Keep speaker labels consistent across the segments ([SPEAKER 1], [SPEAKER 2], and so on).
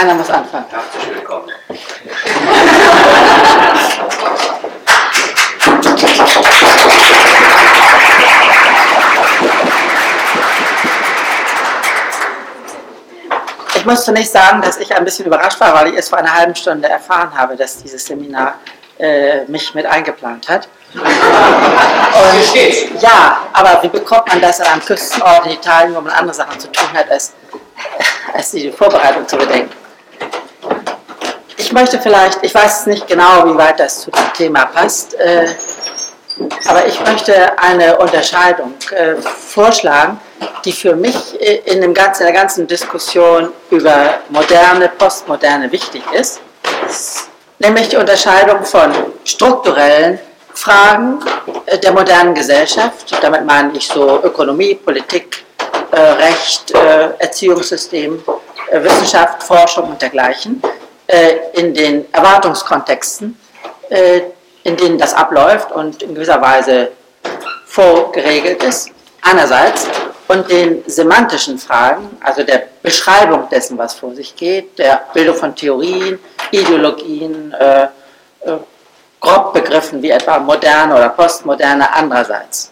[SPEAKER 1] Einer muss anfangen.
[SPEAKER 2] Herzlich willkommen.
[SPEAKER 1] Ich muss zunächst sagen, dass ich ein bisschen überrascht war, weil ich erst vor einer halben Stunde erfahren habe, dass dieses Seminar äh, mich mit eingeplant hat. Und, ja, aber wie bekommt man das an einem Küstenort in Italien, wo man andere Sachen zu tun hat, als, als die Vorbereitung zu bedenken? Ich möchte vielleicht, ich weiß nicht genau, wie weit das zu dem Thema passt, äh, aber ich möchte eine Unterscheidung äh, vorschlagen, die für mich äh, in, dem ganzen, in der ganzen Diskussion über moderne, postmoderne wichtig ist, nämlich die Unterscheidung von strukturellen Fragen äh, der modernen Gesellschaft, damit meine ich so Ökonomie, Politik, äh, Recht, Erziehungssystem, Wissenschaft, Forschung und dergleichen, in den Erwartungskontexten, in denen das abläuft und in gewisser Weise vorgeregelt ist, einerseits, und den semantischen Fragen, also der Beschreibung dessen, was vor sich geht, der Bildung von Theorien, Ideologien, äh, äh, grob begriffen wie etwa moderne oder postmoderne andererseits.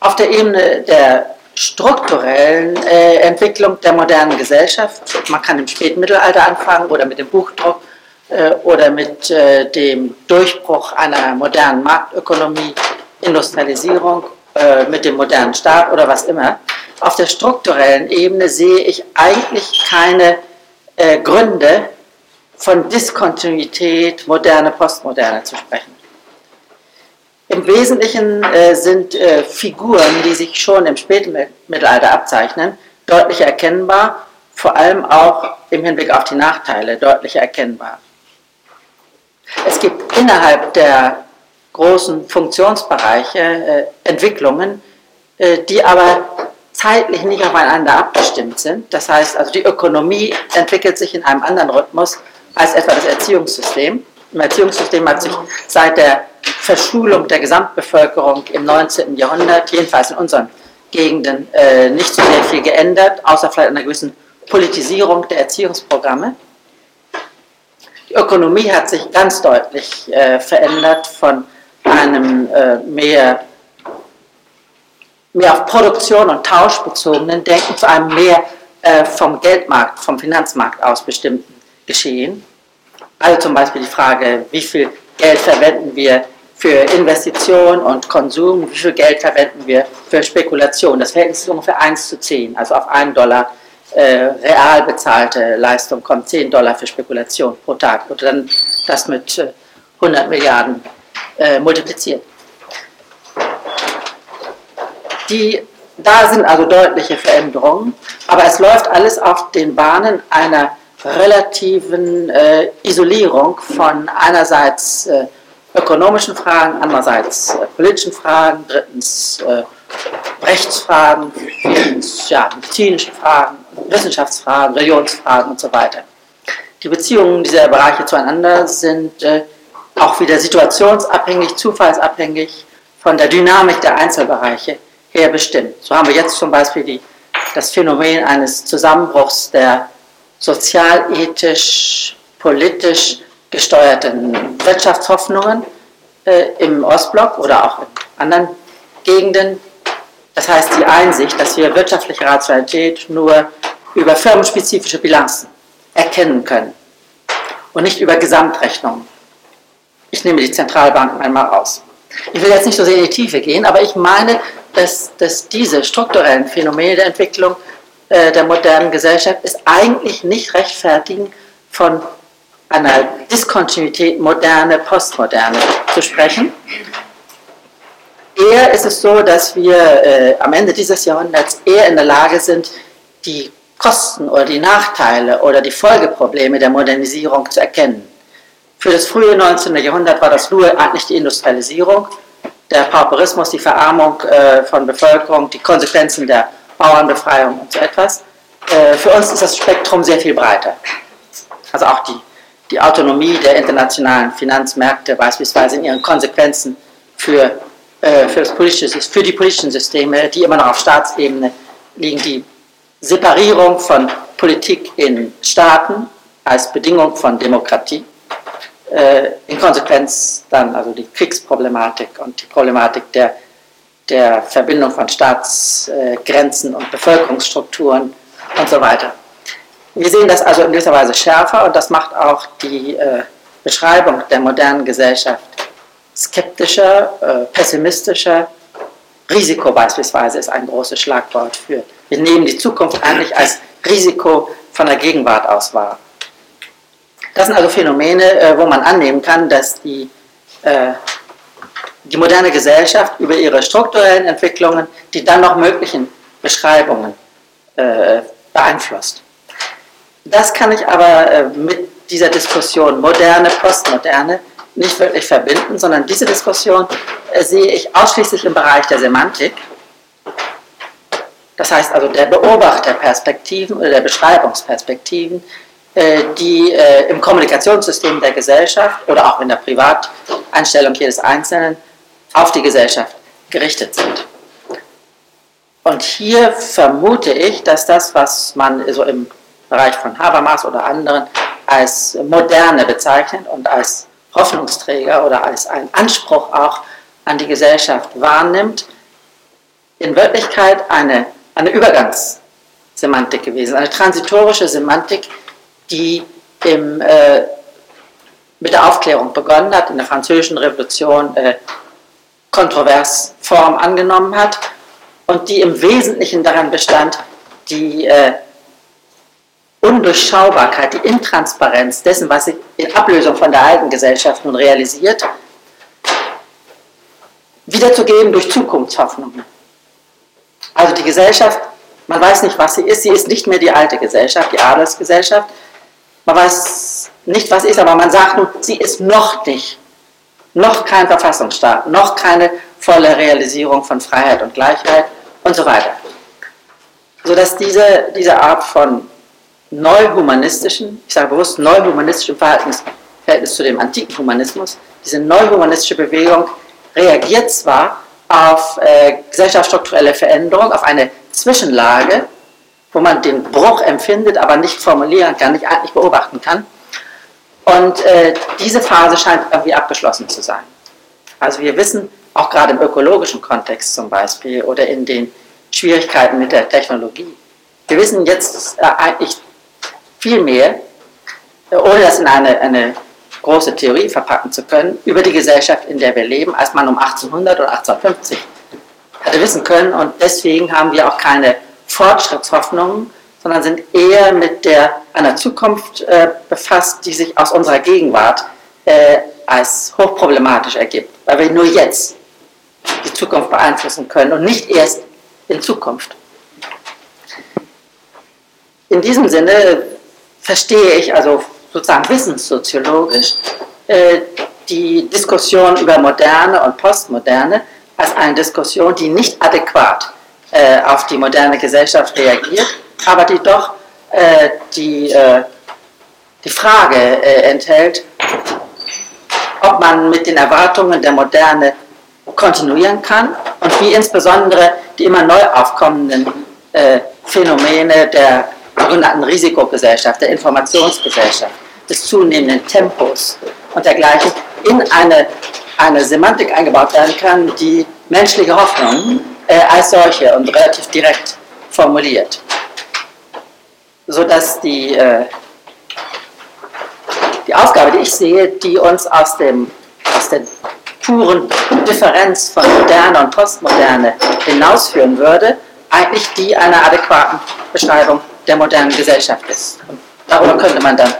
[SPEAKER 1] Auf der Ebene der strukturellen äh, Entwicklung der modernen Gesellschaft, man kann im späten Mittelalter anfangen oder mit dem Buchdruck äh, oder mit äh, dem Durchbruch einer modernen Marktökonomie, Industrialisierung, äh, mit dem modernen Staat oder was immer. Auf der strukturellen Ebene sehe ich eigentlich keine äh, Gründe von Diskontinuität, moderne, postmoderne zu sprechen. Im Wesentlichen äh, sind äh, Figuren, die sich schon im späten Mittelalter abzeichnen, deutlich erkennbar, vor allem auch im Hinblick auf die Nachteile deutlich erkennbar. Es gibt innerhalb der großen Funktionsbereiche äh, Entwicklungen, äh, die aber zeitlich nicht aufeinander abgestimmt sind. Das heißt, also die Ökonomie entwickelt sich in einem anderen Rhythmus als etwa das Erziehungssystem. Im Erziehungssystem hat sich seit der Verschulung der Gesamtbevölkerung im 19. Jahrhundert, jedenfalls in unseren Gegenden, äh, nicht so sehr viel geändert, außer vielleicht einer gewissen Politisierung der Erziehungsprogramme. Die Ökonomie hat sich ganz deutlich äh, verändert von einem äh, mehr, mehr auf Produktion und Tausch bezogenen Denken zu einem mehr äh, vom Geldmarkt, vom Finanzmarkt aus bestimmten Geschehen. Also zum Beispiel die Frage, wie viel Geld verwenden wir für Investition und Konsum, wie viel Geld verwenden wir für Spekulation. Das Verhältnis ist ungefähr 1 zu 10, also auf 1 Dollar äh, real bezahlte Leistung kommt 10 Dollar für Spekulation pro Tag. Und dann das mit äh, 100 Milliarden äh, multipliziert. Die, da sind also deutliche Veränderungen, aber es läuft alles auf den Bahnen einer relativen äh, Isolierung von einerseits äh, ökonomischen Fragen, andererseits äh, politischen Fragen, drittens äh, Rechtsfragen, viertens ja, medizinischen Fragen, Wissenschaftsfragen, Religionsfragen und so weiter. Die Beziehungen dieser Bereiche zueinander sind äh, auch wieder situationsabhängig, zufallsabhängig von der Dynamik der Einzelbereiche her bestimmt. So haben wir jetzt zum Beispiel die, das Phänomen eines Zusammenbruchs der sozialethisch, politisch gesteuerten Wirtschaftshoffnungen äh, im Ostblock oder auch in anderen Gegenden. Das heißt die Einsicht, dass wir wirtschaftliche Rationalität nur über firmenspezifische Bilanzen erkennen können und nicht über Gesamtrechnungen. Ich nehme die Zentralbanken einmal raus. Ich will jetzt nicht so sehr in die Tiefe gehen, aber ich meine, dass, dass diese strukturellen Phänomene der Entwicklung äh, der modernen Gesellschaft es eigentlich nicht rechtfertigen, von einer Diskontinuität moderne, postmoderne zu sprechen. Eher ist es so, dass wir äh, am Ende dieses Jahrhunderts eher in der Lage sind, die Kosten oder die Nachteile oder die Folgeprobleme der Modernisierung zu erkennen. Für das frühe 19. Jahrhundert war das nur eigentlich die Industrialisierung, der Pauperismus, die Verarmung äh, von Bevölkerung, die Konsequenzen der Bauernbefreiung und so etwas. Äh, für uns ist das Spektrum sehr viel breiter. Also auch die, die Autonomie der internationalen Finanzmärkte beispielsweise in ihren Konsequenzen für, äh, für, das politische, für die politischen Systeme, die immer noch auf Staatsebene liegen, die Separierung von Politik in Staaten als Bedingung von Demokratie. Äh, in Konsequenz dann also die Kriegsproblematik und die Problematik der, der Verbindung von Staatsgrenzen und Bevölkerungsstrukturen und so weiter. Wir sehen das also in gewisser Weise schärfer und das macht auch die äh, Beschreibung der modernen Gesellschaft skeptischer, äh, pessimistischer. Risiko beispielsweise ist ein großes Schlagwort für. Wir nehmen die Zukunft eigentlich als Risiko von der Gegenwart aus wahr. Das sind also Phänomene, äh, wo man annehmen kann, dass die, äh, die moderne Gesellschaft über ihre strukturellen Entwicklungen die dann noch möglichen Beschreibungen äh, beeinflusst. Das kann ich aber äh, mit dieser Diskussion moderne, postmoderne nicht wirklich verbinden, sondern diese Diskussion äh, sehe ich ausschließlich im Bereich der Semantik. Das heißt also der Beobachterperspektiven oder der Beschreibungsperspektiven, äh, die im Kommunikationssystem der Gesellschaft oder auch in der Privateinstellung jedes Einzelnen auf die Gesellschaft gerichtet sind. Und hier vermute ich, dass das, was man so im Bereich von Habermas oder anderen als moderne bezeichnet und als Hoffnungsträger oder als einen Anspruch auch an die Gesellschaft wahrnimmt, in Wirklichkeit eine, eine Übergangssemantik gewesen, eine transitorische Semantik, die im, äh, mit der Aufklärung begonnen hat, in der Französischen Revolution äh, kontrovers Form angenommen hat und die im Wesentlichen daran bestand, die äh, Undurchschaubarkeit, die Intransparenz dessen, was sich in Ablösung von der alten Gesellschaft nun realisiert, wiederzugeben durch Zukunftshoffnungen. Also die Gesellschaft, man weiß nicht, was sie ist, sie ist nicht mehr die alte Gesellschaft, die Adelsgesellschaft, man weiß nicht, was ist, aber man sagt nun, sie ist noch nicht, noch kein Verfassungsstaat, noch keine volle Realisierung von Freiheit und Gleichheit und so weiter. Sodass diese, diese Art von neuhumanistischen, ich sage bewusst neuhumanistischen Verhältnis, Verhältnis zu dem antiken Humanismus, diese neuhumanistische Bewegung reagiert zwar auf äh, gesellschaftsstrukturelle Veränderung, auf eine Zwischenlage, wo man den Bruch empfindet, aber nicht formulieren kann, nicht eigentlich beobachten kann. Und äh, diese Phase scheint irgendwie abgeschlossen zu sein. Also wir wissen, auch gerade im ökologischen Kontext zum Beispiel oder in den Schwierigkeiten mit der Technologie, wir wissen jetzt äh, eigentlich viel mehr, ohne das in eine, eine große Theorie verpacken zu können, über die Gesellschaft, in der wir leben, als man um 1800 oder 1850 hatte wissen können. Und deswegen haben wir auch keine Fortschrittshoffnungen, sondern sind eher mit der, einer Zukunft äh, befasst, die sich aus unserer Gegenwart äh, als hochproblematisch ergibt, weil wir nur jetzt die Zukunft beeinflussen können und nicht erst in Zukunft. In diesem Sinne verstehe ich also sozusagen wissenssoziologisch äh, die Diskussion über Moderne und Postmoderne als eine Diskussion, die nicht adäquat äh, auf die moderne Gesellschaft reagiert, aber die doch äh, die, die Frage enthält, ob man mit den Erwartungen der Moderne kontinuieren kann und wie insbesondere die immer neu aufkommenden Phänomene der sogenannten Risikogesellschaft, der Informationsgesellschaft, des zunehmenden Tempos und dergleichen in eine, eine Semantik eingebaut werden kann, die menschliche Hoffnung äh, als solche und relativ direkt formuliert. Sodass die, äh, die Aufgabe, die ich sehe, die uns aus, dem, aus der puren Differenz von Moderne und Postmoderne hinausführen würde, eigentlich die einer adäquaten Beschreibung der modernen Gesellschaft ist. Und darüber könnte man dann,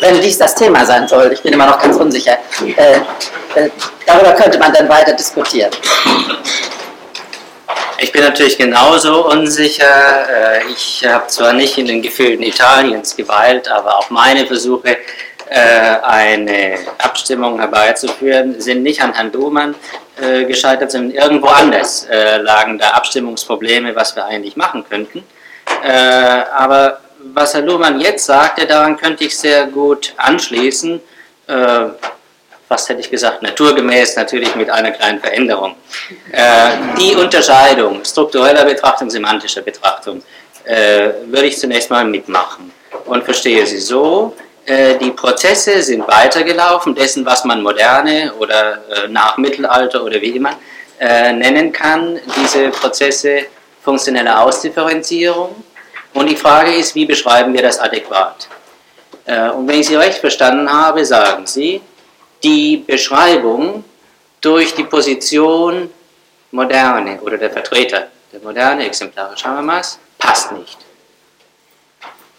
[SPEAKER 1] wenn dies das Thema sein soll, ich bin immer noch ganz unsicher, äh, äh, darüber könnte man dann weiter diskutieren.
[SPEAKER 2] Ich bin natürlich genauso unsicher. Äh, ich habe zwar nicht in den Gefilden Italiens geweilt, aber auch meine Versuche, äh, eine Abstimmung herbeizuführen, sind nicht an Herrn Duhmann äh, gescheitert, sondern irgendwo anders lagen da Abstimmungsprobleme, was wir eigentlich machen könnten. Äh, aber was Herr Luhmann jetzt sagte, daran könnte ich sehr gut anschließen. Äh, was hätte ich gesagt, naturgemäß natürlich mit einer kleinen Veränderung. Äh, die Unterscheidung struktureller Betrachtung, semantischer Betrachtung äh, würde ich zunächst mal mitmachen und verstehe sie so, äh, die Prozesse sind weitergelaufen, dessen, was man moderne oder äh, nach Mittelalter oder wie immer äh, nennen kann, diese Prozesse funktionelle Ausdifferenzierung. Und die Frage ist, wie beschreiben wir das adäquat? Und wenn ich Sie recht verstanden habe, sagen Sie, die Beschreibung durch die Position Moderne oder der Vertreter der Moderne, exemplarisch Habermas, passt nicht.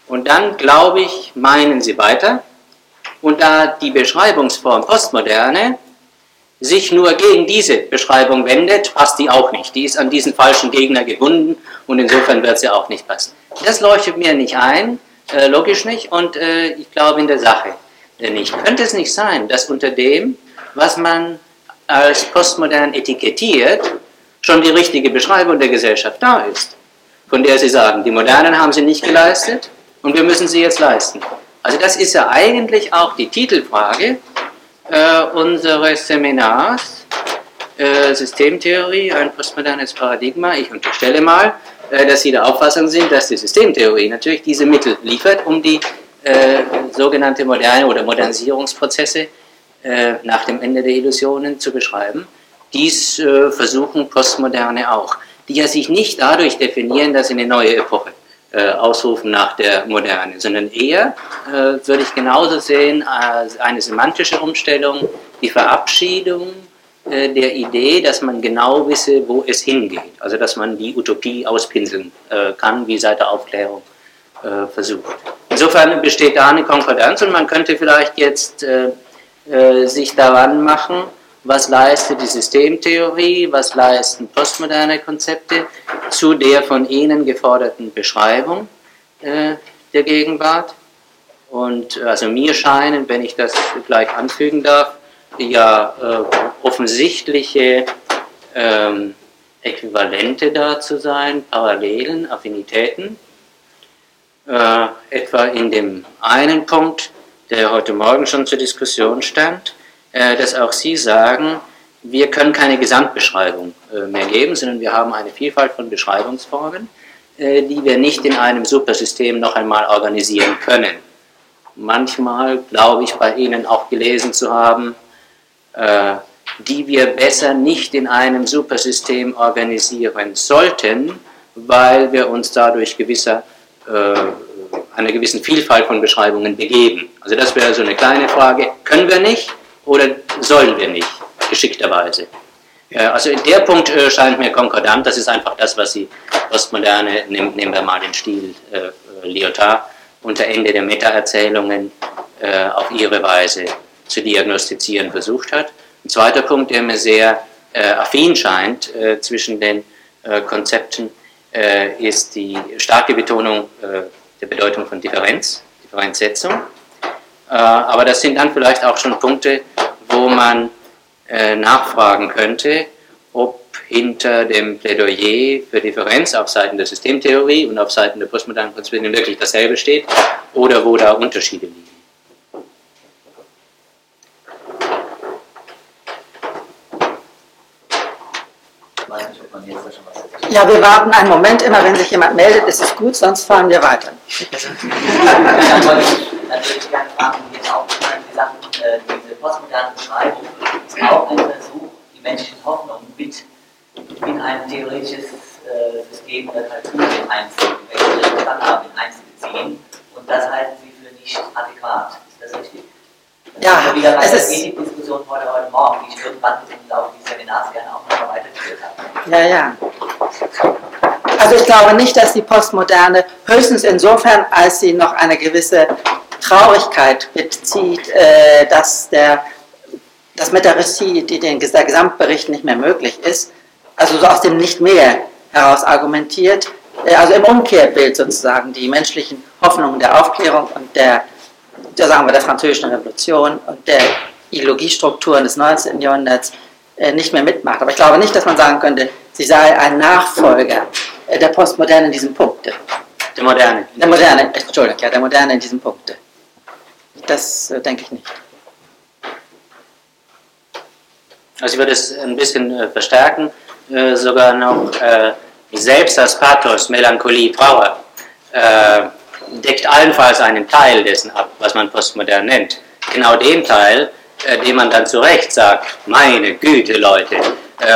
[SPEAKER 2] Und dann, glaube ich, meinen sie weiter, und da die Beschreibungsform Postmoderne sich nur gegen diese Beschreibung wendet, passt die auch nicht. Die ist an diesen falschen Gegner gebunden und insofern wird sie auch nicht passen. Das leuchtet mir nicht ein, äh, logisch nicht, und äh, ich glaube in der Sache nicht. Könnte es nicht sein, dass unter dem, was man als postmodern etikettiert, schon die richtige Beschreibung der Gesellschaft da ist, von der Sie sagen, die Modernen haben sie nicht geleistet und wir müssen sie jetzt leisten. Also das ist ja eigentlich auch die Titelfrage äh, unseres Seminars, äh, Systemtheorie, ein postmodernes Paradigma. Ich unterstelle mal, äh, dass Sie der Auffassung sind, dass die Systemtheorie natürlich diese Mittel liefert, um die äh, sogenannte moderne oder Modernisierungsprozesse äh, nach dem Ende der Illusionen zu beschreiben. Dies äh, versuchen Postmoderne auch, die ja sich nicht dadurch definieren, dass sie eine neue Epoche äh, ausrufen nach der Moderne, sondern eher, äh, würde ich genauso sehen, als eine semantische Umstellung, die Verabschiedung äh, der Idee, dass man genau wisse, wo es hingeht. Also dass man die Utopie auspinseln äh, kann, wie seit der Aufklärung äh, versucht. Insofern besteht da eine Konkordanz und man könnte vielleicht jetzt sich daran machen, was leistet die Systemtheorie, was leisten postmoderne Konzepte zu der von Ihnen geforderten Beschreibung äh, der Gegenwart. Und äh, also mir scheinen, wenn ich das gleich anfügen darf, ja äh, offensichtliche ähm, Äquivalente da zu sein, Parallelen, Affinitäten. Äh, etwa in dem einen Punkt, der heute Morgen schon zur Diskussion stand, dass auch Sie sagen, wir können keine Gesamtbeschreibung äh, mehr geben, sondern wir haben eine Vielfalt von Beschreibungsformen, äh, die wir nicht in einem Supersystem noch einmal organisieren können. Manchmal glaube ich bei Ihnen auch gelesen zu haben, die wir besser nicht in einem Supersystem organisieren sollten, weil wir uns dadurch gewisser, einer gewissen Vielfalt von Beschreibungen begeben. Also das wäre so eine kleine Frage. Können wir nicht? Oder sollen wir nicht, geschickterweise. Also in der Punkt äh, scheint mir konkordant, das ist einfach das, was die Postmoderne, nehmen wir mal den Stil äh, Lyotard, unter Ende der Meta-Erzählungen äh, auf ihre Weise zu diagnostizieren versucht hat. Ein zweiter Punkt, der mir sehr affin scheint zwischen den Konzepten, ist die starke Betonung der Bedeutung von Differenz, Differenzsetzung. Aber das sind dann vielleicht auch schon Punkte, wo man äh, nachfragen könnte, ob hinter dem Plädoyer für Differenz auf Seiten der Systemtheorie und auf Seiten der postmodernen Konzepte wirklich dasselbe steht oder wo da Unterschiede liegen.
[SPEAKER 1] Ja, wir warten einen Moment. Immer wenn sich jemand meldet, ist es gut, sonst fahren wir weiter.
[SPEAKER 3] Natürlich gerne fragen, wie jetzt auch die Sachen, äh, diese postmoderne Beschreibung ist auch ein Versuch, die menschlichen Hoffnungen mit in ein theoretisches äh, System der Kalkulien einzubeziehen, einzubeziehen. Und das halten Sie für nicht adäquat. Ist das richtig?
[SPEAKER 1] Ja,
[SPEAKER 3] das wieder bei der
[SPEAKER 1] ist
[SPEAKER 3] Ethikdiskussion heute, heute Morgen, die ich irgendwann im Laufe dieses Seminars gerne auch nochmal weitergeführt habe.
[SPEAKER 1] Ja, ja. Also ich glaube nicht, dass die Postmoderne höchstens insofern, als sie noch eine gewisse Traurigkeit bezieht, äh, dass, der, dass mit der Regie die den, der Gesamtbericht nicht mehr möglich ist, also so aus dem Nicht-Mehr heraus argumentiert, äh, also im Umkehrbild sozusagen die menschlichen Hoffnungen der Aufklärung und der, der, sagen wir, der französischen Revolution und der Ideologiestrukturen des 19. Jahrhunderts äh, nicht mehr mitmacht. Aber ich glaube nicht, dass man sagen könnte, sie sei ein Nachfolger äh, der Postmoderne in diesem Punkt.
[SPEAKER 2] Der Moderne.
[SPEAKER 1] Der Moderne, Entschuldigung, ja, der Moderne in diesem Punkt. Das äh, denke ich nicht.
[SPEAKER 2] Also ich würde es ein bisschen äh, verstärken, äh, sogar noch äh, selbst als Pathos, Melancholie, Trauer äh, deckt allenfalls einen Teil dessen ab, was man postmodern nennt. Genau den Teil, äh, den man dann zu Recht sagt, meine Güte Leute,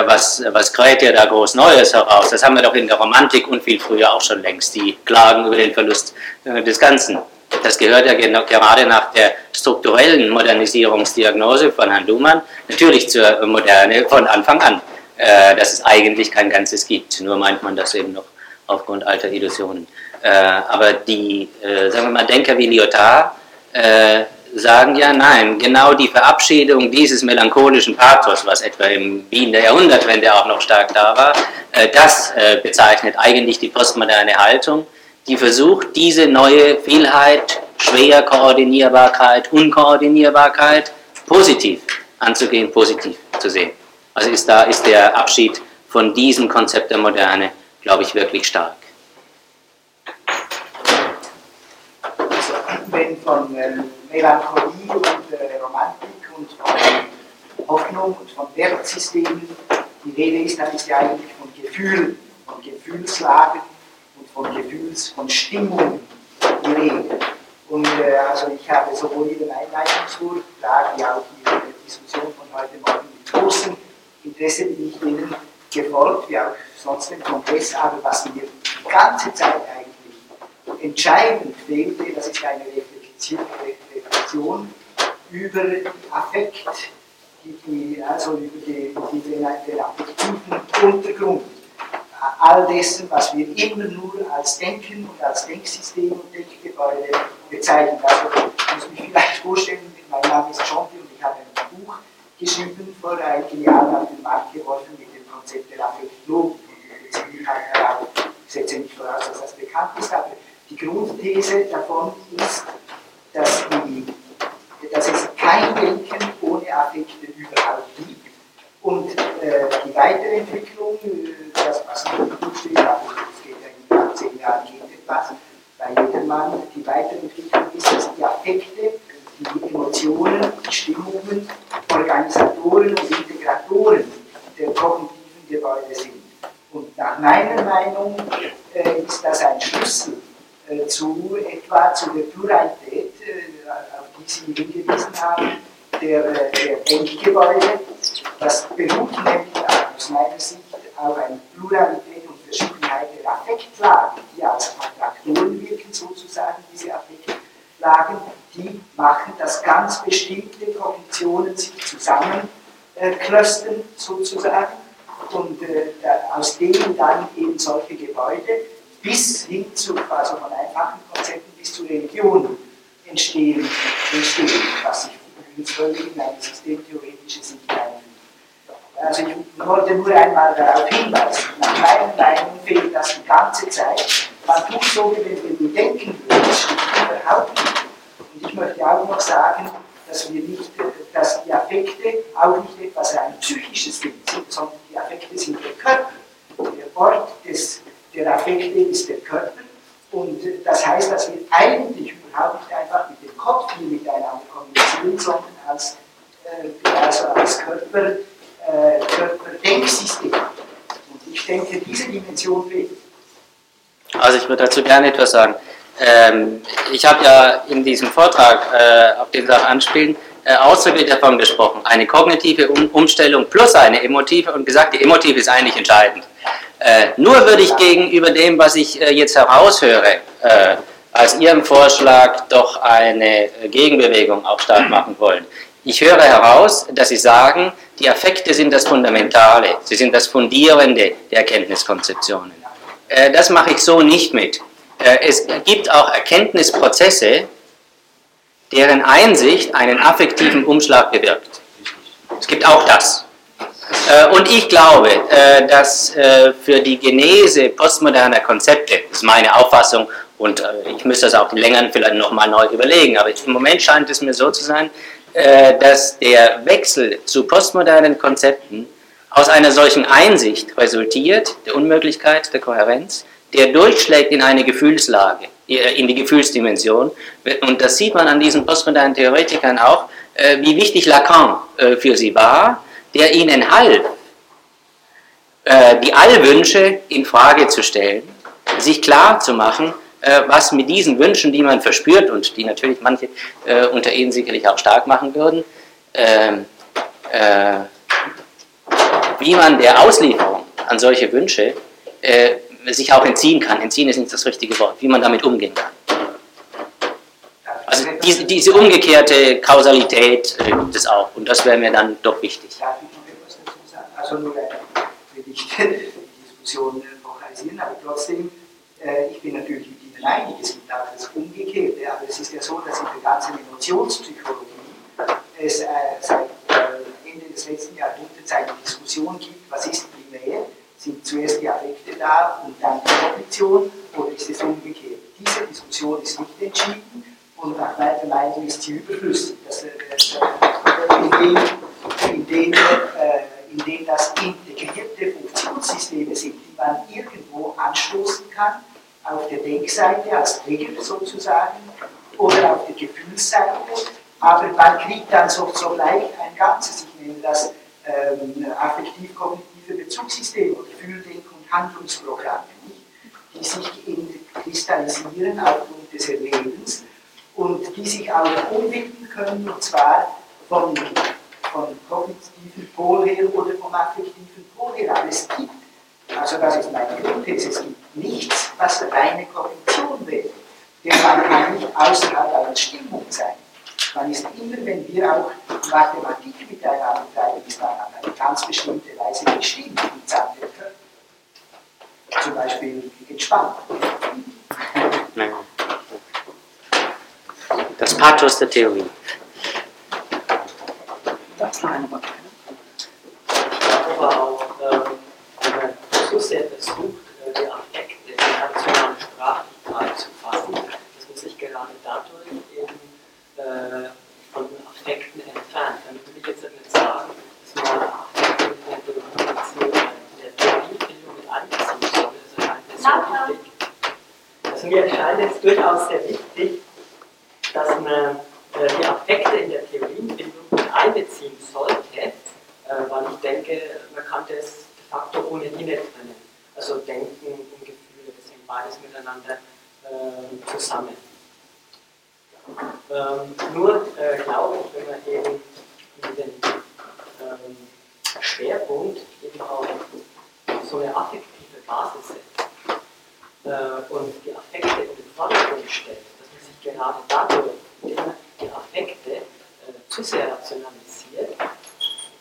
[SPEAKER 2] was, was kräht ihr da groß Neues heraus? Das haben wir doch in der Romantik und viel früher auch schon längst, die Klagen über den Verlust des Ganzen. Das gehört ja gerade nach der strukturellen Modernisierungsdiagnose von Herrn Luhmann natürlich zur Moderne von Anfang an, äh, dass es eigentlich kein Ganzes gibt. Nur meint man das eben noch aufgrund alter Illusionen. Äh, aber die, äh, sagen wir mal, Denker wie Lyotard äh, sagen ja, nein, genau die Verabschiedung dieses melancholischen Pathos, was etwa im Wien der Jahrhundertwende auch noch stark da war, äh, das äh, bezeichnet eigentlich die postmoderne Haltung, die versucht, diese neue Vielheit, schwer Koordinierbarkeit, Unkoordinierbarkeit positiv anzugehen, positiv zu sehen. Also ist da ist der Abschied von diesem Konzept der Moderne, glaube ich, wirklich stark.
[SPEAKER 4] Also, wenn von ähm, Melancholie und äh, Romantik und von Hoffnung und von Wertsystemen die Rede ist, dann ist ja eigentlich von Gefühlen, von Gefühlslagen von Gefühls, von Stimmungen die. Und äh, also ich habe sowohl Ihren Einleitungsvortrag wie auch Ihre Diskussion von heute Morgen mit großem Interesse bin ich Ihnen gefolgt, wie auch sonst im Kongress, aber was mir die ganze Zeit eigentlich entscheidend fehlte, das ist eine Reflexion über Affekt, die, die, also über die, die, den, den affektiven Untergrund all dessen, was wir immer nur als Denken und als Denksystem und Denkgebäude bezeichnen. Also ich muss mich vielleicht vorstellen, mein Name ist Jonti und ich habe ein Buch geschrieben, vor einigen Jahren auf den Markt geworfen mit dem Konzept der Affektlogik. Ich setze nicht voraus, dass das bekannt ist, aber die Grundthese davon ist, dass, die, dass es kein Denken ohne Affekte überhaupt gibt. Und äh, die Weiterentwicklung, äh, das was im Buch steht, aber es geht ja in zehn Jahren geht etwas, bei jedem Mann, die Weiterentwicklung ist, dass die Affekte, die Emotionen, die Stimmungen, Organisatoren und Integratoren der kognitiven Gebäude sind. Und nach meiner Meinung äh, ist das ein Schlüssel äh, zu etwa zu der Pluralität, äh, auf die Sie hingewiesen haben, der, äh, der Denkgebäude. Das beruht nämlich aus meiner Sicht auf eine Pluralität und Verschiedenheit der Affektlagen, die als Attraktoren wirken, sozusagen, diese Affektlagen, die machen, dass ganz bestimmte Kognitionen sich zusammenklöstern, sozusagen, und äh, aus denen dann eben solche Gebäude bis hin zu, also von einfachen Konzepten bis zu Religionen entstehen, entstehen was sich übrigens völlig in eine systemtheoretische Sicht einfügt. Also ich wollte nur einmal darauf hinweisen, nach meiner Meinung fehlt das die ganze Zeit. Man tut so, wie wenn wir denken würden, das stimmt überhaupt nicht. Und ich möchte auch noch sagen, dass wir nicht, dass die Affekte auch nicht etwas rein psychisches sind, sondern die Affekte sind der Körper. Der Ort des der Affekte ist der Körper. Und das heißt, dass wir eigentlich überhaupt nicht einfach mit Kopf hier miteinander kommunizieren, sondern als, äh, also als Körper, äh, Körperdenksystem. Und ich denke, diese Dimension fehlt.
[SPEAKER 2] Also ich würde dazu gerne etwas sagen. Ähm, ich habe ja in diesem Vortrag, äh, auf den Sie anspielen, äh, ausdrücklich davon gesprochen, eine kognitive um Umstellung plus eine emotive und gesagt, die emotive ist eigentlich entscheidend. Äh, nur würde ich gegenüber dem, was ich äh, jetzt heraushöre, äh, als Ihrem Vorschlag doch eine äh, Gegenbewegung auch stark machen wollen. Ich höre heraus, dass Sie sagen, die Affekte sind das Fundamentale, sie sind das Fundierende der Erkenntniskonzeptionen. Äh, das mache ich so nicht mit. Äh, es gibt auch Erkenntnisprozesse, deren Einsicht einen affektiven Umschlag bewirkt. Es gibt auch das. Und ich glaube, dass für die Genese postmoderner Konzepte, das ist meine Auffassung, und ich müsste das auch länger vielleicht nochmal neu überlegen, aber im Moment scheint es mir so zu sein, dass der Wechsel zu postmodernen Konzepten aus einer solchen Einsicht resultiert, der Unmöglichkeit der Kohärenz, der durchschlägt in eine Gefühlslage, in die Gefühlsdimension. Und das sieht man an diesen postmodernen Theoretikern auch, wie wichtig Lacan für sie war, der ihnen half, äh, die Allwünsche in Frage zu stellen, sich klar zu machen, äh, was mit diesen Wünschen, die man verspürt und die natürlich manche äh, unter Ihnen sicherlich auch stark machen würden, ähm, äh, wie man der Auslieferung an solche Wünsche äh, sich auch entziehen kann. Entziehen ist nicht das richtige Wort, wie man damit umgehen kann. Also diese, diese umgekehrte Kausalität äh, gibt es auch und das wäre mir dann doch wichtig.
[SPEAKER 4] Darf ich noch etwas dazu sagen? Also nur will ich die Diskussion lokalisieren, aber trotzdem, ich bin natürlich es gibt auch das Umgekehrte, aber es ist ja so, dass in der ganzen Emotionspsychologie es äh, seit äh, Ende des letzten Jahrhunderts eine Diskussion gibt, was ist primär, sind zuerst die Affekte da und dann die Kognition oder ist es umgekehrt? Diese Diskussion ist nicht entschieden und nach meiner Meinung ist sie überflüssig. Das, äh, äh, in, dem, in, dem, äh, in dem das integrierte Funktionssysteme sind, die man irgendwo anstoßen kann, auf der Denkseite als Trigger sozusagen oder auf der Gefühlsseite, aber man kriegt dann so, sogleich ein Ganzes. Ich nenne das ähm, affektiv-kognitive Bezugssysteme oder Fühldenk- und Handlungsprogramme, die sich in, kristallisieren aufgrund des Erlebens und die sich auch umwickeln können, und zwar vom, vom kognitiven Pol her oder vom affektiven Pol her. Aber es gibt, also das ist meine Grundthese, es gibt nichts, was reine Kognition wäre. Denn man kann nicht außerhalb einer Stimmung sein. Man ist immer, wenn wir auch Mathematik miteinander treiben, ist man auf eine ganz bestimmte Weise gestimmt im Zahn der Körper. Zum Beispiel entspannt.
[SPEAKER 2] Das Pathos der Theorie.
[SPEAKER 1] Das war eine Worte.
[SPEAKER 5] Ich glaube aber auch, ähm, wenn man so sehr versucht, äh, die Affekte in nationale Sprachlichkeit zu fassen, dass man sich gerade dadurch eben äh, von Affekten entfernt. Damit will ich jetzt nicht sagen, dass man Affekte in der Theorie, in der Theoriebildung mit einbeziehen soll. Das ist halt sehr wichtig. Also mir erscheint es durchaus sehr wichtig, dass man äh, die Affekte in der Theoriebildung mit einbeziehen sollte, äh, weil ich denke, man kann das de facto ohne die nicht trennen. Also Denken und Gefühle, das hängt beides miteinander äh, zusammen. Ähm, nur äh, glaube ich, wenn man eben den ähm, Schwerpunkt eben auf so eine affektive Basis setzt äh, und die Affekte in den Vordergrund stellt, dass man sich gerade dadurch, indem man die Affekte äh, zu sehr rationalisiert,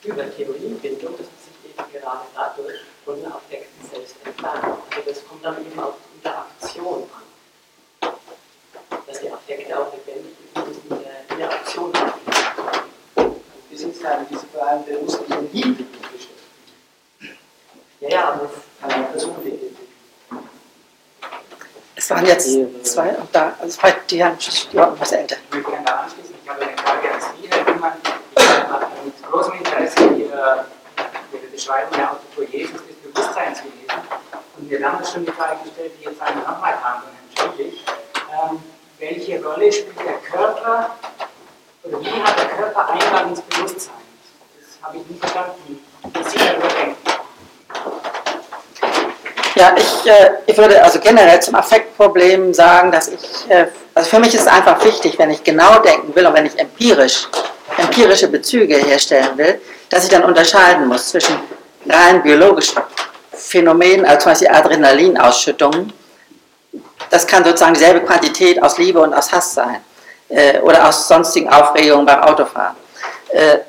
[SPEAKER 5] über Theoriebildung, dass man sich eben gerade dadurch von den Affekten selbst entfernt. Also das kommt dann eben auf die Interaktion an. Dass die Affekte auch lebendig in der Interaktion sind.
[SPEAKER 4] Wir sind ja diese vor allem bewusst in den Hinblick beschäftigt.
[SPEAKER 5] Ja, ja, aber das
[SPEAKER 4] Äh, Das Unbedingte.
[SPEAKER 1] Es waren jetzt zwei und da, also zwei, die haben die waren etwas älter.
[SPEAKER 6] Ich möchte gerne da anschließen. Ich habe eine Frage an Sie, Herr Riemann. Mit großem Interesse Ihre, Ihre Beschreibung der Autopoiesis des Bewusstseins gelesen. Und mir damals schon die Frage gestellt, die jetzt eine nochmal Herrn Schuldig. Ähm, welche Rolle spielt der Körper oder wie hat der Körper Eingang ins Bewusstsein? Das habe ich nicht verstanden. Wie Sie darüber denken.
[SPEAKER 1] Ja, ich, äh, ich würde also generell zum Affektproblem sagen, dass ich, also für mich ist es einfach wichtig, wenn ich genau denken will und wenn ich empirisch, empirische Bezüge herstellen will, dass ich dann unterscheiden muss zwischen rein biologischen Phänomenen, also zum Beispiel Adrenalinausschüttungen. Das kann sozusagen dieselbe Quantität aus Liebe und aus Hass sein äh, oder aus sonstigen Aufregungen beim Autofahren. Äh,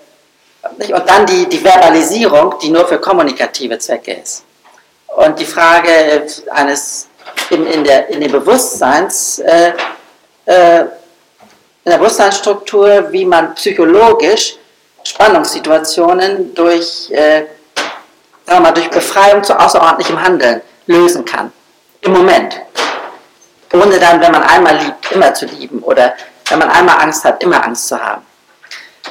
[SPEAKER 1] und dann die, die Verbalisierung, die nur für kommunikative Zwecke ist. Und die Frage eines in, in, der, in dem Bewusstseins, äh, äh, in der Bewusstseinsstruktur, wie man psychologisch Spannungssituationen durch, äh, sagen mal, durch Befreiung zu außerordentlichem Handeln lösen kann. Im Moment. Ohne dann, wenn man einmal liebt, immer zu lieben. Oder wenn man einmal Angst hat, immer Angst zu haben.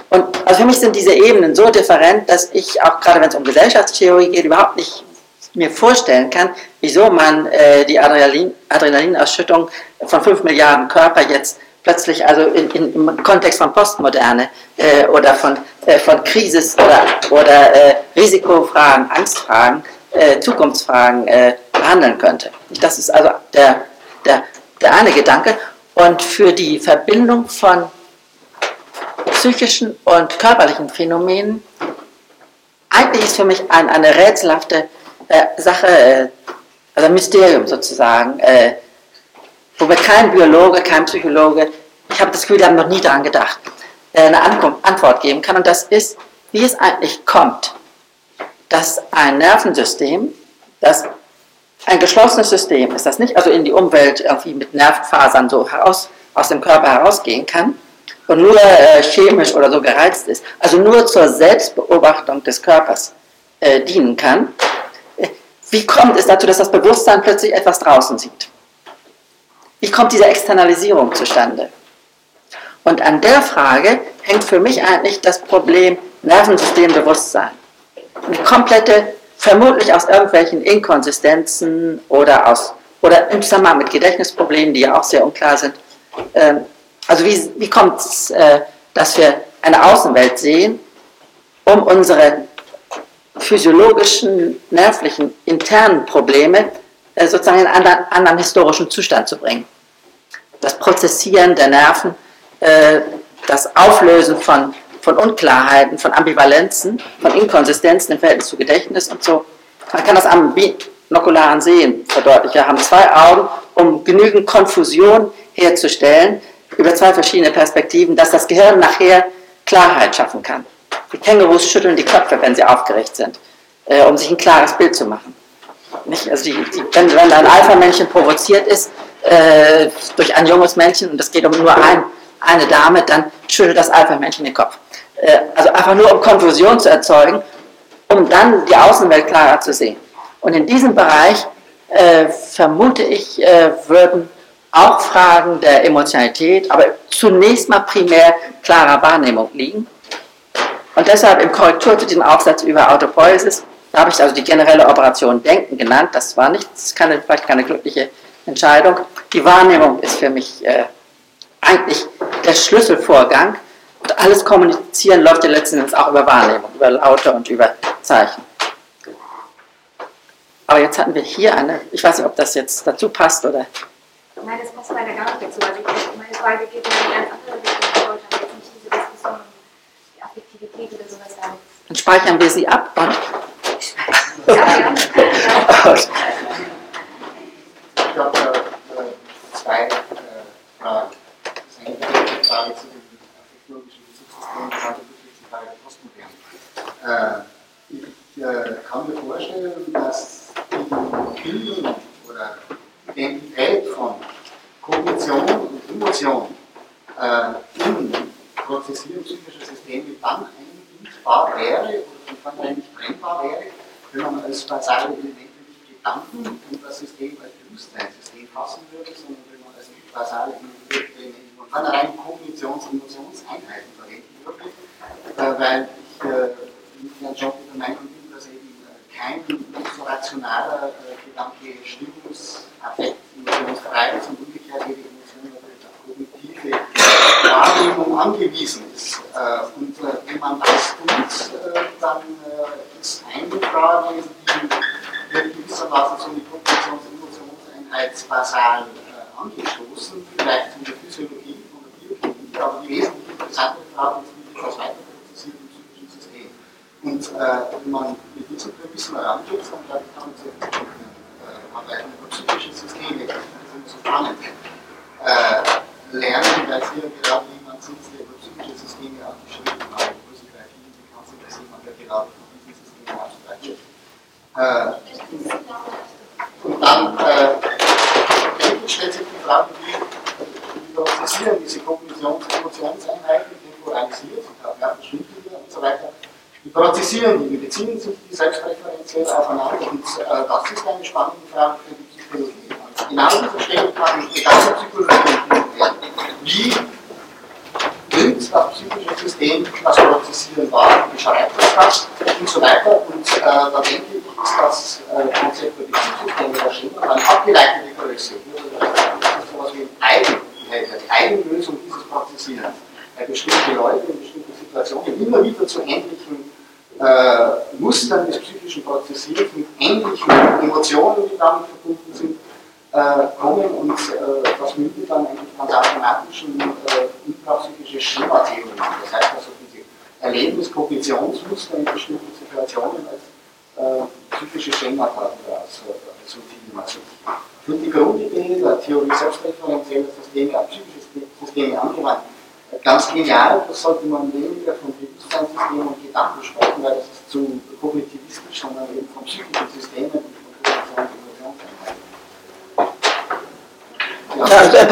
[SPEAKER 1] Und also für mich sind diese Ebenen so different, dass ich auch gerade wenn es um Gesellschaftstheorie geht, überhaupt nicht mir vorstellen kann, wieso man äh, die Adrenalin, Adrenalinausschüttung von 5 Milliarden Körper jetzt plötzlich, also in, in, im Kontext von Postmoderne äh, oder von, äh, von Krisis oder, oder äh, Risikofragen, Angstfragen, äh, Zukunftsfragen äh, behandeln könnte. Das ist also der, der der eine Gedanke. Und für die Verbindung von psychischen und körperlichen Phänomenen, eigentlich ist für mich ein, eine rätselhafte äh, Sache, äh, also ein Mysterium sozusagen, äh, wo mir kein Biologe, kein Psychologe, ich habe das Gefühl, die haben noch nie daran gedacht, äh, eine Antwort geben kann. Und das ist, wie es eigentlich kommt, dass ein Nervensystem, das ein geschlossenes System ist, das nicht also in die Umwelt irgendwie mit Nervenfasern so heraus, aus dem Körper herausgehen kann und nur äh, chemisch oder so gereizt ist, also nur zur Selbstbeobachtung des Körpers äh, dienen kann, wie kommt es dazu, dass das Bewusstsein plötzlich etwas draußen sieht? Wie kommt diese Externalisierung zustande? Und an der Frage hängt für mich eigentlich das Problem Nervensystembewusstsein. Eine komplette, vermutlich aus irgendwelchen Inkonsistenzen oder, aus, oder im Zusammenhang mit Gedächtnisproblemen, die ja auch sehr unklar sind. Ähm, also wie, wie kommt es, äh, dass wir eine Außenwelt sehen, um unsere physiologischen, nervlichen, internen Probleme äh, sozusagen in einen anderen, anderen historischen Zustand zu bringen. Das Prozessieren der Nerven, äh, das Auflösen von, von Unklarheiten, von Ambivalenzen, von Inkonsistenzen im Verhältnis zu Gedächtnis und so. Man kann das am binokularen Sehen verdeutlichen. Wir haben zwei Augen, um genügend Konfusion herzustellen über zwei verschiedene Perspektiven, dass das Gehirn nachher Klarheit schaffen kann. Die Kängurus schütteln die Köpfe, wenn sie aufgeregt sind, äh, um sich ein klares Bild zu machen. Nicht? Also die, die, wenn, wenn ein Alpha-Männchen provoziert ist äh, durch ein junges Männchen und es geht um nur ein, eine Dame, dann schüttelt das Alpha-Männchen den Kopf. Äh, also einfach nur um Konfusion zu erzeugen, um dann die Außenwelt klarer zu sehen. Und in diesem Bereich äh, vermute ich, äh, würden auch Fragen der Emotionalität, aber zunächst mal primär klarer Wahrnehmung liegen. Und deshalb im Korrektur zu diesem Aufsatz über Autopoiesis, da habe ich also die generelle Operation Denken genannt. Das war nicht, das keine, vielleicht keine glückliche Entscheidung. Die Wahrnehmung ist für mich äh, eigentlich der Schlüsselvorgang. Und alles Kommunizieren läuft ja letzten Endes auch über Wahrnehmung, über Laute und über Zeichen. Aber jetzt hatten wir hier eine, ich weiß nicht, ob das jetzt dazu passt oder.
[SPEAKER 7] Nein, das passt leider gar nicht dazu. Also meine Frage geht in eine ganz andere Richtung. Ich wollte jetzt nicht diese Diskussion Effektivität oder sowas haben.
[SPEAKER 1] Dann speichern wir sie ab und.
[SPEAKER 7] Ja, ja.
[SPEAKER 8] Ich habe äh, zwei äh, Fragen. Das eine ist die Frage zu dem technologischen Bezugssystem, andere ist die Frage der Postmoderne. Äh, ich äh, kann mir vorstellen, dass die Bildung oder Identität von Kognition und Emotion äh, in prozessieren psychische Systeme dann einbindbar wäre oder von vornherein nicht brennbar wäre, wenn man als basale Elemente nicht Gedanken und das System als Bewusstseinssystem fassen würde, sondern wenn man als basale Elemente von vornherein Kognitions- und Emotionseinheiten verwenden würde, äh, weil ich äh, mit Herrn Job der Meinung bin, dass eben kein so rationaler äh, Gedanke Stimmungsaffekt,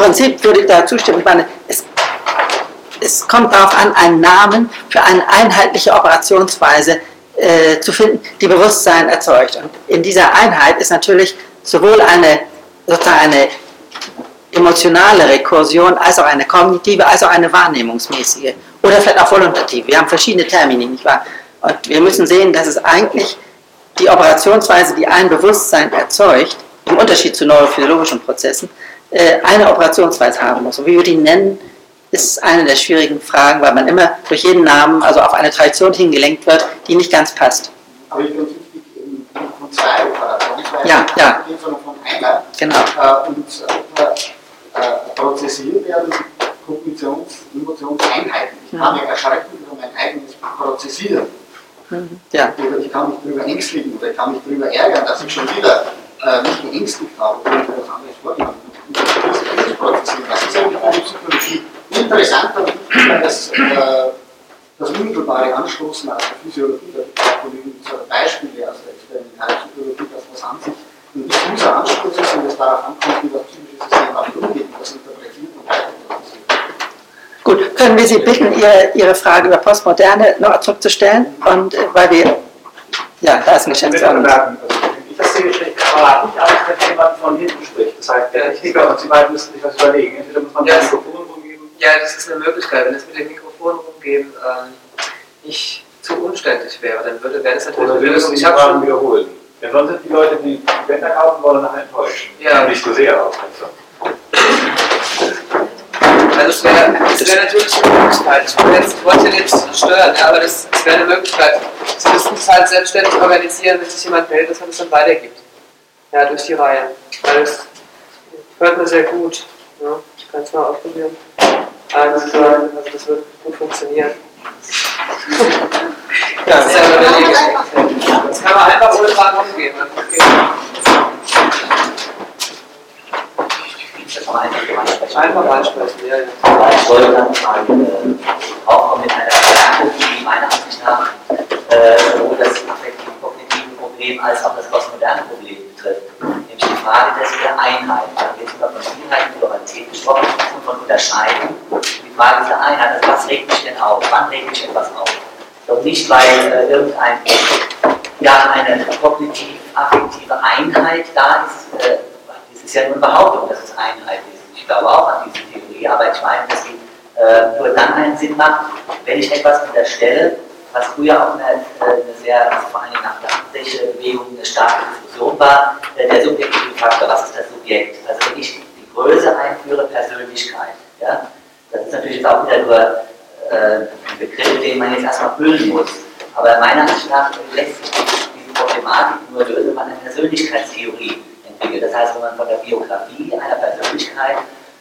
[SPEAKER 1] Prinzip würde ich da zustimmen. Ich meine, es, es kommt darauf an, einen Namen für eine einheitliche Operationsweise äh, zu finden, die Bewusstsein erzeugt. Und in dieser Einheit ist natürlich sowohl eine, sozusagen eine emotionale Rekursion als auch eine kognitive, als auch eine wahrnehmungsmäßige oder vielleicht auch volontative. Wir haben verschiedene Termini, nicht wahr? Und wir müssen sehen, dass es eigentlich die Operationsweise, die ein Bewusstsein erzeugt, im Unterschied zu neurophysiologischen Prozessen, eine Operationsweise haben muss. Und wie wir die nennen, ist eine der schwierigen Fragen, weil man immer durch jeden Namen also auf eine Tradition hingelenkt wird, die nicht ganz passt.
[SPEAKER 8] Aber ich wichtig, von zwei Operationsweisen,
[SPEAKER 1] Ja, ja.
[SPEAKER 8] von einer.
[SPEAKER 1] Genau.
[SPEAKER 8] Äh, und äh, äh, prozessiert werden Kognitions-, Emotionseinheiten. Ich kann mich erschrecken über mein eigenes Prozessieren.
[SPEAKER 1] Ja.
[SPEAKER 8] Oder ich kann mich darüber ängstlichen oder ich kann mich darüber ärgern, dass ich schon wieder äh, mich geängstigt habe oder ich etwas anderes vorgenommen habe. Das ist. Das eigentlich eine Psychologie interessanter als äh, das unmittelbare Anstoßen aus der Physiologie. Da gibt es Kollegen Beispiele aus der Experimentalpsychologie, dass das an sich ein diffuser Anstoß ist und es darauf ankommt, wie das psychische System damit umgeht, das interpretiert und weiter interpretiert.
[SPEAKER 1] Gut, können wir Sie bitten, Ihre, Ihre Frage über Postmoderne noch zurückzustellen? Und äh, weil wir, ja, da ist ein
[SPEAKER 9] Ich anmerken, also ich das sehe, steht Kamerad nicht aus, wenn jemand von hinten spricht. Das heißt, der Techniker und Sie beiden müssen sich was überlegen. Entweder muss man
[SPEAKER 5] Ja.
[SPEAKER 9] ein Mikrofon rumgeben.
[SPEAKER 5] Ja, das ist eine Möglichkeit. Wenn es mit dem Mikrofon rumgeben ähm, nicht zu umständlich wäre, dann würde, wäre das natürlich
[SPEAKER 9] Oder
[SPEAKER 5] eine
[SPEAKER 9] müssen
[SPEAKER 5] Lösung.
[SPEAKER 9] die
[SPEAKER 5] Ich habe
[SPEAKER 9] Fragen
[SPEAKER 5] schon.
[SPEAKER 9] wiederholen. Denn sonst sind die Leute, die die Bänder kaufen wollen, nachher enttäuscht.
[SPEAKER 5] Ja.
[SPEAKER 9] Nicht so sehr auch. Also.
[SPEAKER 5] Also es wäre es wäre natürlich eine Möglichkeit. Ich wollte jetzt, ich wollte jetzt stören, ja, aber das, das wäre eine Möglichkeit. Sie müssten es halt selbstständig organisieren, wenn sich jemand meldet, dass man es dann weitergibt. Ja, durch die Reihe. Weil das hört man sehr gut. Ja, ich kann es mal ausprobieren. Also, also das wird gut funktionieren. Das ist ja eine. Das kann man einfach ohne dran umgehen.
[SPEAKER 3] Man einfach
[SPEAKER 5] ansprechen, ja, ja.
[SPEAKER 3] Aber ich wollte dann mal äh, aufkommen mit einer Bemerkung, die meiner Ansicht nach äh, sowohl das affektiv-kognitive Problem als auch das postmoderne Problem betrifft. Nämlich die Frage der Einheit. Wir haben jetzt über von Vielheit und Pluralität gesprochen und von Unterscheidung. Die Frage dieser Einheit, also was regt mich denn auf? Wann regt mich etwas auf? Doch nicht, weil äh, irgendein, ja, eine kognitiv-affektive Einheit da ist. Äh, das ist ja nur eine Behauptung, dass es Einheit ist. Ich glaube auch an diese Theorie, aber ich meine, dass sie äh, nur dann einen Sinn macht, wenn ich etwas unterstelle, was früher auch eine, eine sehr, also vor allem nach der Amtliche Bewegung eine starke Diskussion war, äh, der subjektive Faktor, was ist das Subjekt? Also wenn ich die Größe einführe, Persönlichkeit, ja, das ist natürlich jetzt auch wieder nur äh, ein Begriff, den man jetzt erstmal füllen muss. Aber meiner Ansicht nach lässt sich diese Problematik nur lösen, wenn man eine Persönlichkeitstheorie entwickelt. Das heißt, wenn man von der Biografie einer Persönlichkeit,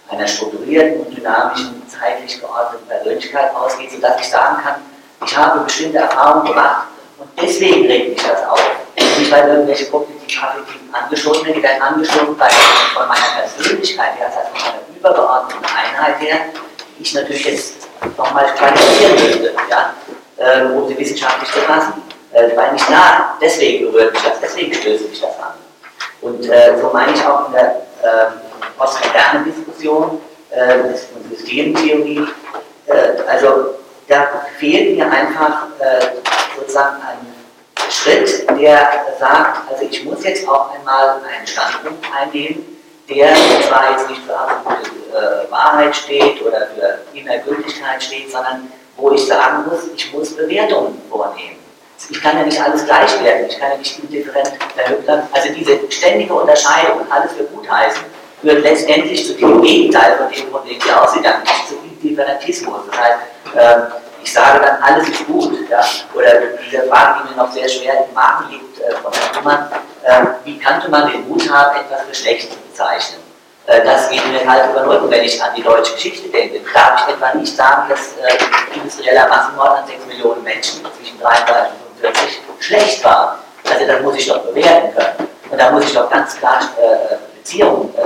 [SPEAKER 3] einer strukturierten und dynamischen, zeitlich geordneten Persönlichkeit ausgeht, sodass ich sagen kann, ich habe bestimmte Erfahrungen gemacht und deswegen regt mich das auf. Nicht weil irgendwelche kognitiv-affektiven Angeschobene, die werden angeschoben, weil von meiner Persönlichkeit her, das heißt von meiner übergeordneten Einheit her, ich natürlich jetzt nochmal qualifizieren möchte, ja, äh, um sie wissenschaftlich zu fassen. Äh, weil nicht da, deswegen berührt mich das, deswegen stößt mich das an. Und äh, so meine ich auch in der äh, postmodernen Diskussion äh, und Systemtheorie, äh, also da fehlt mir einfach äh, sozusagen ein Schritt, der sagt, also ich muss jetzt auch einmal einen Standpunkt einnehmen, der zwar jetzt nicht für absolute äh, Wahrheit steht oder für Innergültigkeit steht, sondern wo ich sagen muss, ich muss Bewertungen vornehmen. Ich kann ja nicht alles gleich werden, ich kann ja nicht indifferent verhökern. Also diese ständige Unterscheidung alles für gut heißen, führt letztendlich zu dem Gegenteil von dem, von dem wir ausgegangen sind, zu Indifferentismus. Das heißt, ich sage dann, alles ist gut. Ja? Oder diese Frage, die mir noch sehr schwer im Magen liegt, äh, von Herrn Nummern, äh, wie könnte man den Mut haben, etwas für schlecht zu bezeichnen? Äh, das geht mir halt über Rücken, wenn ich an die deutsche Geschichte denke. Darf ich etwa nicht sagen, dass äh, industrieller Massenmord an 6 Millionen Menschen zwischen 33 und 45 schlecht war? Also das muss ich doch bewerten können. Und da muss ich doch ganz klar Beziehungen äh,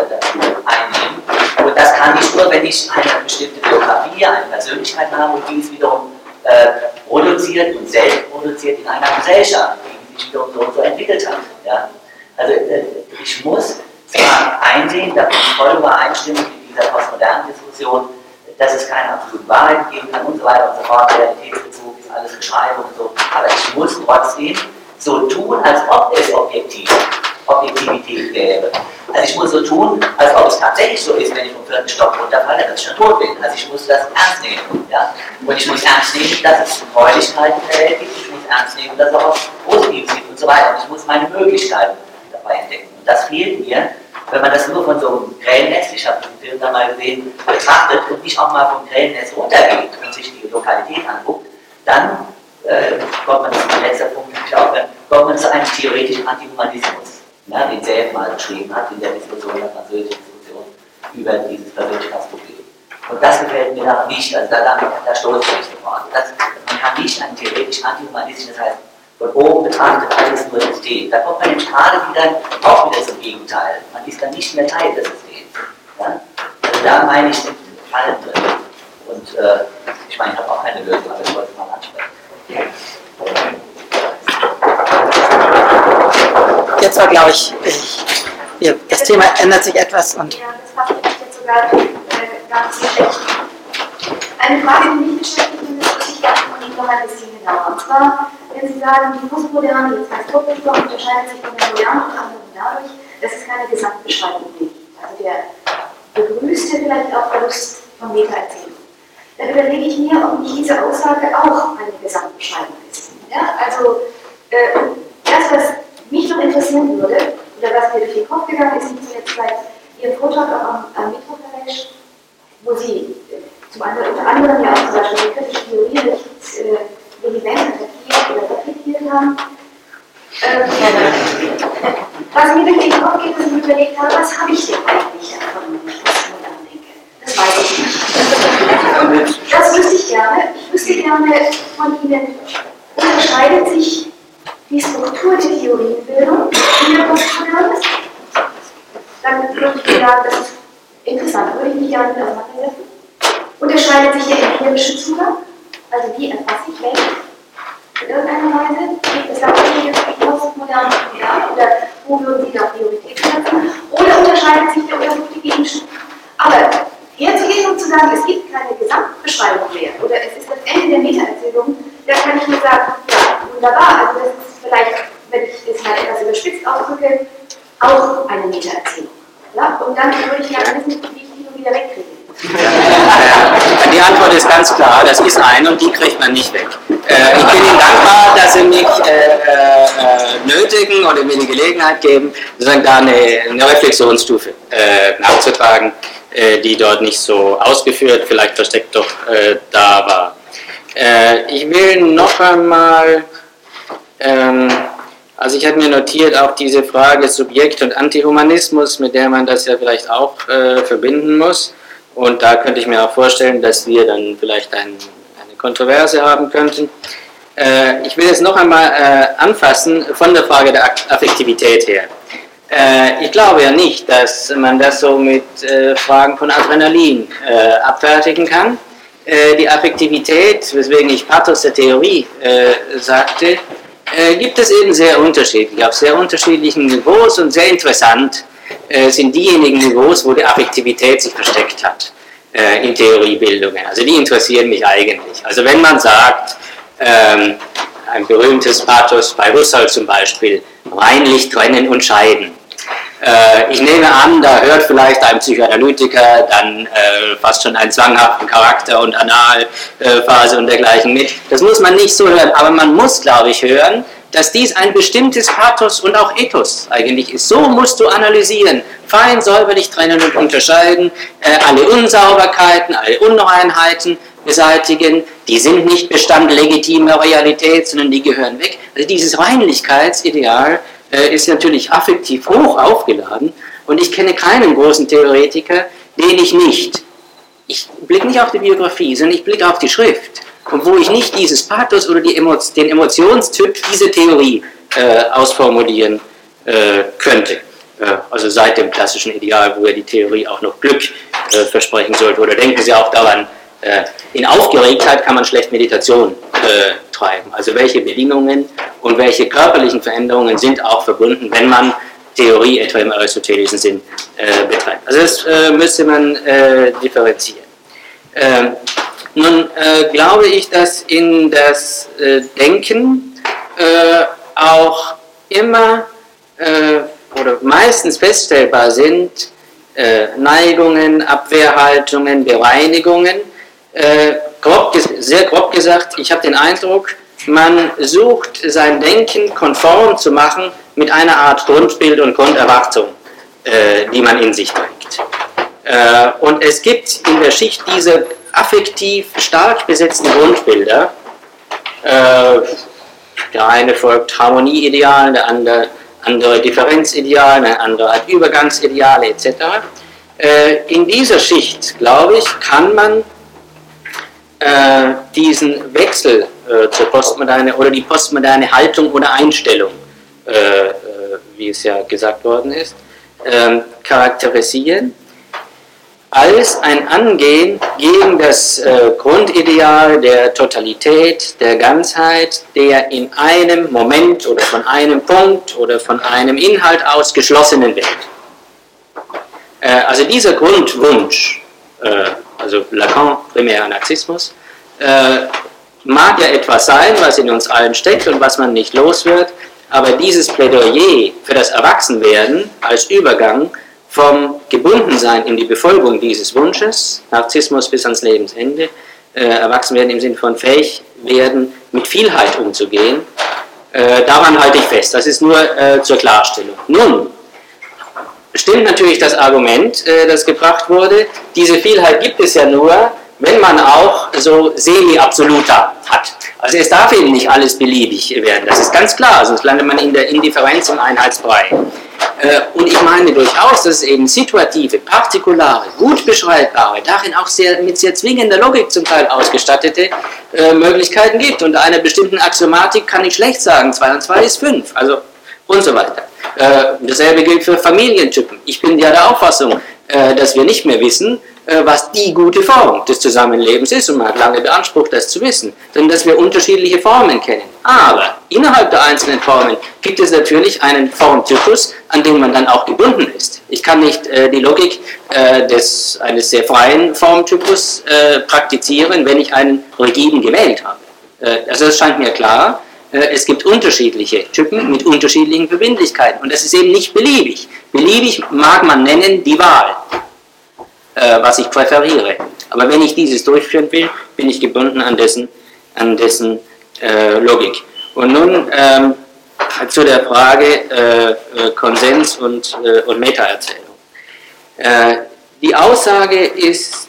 [SPEAKER 3] einnehmen. Und das kann ich nur, wenn ich eine bestimmte Biografie, eine Persönlichkeit habe und die ist wiederum äh, produziert und selbst produziert in einer Gesellschaft, die sich wiederum so und so entwickelt hat. Ja? Also äh, ich muss zwar einsehen, dass ich voll übereinstimmen mit dieser postmodernen Diskussion, dass es keine absoluten Wahrheit geben kann und so weiter und so fort, Realitätsbezug ist alles Beschreibung und so, aber ich muss trotzdem so tun, als ob es objektiv, Objektivität gäbe. Also ich muss so tun, als ob es tatsächlich so ist, wenn ich vom vierten Stock runterfalle, dass ich schon tot bin. Also ich muss das ernst nehmen. Ja? Und ich muss ernst nehmen, dass es Freudigkeiten der Welt gibt. Ich muss ernst nehmen, dass es auch was Positives gibt und so weiter. Und ich muss meine Möglichkeiten dabei entdecken. Und das fehlt mir, wenn man das nur von so einem Krähennetz, ich habe den Film da mal gesehen, betrachtet und nicht auch mal vom Krähennetz runtergeht und sich die Lokalität anguckt, dann äh, kommt man, das ist letzter Punkt, ich auch, kommt man zu einem theoretischen Antihumanismus, ja, den Self mal beschrieben hat in der Diskussion, der französischen Diskussion über dieses Persönlichkeitsproblem. Und das gefällt mir daran nicht, also da, da, da stoße ich sofort. Das, man kann nicht einen theoretisch antihumanistischen, das heißt, von oben betrachtet alles nur System. Da kommt man nämlich gerade wieder auch wieder zum Gegenteil. Man ist dann nicht mehr Teil des Systems. Ja? Also da meine ich den Fall drin. Und äh, ich meine, ich habe auch keine Lösung, aber ich wollte es mal ansprechen.
[SPEAKER 1] Jetzt war, glaube ich, ich ja, das Thema ändert sich etwas und.
[SPEAKER 7] Ja, das passt jetzt sogar äh, ganz schlecht. Eine Frage, die mich beschäftigt, das ich gerne noch ein bisschen genauer. Und zwar, wenn Sie sagen, die Postmoderne, heißt Popkultur, unterscheidet sich von der Modernen und anderen dadurch, dass es keine Gesamtbeschreibung gibt. Also der begrüßte vielleicht auch Verlust von Meta-Erzählung. Dann überlege ich mir, ob nicht diese Aussage auch eine Gesamtbeschreibung ist. Ja, also äh, das, was mich noch interessieren würde, oder was mir durch den Kopf gegangen ist, nicht zuletzt bei Ihrem Vortrag auch am, am Mikroflash, wo Sie äh, zum anderen, unter anderem ja auch zum Beispiel die kritische Theorie recht äh, vehement attackiert oder reflektiert haben. Ähm, was mir durch den Kopf geht, dass ich mir überlegt habe, was habe ich denn eigentlich davon, wenn ich das modern denke? Das weiß ich nicht. Das wüsste ich gerne. Ich wüsste gerne von Ihnen, unterscheidet sich die Struktur der Theorienbildung in der ist? Dann würde ich sagen, das ist interessant, würde ich mich gerne mit auseinandersetzen. Unterscheidet sich der empirische Zugang, also wie erfasse ich Welt in irgendeiner Weise? Gibt es da Unterschiede postmodern und modern oder wo würden Sie da Priorität setzen? Oder unterscheidet sich der untersuchte Gegenstand? Aber herzugehen und zu sagen, es gibt keine Gesamtbeschreibung mehr oder es ist das Ende der Metaerzählung, da kann ich nur sagen, ja, wunderbar, also das ist vielleicht, wenn ich es mal etwas überspitzt ausdrücke, auch eine Metaerzählung. Ja? Und dann würde ich gerne wissen, wie ich die nur wieder wegkriege.
[SPEAKER 2] Die Antwort ist ganz klar, das ist eine und die kriegt man nicht weg. Äh, ich bin Ihnen dankbar, dass Sie mich äh, äh, nötigen oder mir die Gelegenheit geben, sozusagen da eine, Reflexionsstufe nachzutragen, die dort nicht so ausgeführt, vielleicht versteckt doch da war. Ich will noch einmal ähm, also ich habe mir notiert auch diese Frage Subjekt und Antihumanismus, mit der man das ja vielleicht auch äh, verbinden muss. Und da könnte ich mir auch vorstellen, dass wir dann vielleicht ein, eine Kontroverse haben könnten. Äh, ich will jetzt noch einmal äh, anfassen von der Frage der Affektivität her. Äh, ich glaube ja nicht, dass man das so mit äh, Fragen von Adrenalin äh, abfertigen kann. Die Affektivität, weswegen ich Pathos der Theorie sagte, äh, gibt es eben sehr unterschiedlich, auf sehr unterschiedlichen Niveaus und sehr interessant äh, sind diejenigen Niveaus, wo die Affektivität sich versteckt hat äh, in Theoriebildungen. Also die interessieren mich eigentlich. Also wenn man sagt, ähm, ein berühmtes Pathos bei Husserl zum Beispiel, reinlich trennen und scheiden. Äh, ich nehme an, da hört vielleicht ein Psychoanalytiker dann äh, fast schon einen zwanghaften Charakter und Analphase und dergleichen mit. Das muss man nicht so hören, aber man muss, glaube ich, hören, dass dies ein bestimmtes Pathos und auch Ethos eigentlich ist. So musst du analysieren, fein säuberlich trennen und unterscheiden, äh, alle Unsauberkeiten, alle Unreinheiten beseitigen, die sind nicht Bestand legitimer Realität, sondern die gehören weg. Also dieses Reinlichkeitsideal äh, ist natürlich affektiv hoch aufgeladen und ich kenne keinen großen Theoretiker, den ich nicht, ich blicke nicht auf die Biografie, sondern ich blicke auf die Schrift und wo ich nicht dieses Pathos oder die Emo den Emotionstyp dieser Theorie äh, ausformulieren äh, könnte. Äh, also seit dem klassischen Ideal, wo ja die Theorie auch noch Glück äh, versprechen sollte. Oder denken Sie auch daran, in Aufgeregtheit kann man schlecht Meditation äh, treiben. Also welche Bedingungen und welche körperlichen Veränderungen sind auch verbunden, wenn man Theorie etwa im aristotelischen Sinn äh, betreibt. Also das äh, müsste man äh, differenzieren. Ähm, nun äh, glaube ich, dass in das äh, Denken auch immer oder meistens feststellbar sind Neigungen, Abwehrhaltungen, Bereinigungen, äh, grob, sehr grob gesagt, ich habe den Eindruck, man sucht sein Denken konform zu machen mit einer Art Grundbild und Grunderwartung, äh, die man in sich trägt. Äh, und es gibt in der Schicht diese affektiv stark besetzten Grundbilder. Äh, der eine folgt Harmonieidealen, der andere, andere Differenzidealen, der andere hat Übergangsideale etc. Äh, in dieser Schicht, glaube ich, kann man äh, diesen Wechsel äh, zur Postmoderne oder die postmoderne Haltung oder Einstellung, äh, äh wie es ja gesagt worden ist, ähm, charakterisieren als ein Angehen gegen das äh, Grundideal der Totalität, der Ganzheit, der in einem Moment oder von einem Punkt oder von einem Inhalt aus geschlossenen Welt. also dieser Grundwunsch, also Lacan, primärer Narzissmus, äh, mag ja etwas sein, was in uns allen steckt und was man nicht los wird, aber dieses Plädoyer für das Erwachsenwerden als Übergang vom Gebundensein in die Befolgung dieses Wunsches, Narzissmus bis ans Lebensende, äh, Erwachsenwerden im Sinne von fähig werden, mit Vielheit umzugehen, äh, daran halte ich fest. Das ist nur äh, zur Klarstellung. Nun, stimmt natürlich das Argument, äh, das gebracht wurde, diese Vielheit gibt es ja nur, wenn man auch so semi-absoluter hat. Also es darf eben nicht alles beliebig werden, das ist ganz klar, sonst landet man in der Indifferenz im Einheitsbrei. Äh, und ich meine durchaus, dass es eben situative, partikulare, gut beschreibbare, darin auch sehr, mit sehr zwingender Logik zum Teil ausgestattete äh, Möglichkeiten gibt. Unter einer bestimmten Axiomatik kann ich schlecht sagen, 2 und 2 ist 5, also und so weiter. Äh, dasselbe gilt für Familientypen. Ich bin ja der Auffassung, äh, dass wir nicht mehr wissen, äh, was die gute Form des Zusammenlebens ist und man hat lange beansprucht, das zu wissen, sondern dass wir unterschiedliche Formen kennen. Aber innerhalb der einzelnen Formen gibt es natürlich einen Formtypus, an den man dann auch gebunden ist. Ich kann nicht äh, die Logik äh, des, eines sehr freien Formtypus äh, praktizieren, wenn ich einen rigiden gewählt habe. Also das scheint mir klar. Es gibt unterschiedliche Typen mit unterschiedlichen Verbindlichkeiten und das ist eben nicht beliebig. Beliebig mag man nennen die Wahl äh, was ich präferiere. Aber wenn ich dieses durchführen will, bin ich gebunden an dessen, an dessen äh, Logik. Und nun ähm, zu der Frage äh, äh Konsens und, äh, und Metaerzählung. Äh, die Aussage ist,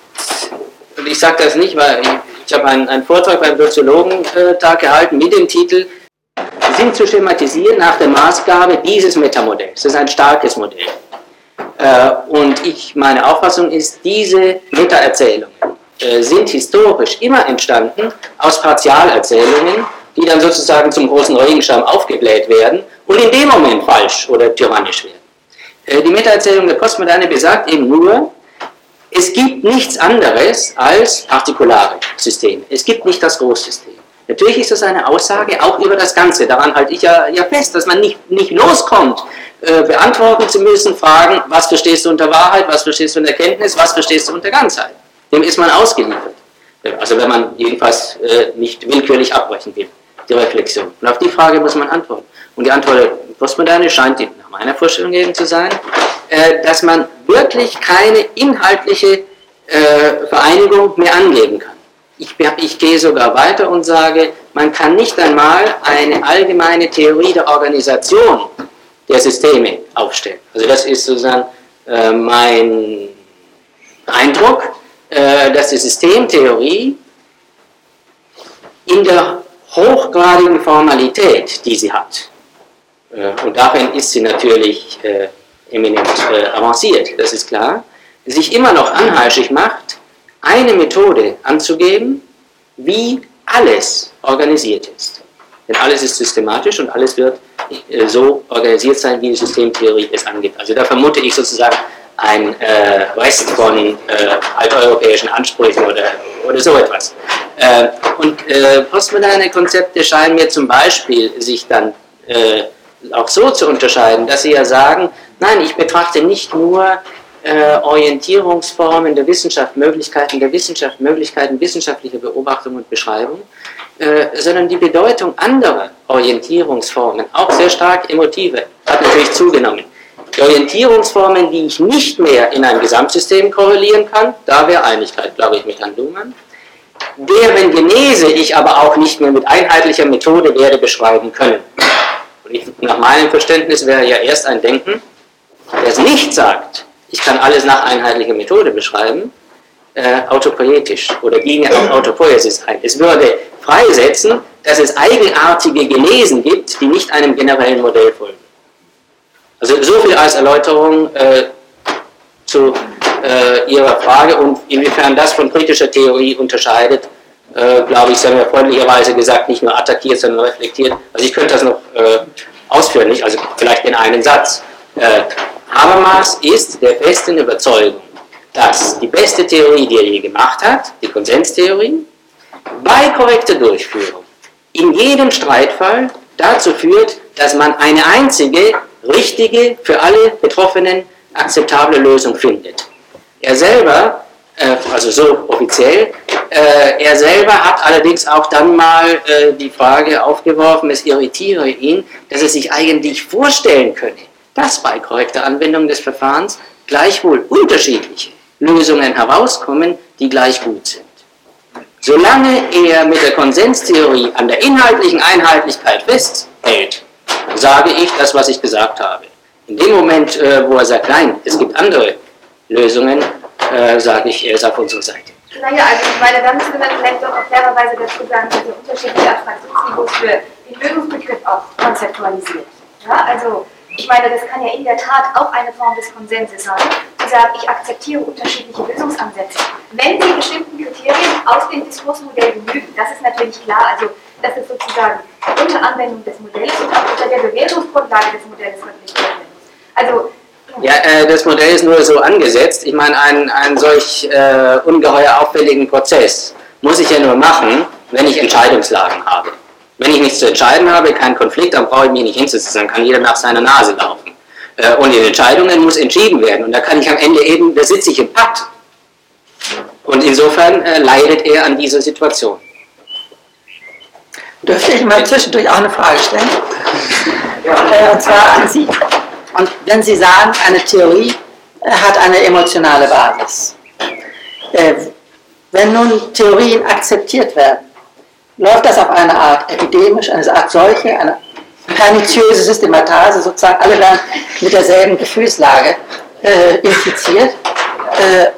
[SPEAKER 2] und ich sage das nicht, weil ich, ich habe einen, einen, Vortrag beim Soziologentag gehalten mit dem Titel sind zu schematisieren nach der Maßgabe dieses Metamodells. Das ist ein starkes Modell. Äh, und ich, meine Auffassung ist, diese Metaerzählungen äh, sind historisch immer entstanden aus Partialerzählungen, die dann sozusagen zum großen Regenschirm aufgebläht werden und in dem Moment falsch oder tyrannisch werden. Äh, die Metaerzählung der Postmoderne besagt eben nur, es gibt nichts anderes als partikulare Systeme. Es gibt nicht das Großsystem. Natürlich ist das eine Aussage auch über das Ganze. Daran halte ich ja, ja fest, dass man nicht, nicht loskommt äh, beantworten zu müssen, Fragen, was verstehst du unter Wahrheit, was verstehst du unter Erkenntnis, was verstehst du unter Ganzheit. Dem ist man ausgeliefert. Also wenn man jedenfalls äh, nicht willkürlich abbrechen will, die Reflexion. Und auf die Frage muss man antworten. Und die Antwort der Postmoderne scheint nach meiner Vorstellung eben zu sein, äh, dass man wirklich keine inhaltliche äh, Vereinigung mehr angeben kann. Ich, ich, gehe sogar weiter und sage, man kann nicht einmal eine allgemeine Theorie der Organisation der Systeme aufstellen. Also das ist sozusagen äh, mein Eindruck, äh, dass die Systemtheorie in der hochgradigen Formalität, die sie hat, äh, und darin ist sie natürlich eminent äh, avanciert, das ist klar, sich immer noch anheischig macht, eine Methode anzugeben, wie alles organisiert ist. Denn alles ist systematisch und alles wird äh, so organisiert sein, wie die Systemtheorie es angibt. Also da vermute ich sozusagen ein äh, Rest von äh, alteuropäischen Ansprüchen oder, oder so etwas. Äh, und äh, postmoderne Konzepte scheinen mir zum Beispiel sich dann äh, auch so zu unterscheiden, dass sie ja sagen, nein, ich betrachte nicht nur äh, Orientierungsformen der Wissenschaft, Möglichkeiten der Wissenschaft, Möglichkeiten wissenschaftlicher Beobachtung und Beschreibung, äh, sondern die Bedeutung anderer Orientierungsformen, auch sehr stark emotive, hat natürlich zugenommen. Die Orientierungsformen, die ich nicht mehr in einem Gesamtsystem korrelieren kann, da wäre Einigkeit, glaube ich, mit Herrn Luhmann. Deren Genese ich aber auch nicht mehr mit einheitlicher Methode werde beschreiben können. Und ich, nach meinem Verständnis wäre ja erst ein Denken, das nicht sagt, ich kann alles nach einheitlicher Methode beschreiben, äh, autopoetisch oder ginge auf Autopoiesis ein. Es würde freisetzen, dass es eigenartige Genesen gibt, die nicht einem generellen Modell folgen. Also so viel als Erläuterung äh, zu äh, Ihrer Frage und inwiefern das von kritischer Theorie unterscheidet, äh, glaube ich, haben ja freundlicherweise gesagt, nicht nur attackiert, sondern reflektiert. Also ich könnte das noch äh, ausführen, nicht? also vielleicht in einen Satz. Äh, Habermas ist der festen Überzeugung, dass die beste Theorie, die er je gemacht hat, die Konsenstheorie, bei korrekter Durchführung in jedem Streitfall dazu führt, dass man eine einzige, richtige, für alle Betroffenen akzeptable Lösung findet. Er selber, äh, also so offiziell, äh, er selber hat allerdings auch dann mal äh, die Frage aufgeworfen, es irritiere ihn, dass er sich eigentlich vorstellen könne, dass bei korrekter Anwendung des Verfahrens gleichwohl unterschiedliche Lösungen herauskommen, die gleich gut sind. Solange er mit der Konsenstheorie an der inhaltlichen Einheitlichkeit festhält, sage ich das, was ich gesagt habe. In dem Moment, äh, wo er sagt, nein, es gibt andere Lösungen, äh, sage ich, er ist auf unserer Seite.
[SPEAKER 7] Naja, also ich meine, da müssen wir vielleicht doch auf fairerweise dazu sagen, dass er unterschiedliche Abstraktionsniveaus für den Lösungsbegriff auch konzeptualisiert. Ja, also ich meine, das kann ja in der Tat auch eine Form des Konsenses sein, zu sagen, ich akzeptiere unterschiedliche Lösungsansätze. Wenn Sie bestimmten Kriterien aus dem Diskursmodell genügen, das ist natürlich klar, also das ist sozusagen unter Anwendung des Modells und auch unter der Bewertungsgrundlage des Modells reflektiert werden. Also
[SPEAKER 2] ja, äh, das Modell ist nur so angesetzt. Ich meine, einen, einen solch äh, ungeheuer auffälligen Prozess muss ich ja nur machen, wenn ich Entscheidungslagen habe. Wenn ich nichts zu entscheiden habe, keinen Konflikt, dann brauche ich mich nicht hinzusetzen, dann kann jeder nach seiner Nase laufen. Äh, und in Entscheidungen muss entschieden werden. Und da kann ich am Ende eben, da sitze ich im Pakt. Und insofern äh, leidet er an dieser Situation.
[SPEAKER 1] Dürfte ich mal zwischendurch auch eine Frage stellen? Äh, und zwar an Sie. Und wenn Sie sagen, eine Theorie hat eine emotionale Basis. Wenn nun Theorien akzeptiert werden, läuft das auf eine Art epidemisch, eine Art Seuche, eine perniziöse Systematase, sozusagen alle werden mit derselben Gefühlslage äh, infiziert. Äh,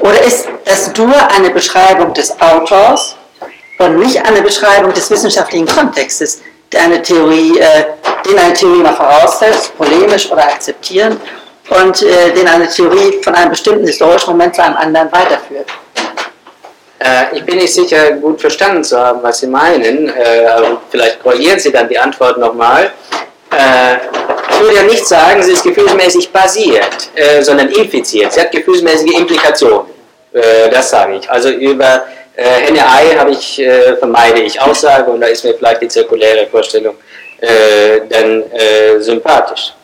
[SPEAKER 1] oder ist es nur eine Beschreibung des Autors und nicht eine Beschreibung des wissenschaftlichen Kontextes, der eine Theorie, äh, den eine Theorie mal voraussetzt, polemisch oder akzeptieren, und äh, den eine Theorie von einem bestimmten historischen Moment zu einem anderen weiterführt?
[SPEAKER 2] Äh, ich bin nicht sicher, gut verstanden zu haben, was Sie meinen. Äh, vielleicht korrigieren Sie dann die Antwort nochmal. Äh, ich würde ja nicht sagen, sie ist gefühlsmäßig basiert, äh, sondern infiziert. Sie hat gefühlsmäßige Implikationen. Äh, das sage ich. Also über äh, Henne-Ei habe ich, äh, vermeide ich Aussage und da ist mir vielleicht die zirkuläre Vorstellung dann sympathisch.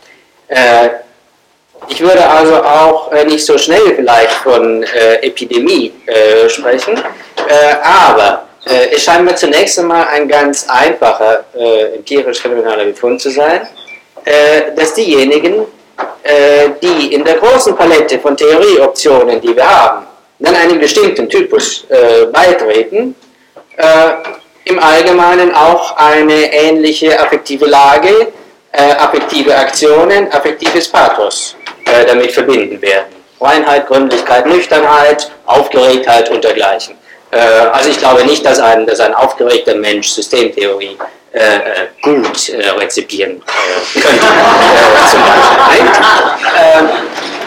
[SPEAKER 2] Ich würde also auch äh, nicht so schnell vielleicht von äh, Epidemie äh, sprechen, aber es scheint mir zunächst einmal ein ganz einfacher empirisch-phänomenaler Befund zu sein, dass diejenigen, die in der großen Palette von Theorieoptionen, die wir haben, dann einem bestimmten Typus äh, beitreten, äh, im Allgemeinen auch eine ähnliche affektive Lage, äh, affektive Aktionen, affektives Pathos äh, damit verbinden werden. Reinheit, Gründlichkeit, Nüchternheit, Aufgeregtheit und dergleichen. Äh, also ich glaube nicht, dass ein, dass ein aufgeregter Mensch Systemtheorie äh, gut äh, rezipieren äh, können. äh, zum Beispiel.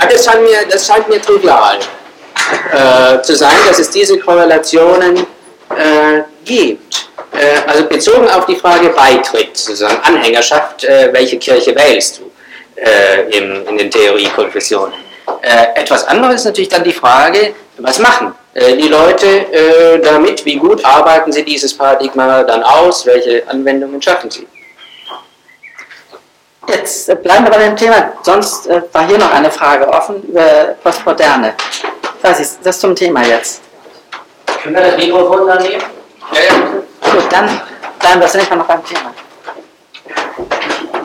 [SPEAKER 2] das, scheint mir, das scheint mir trivial zu sein, dass es diese Korrelationen gibt. Äh, also bezogen auf die Frage Beitritt, sozusagen Anhängerschaft, äh, welche Kirche wählst du äh, in, in den Theoriekonfessionen. Äh, etwas anderes ist natürlich dann die Frage, was machen äh, die Leute äh, damit, wie gut arbeiten sie dieses Paradigma dann aus, welche Anwendungen schaffen sie.
[SPEAKER 1] Jetzt bleiben wir bei dem Thema. Sonst äh, war hier noch eine Frage offen über Postmoderne. Das ist das zum Thema jetzt.
[SPEAKER 3] Können wir das Mikrofon dann nehmen?
[SPEAKER 1] Gut, dann bleiben wir zunächst mal noch beim Thema.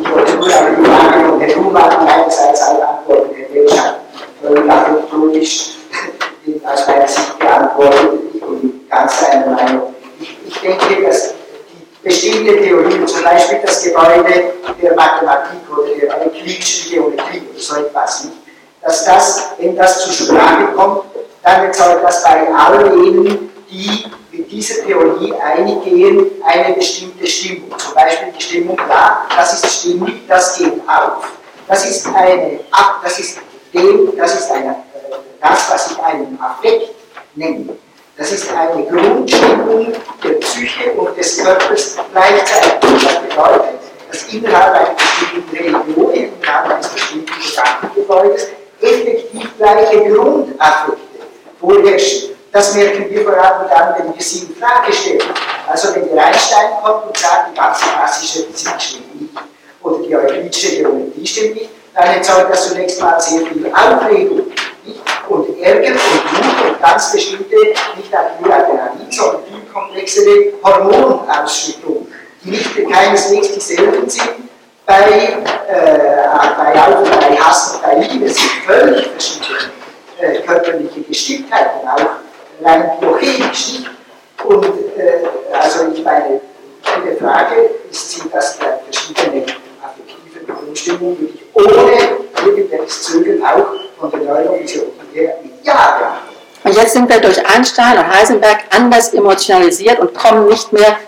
[SPEAKER 4] Ich wollte nur die Frage Herrn Humann meinerseits alle Antworten der Wirtschaft völlig apologisch aus meiner Sicht beantwortet. Bin ganz seiner Meinung. Ich, denke, dass die bestimmte Theorien, zum Beispiel das Gebäude der Mathematik oder der euklidischen Geometrie oder so etwas, dass das, wenn das zur Sprache kommt, dann erzeugt das bei all denen, die mit dieser Theorie eingehen, eine bestimmte Stimmung. Zum Beispiel die Stimmung, ja, das ist stimmig, das geht auf. Das ist eine, das ist dem, das ist eine, das, was ich einen Affekt nenne. Das ist eine Grundstimmung der Psyche und des Körpers gleichzeitig. Das bedeutet, dass innerhalb einer bestimmten Religion, innerhalb eines bestimmten Gedankengebäudes, effektiv gleiche Grundaffekte vorherrschen. Das merken wir vor allem dann, wenn wir sie in Frage stellen. Also wenn der Einstein kommt und sagt, die ganze klassische Physik stimmt nicht oder die euklidische Geometrie stimmt nicht, dann erzeugt das zunächst mal sehr viel Aufregung nicht? und Ärger und Wut und ganz bestimmte, nicht nur Adrenalin, sondern viel komplexere Hormonausschüttung, die nicht keineswegs dieselben sind bei, äh, bei, auch bei Hass und bei Liebe, sind völlig verschiedene äh, körperliche Gestimmtheiten, auch rein biochemisch nicht. Und äh, also ich meine, die Frage ist, sind das bei verschiedene affektive Grundstimmungen wirklich ohne irgendwelches Zögern auch von der Neurophysiologie her mit Ja beantwortet.
[SPEAKER 1] Und jetzt sind wir durch Einstein und Heisenberg anders emotionalisiert und kommen nicht mehr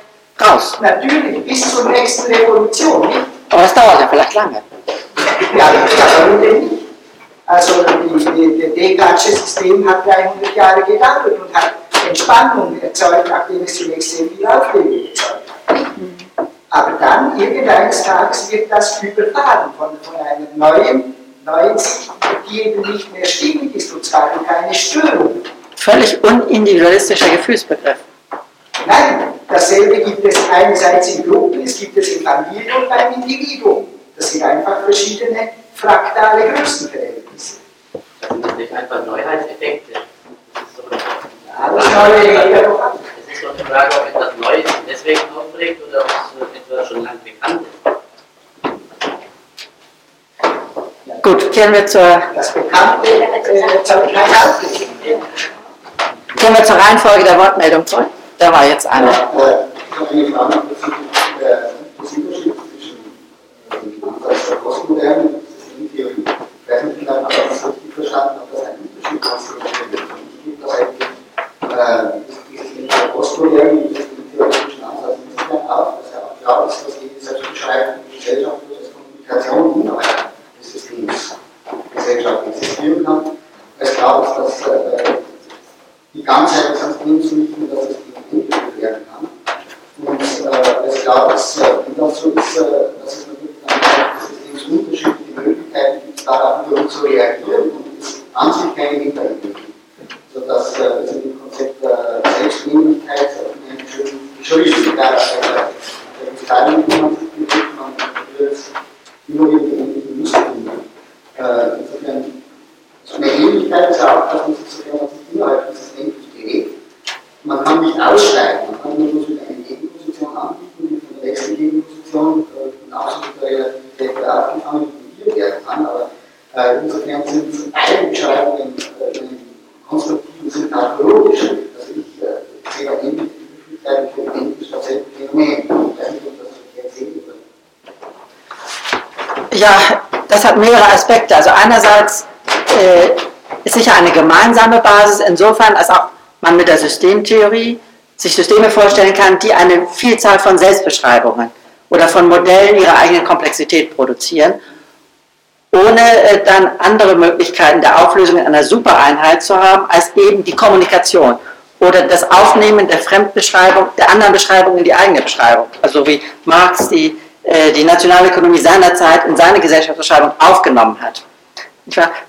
[SPEAKER 1] raus.
[SPEAKER 4] Natürlich, bis zur nächsten Revolution?
[SPEAKER 1] Aber das dauert ja vielleicht lange.
[SPEAKER 4] Ja, warum denn nicht? Also das Descartesche System hat 300 Jahre gedauert und hat Entspannung erzeugt, nachdem es zunächst sehr viel Aufregung erzeugt hat. Aber dann, irgendeines Tages, wird das überfahren von, von einer neuen, neuen die eben nicht mehr stimmig ist, und zwar durch eine Störung.
[SPEAKER 1] Völlig unindividualistischer Gefühlsbegriff.
[SPEAKER 4] Nein, dasselbe gibt es einerseits in Gruppen, es gibt es in Familien und beim Individuum. Das sind einfach verschiedene fraktale Größenverhältnisse.
[SPEAKER 3] Natürlich einfach Neuheitseffekte. Das ist
[SPEAKER 4] ja doch ab.
[SPEAKER 3] es ist doch die Frage, ob etwas Neues deswegen aufregt oder ob es etwas schon lang bekannt ist.
[SPEAKER 1] Gut, kehren wir zur,
[SPEAKER 4] Das Bekannte äh, keine Aufregung.
[SPEAKER 1] kehren wir zur Reihenfolge der Wortmeldung zurück. Da war jetzt eine.
[SPEAKER 8] Äh, Ich habe eine Frage bezüglich der- des Unterschieds zwischen äh, dem Ansatz der Postmoderne und der Systemtheorie. Ich weiß nicht, wie lange ich das richtig verstanden habe, dass ein Unterschied konstruiert wird. Und ich gebe das eigentlich äh, dieses mit der Postmoderne und des systemtheoretischen Ansatz insofern auf, dass er auch klar ist, dass die selbstbeschreibende Gesellschaft durch das Kommunikation innerhalb des Systems Gesellschaft existieren kann. Es klar ist, dass äh, die Ganzheit des Systems nicht nur das System entwickelt werden kann. Und äh, es klar ist, äh, wenn das so ist, äh, dass es natürlich dann innerhalb des Systems unterschiedliche Möglichkeiten gibt, darauf wiederum zu reagieren und es an sich keine Hintergründe gibt. Sodass äh, das in dem Konzept der Selbstnehmlichkeit auf einen schönen beschrieben der der Entscheidung, die man sich bewegt, man wird es immer wieder die ähnlichen Muster finden. Äh, insofern so eine Ähnlichkeit ist ja auch, dass man sich sogar sich innerhalb dieses Denkens bewegt. Man kann nicht aussteigen, man kann nur so eine Gegenposition anbieten, die von der nächsten Gegenposition äh, genauso mit der Relativität wieder aufgefangen und probiert werden kann. Aber äh, insofern sind beide Beschreibungen äh, im konstruktiven Sinn tautologisch. Also ich äh, sehe da ähnliche Begrifflichkeiten für Denken statt Phänomen. Ich weiß nicht, ob das so verkehrt sehen würde.
[SPEAKER 1] Ja, das hat mehrere Aspekte. Also einerseits äh, ist sicher eine gemeinsame Basis insofern, als auch man mit der Systemtheorie sich Systeme vorstellen kann, die eine Vielzahl von Selbstbeschreibungen oder von Modellen ihrer eigenen Komplexität produzieren, ohne äh, dann andere Möglichkeiten der Auflösung in einer Supereinheit zu haben, als eben die Kommunikation oder das Aufnehmen der Fremdbeschreibung, der anderen Beschreibung in die eigene Beschreibung. Also wie Marx die, äh, die Nationalökonomie seinerzeit in seine Gesellschaftsbeschreibung aufgenommen hat.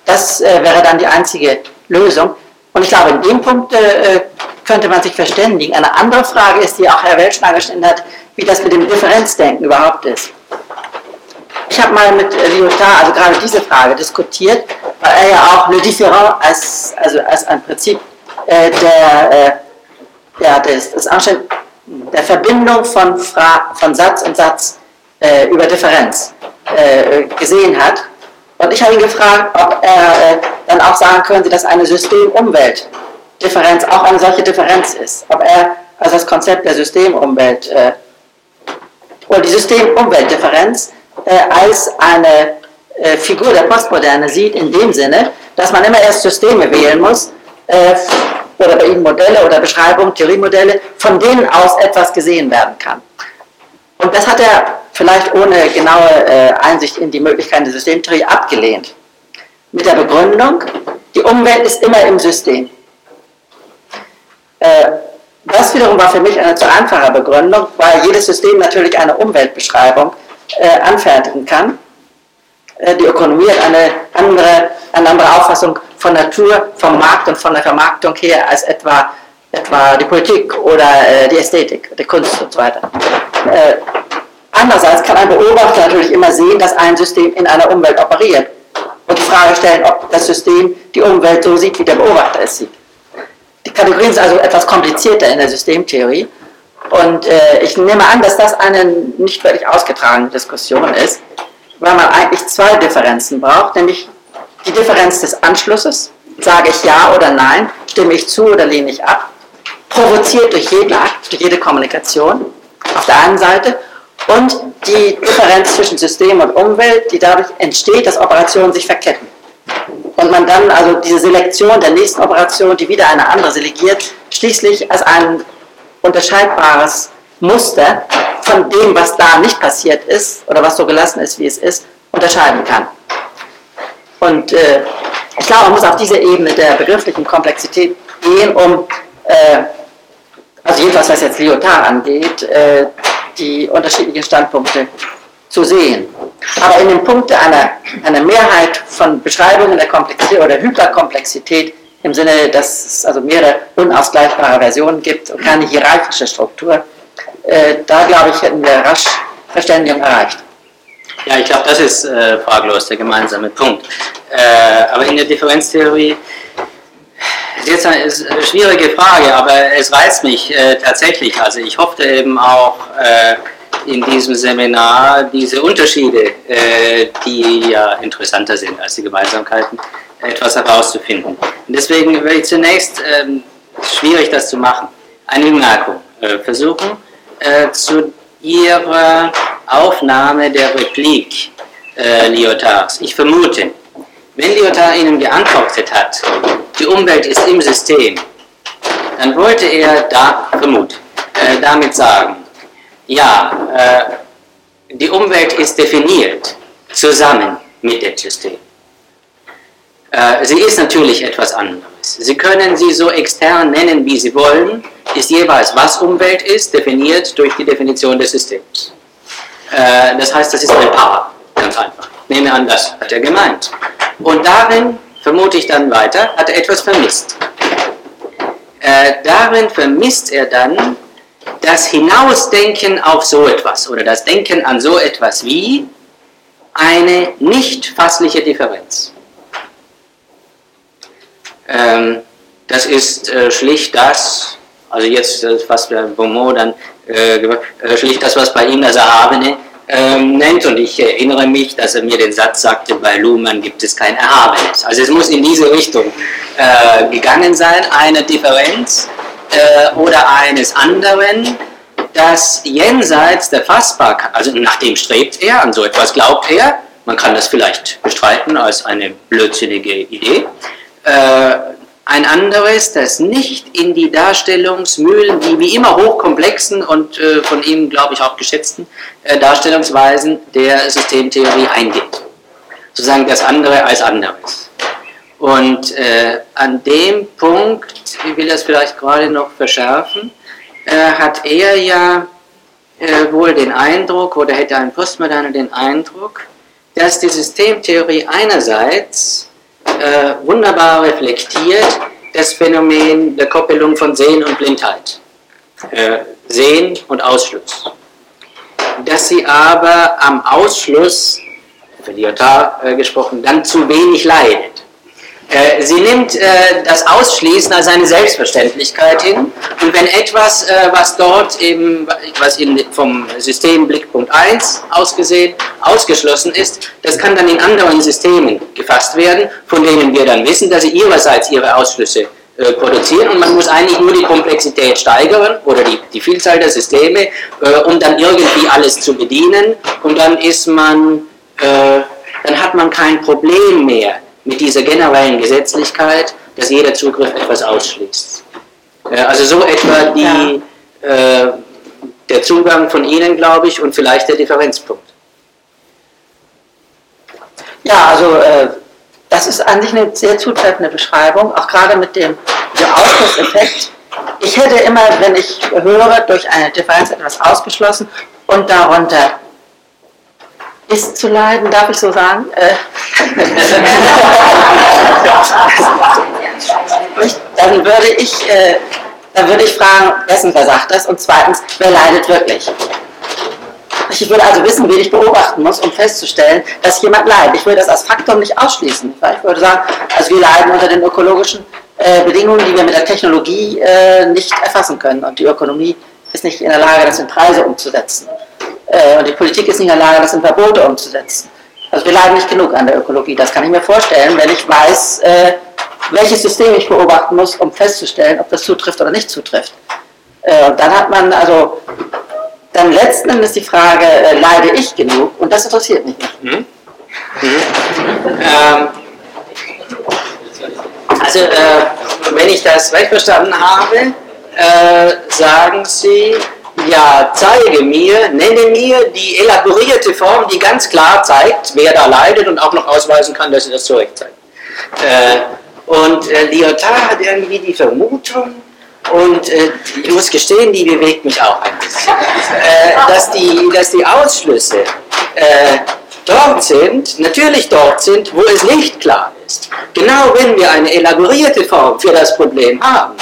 [SPEAKER 1] Das äh, wäre dann die einzige Lösung. Und ich glaube, in dem Punkt äh, könnte man sich verständigen. Eine andere Frage ist, die auch Herr Welschner gestellt hat, wie das mit dem Differenzdenken überhaupt ist. Ich habe mal mit Lyotard also gerade diese Frage diskutiert, weil er ja auch Le Différent als, also als ein Prinzip äh, der, äh, ja, des, des der Verbindung von, Fra von Satz und Satz äh, über Differenz äh, gesehen hat. Und ich habe ihn gefragt, ob er äh, dann auch sagen könnte, dass eine System-Umwelt-Differenz auch eine solche Differenz ist. Ob er also das Konzept der Systemumwelt äh, oder die System-Umwelt-Differenz äh, als eine äh, Figur der Postmoderne sieht, in dem Sinne, dass man immer erst Systeme wählen muss, äh, oder bei Ihnen Modelle oder Beschreibungen, Theoriemodelle, von denen aus etwas gesehen werden kann. Und das hat er vielleicht ohne genaue äh, Einsicht in die Möglichkeiten der Systemtheorie abgelehnt. Mit der Begründung, die Umwelt ist immer im System. Äh, das wiederum war für mich eine zu einfache Begründung, weil jedes System natürlich eine Umweltbeschreibung äh, anfertigen kann. Äh, die Ökonomie hat eine andere, eine andere Auffassung von Natur, vom Markt und von der Vermarktung her als etwa, etwa die Politik oder äh, die Ästhetik, die Kunst und so weiter. Andererseits kann ein Beobachter natürlich immer sehen, dass ein System in einer Umwelt operiert und die Frage stellen, ob das System die Umwelt so sieht, wie der Beobachter es sieht. Die Kategorien sind also etwas komplizierter in der Systemtheorie. Und äh, ich nehme an, dass das eine nicht wirklich ausgetragene Diskussion ist, weil man eigentlich zwei Differenzen braucht, nämlich die Differenz des Anschlusses, sage ich ja oder nein, stimme ich zu oder lehne ich ab, provoziert durch jeden Akt, durch jede Kommunikation auf der einen Seite und die Differenz zwischen System und Umwelt, die dadurch entsteht, dass Operationen sich verketten. Und man dann also diese Selektion der nächsten Operation, die wieder eine andere selegiert, schließlich als ein unterscheidbares Muster von dem, was da nicht passiert ist oder was so gelassen ist, wie es ist, unterscheiden kann. Und äh, ich glaube, man muss auf diese Ebene der begrifflichen Komplexität gehen, um, äh, also jedenfalls was jetzt Lyotard angeht, äh, die unterschiedlichen Standpunkte zu sehen. Aber in dem Punkt einer, einer Mehrheit von Beschreibungen der Komplexität oder Hyperkomplexität im Sinne, dass es also mehrere unausgleichbare Versionen gibt und keine hierarchische Struktur, äh, da glaube ich, hätten wir rasch Verständigung erreicht.
[SPEAKER 2] Ja, ich glaube, das ist äh, fraglos der gemeinsame Punkt. Äh, aber in der Differenztheorie ist jetzt eine, schwierige Frage, aber es reizt mich äh, tatsächlich. Also ich hoffe eben auch äh, in diesem Seminar diese Unterschiede, äh, die ja interessanter sind als die Gemeinsamkeiten, etwas herauszufinden. Und deswegen werde ich zunächst, ähm, schwierig das zu machen, eine Bemerkung äh, versuchen zu Ihrer Aufnahme der Replik äh, Lyotards. Ich vermute, wenn Lyotard Ihnen geantwortet hat, die Umwelt ist im System, dann wollte er da, vermut, äh, damit sagen, ja, äh, die Umwelt ist definiert zusammen mit dem System. Äh, sie ist natürlich etwas anderes. Sie können sie so extern nennen, wie Sie wollen, ist jeweils, was Umwelt ist, definiert durch die Definition des Systems. Äh, das heißt, das ist ein Paar, ganz einfach. Nehme an, das hat er gemeint. Und darin, vermute ich dann weiter, hat er etwas vermisst. Äh, darin vermisst er dann das Hinausdenken auf so etwas oder das Denken an so etwas wie eine nicht fassliche Differenz. Ähm, das ist äh, schlicht das, also jetzt äh, was der Beaumont dann äh, äh, schlicht das, was bei ihm das Erhabene ähm, nennt. Und ich erinnere mich, dass er mir den Satz sagte, bei Luhmann gibt es kein Erhabenes. Also es muss in diese Richtung äh, gegangen sein, eine Differenz äh, oder eines anderen, das jenseits der Fassbarkeit, also nach dem strebt er, an so etwas glaubt er, man kann das vielleicht bestreiten als eine blödsinnige Idee, äh, ein anderes, das nicht in die Darstellungsmühlen, die wie immer hochkomplexen und äh, von ihm, glaube ich, auch geschätzten äh, Darstellungsweisen der Systemtheorie eingeht. Sozusagen das andere als anderes. Und äh, an dem Punkt, ich will das vielleicht gerade noch verschärfen, äh, hat er ja äh, wohl den Eindruck, oder hätte ein Postmoderner den Eindruck, dass die Systemtheorie einerseits äh, wunderbar reflektiert das Phänomen der Koppelung von Sehen und Blindheit. Äh, Sehen und Ausschluss. Dass sie aber am Ausschluss, für Lyotard äh, gesprochen, dann zu wenig leidet. Äh, sie nimmt äh, das Ausschließen als eine Selbstverständlichkeit hin. Und wenn etwas, äh, was dort eben, was vom System Blickpunkt 1 ausgesehen, ausgeschlossen ist, das kann dann in anderen Systemen gefasst werden, von denen wir dann wissen, dass sie ihrerseits ihre Ausschlüsse produzieren. Und man muss eigentlich nur die Komplexität steigern oder die, die Vielzahl der Systeme, um dann irgendwie alles zu bedienen. Und dann ist man, dann hat man kein Problem mehr mit dieser generellen Gesetzlichkeit, dass jeder Zugriff etwas ausschließt. Also so etwa die, ja. äh, der Zugang von Ihnen, glaube ich, und vielleicht der Differenzpunkt.
[SPEAKER 1] Ja, also äh, das ist eigentlich eine sehr zutreffende Beschreibung, auch gerade mit dem, dem Ausschlusseffekt. Ich hätte immer, wenn ich höre, durch eine Differenz etwas ausgeschlossen und darunter ist zu leiden, darf ich so sagen? Äh, dann würde ich, äh, dann würde ich fragen, wessen wer sagt das? Und zweitens, wer leidet wirklich? Ich würde also wissen, wen ich beobachten muss, um festzustellen, dass jemand leidet. Ich würde das als Faktor nicht ausschließen. Ich würde sagen, also wir leiden unter den ökologischen äh, Bedingungen, die wir mit der Technologie äh, nicht erfassen können. Und die Ökonomie ist nicht in der Lage, das in Preise umzusetzen. Äh, und die Politik ist nicht in der Lage, das in Verbote umzusetzen. Also wir leiden nicht genug an der Ökologie, das kann ich mir vorstellen, wenn ich weiß, äh, welches System ich beobachten muss, um festzustellen, ob das zutrifft oder nicht zutrifft. Äh, und dann hat man also, dann letzten Endes die Frage, äh, leide ich genug? Und das interessiert mich nicht. Mhm. Mhm.
[SPEAKER 2] Ähm, also, äh, wenn ich das recht verstanden habe, äh, sagen Sie, ja, zeige mir, nenne mir die elaborierte Form, die ganz klar zeigt, wer da leidet und auch noch ausweisen kann, dass sie das zurecht zeigt. Äh, und äh, Lyotard hat irgendwie die Vermutung, und äh, ich muss gestehen, die bewegt mich auch ein bisschen, äh, dass, die, dass die Ausschlüsse äh, dort sind, natürlich dort sind, wo es nicht klar ist. Genau wenn wir eine elaborierte Form für das Problem haben,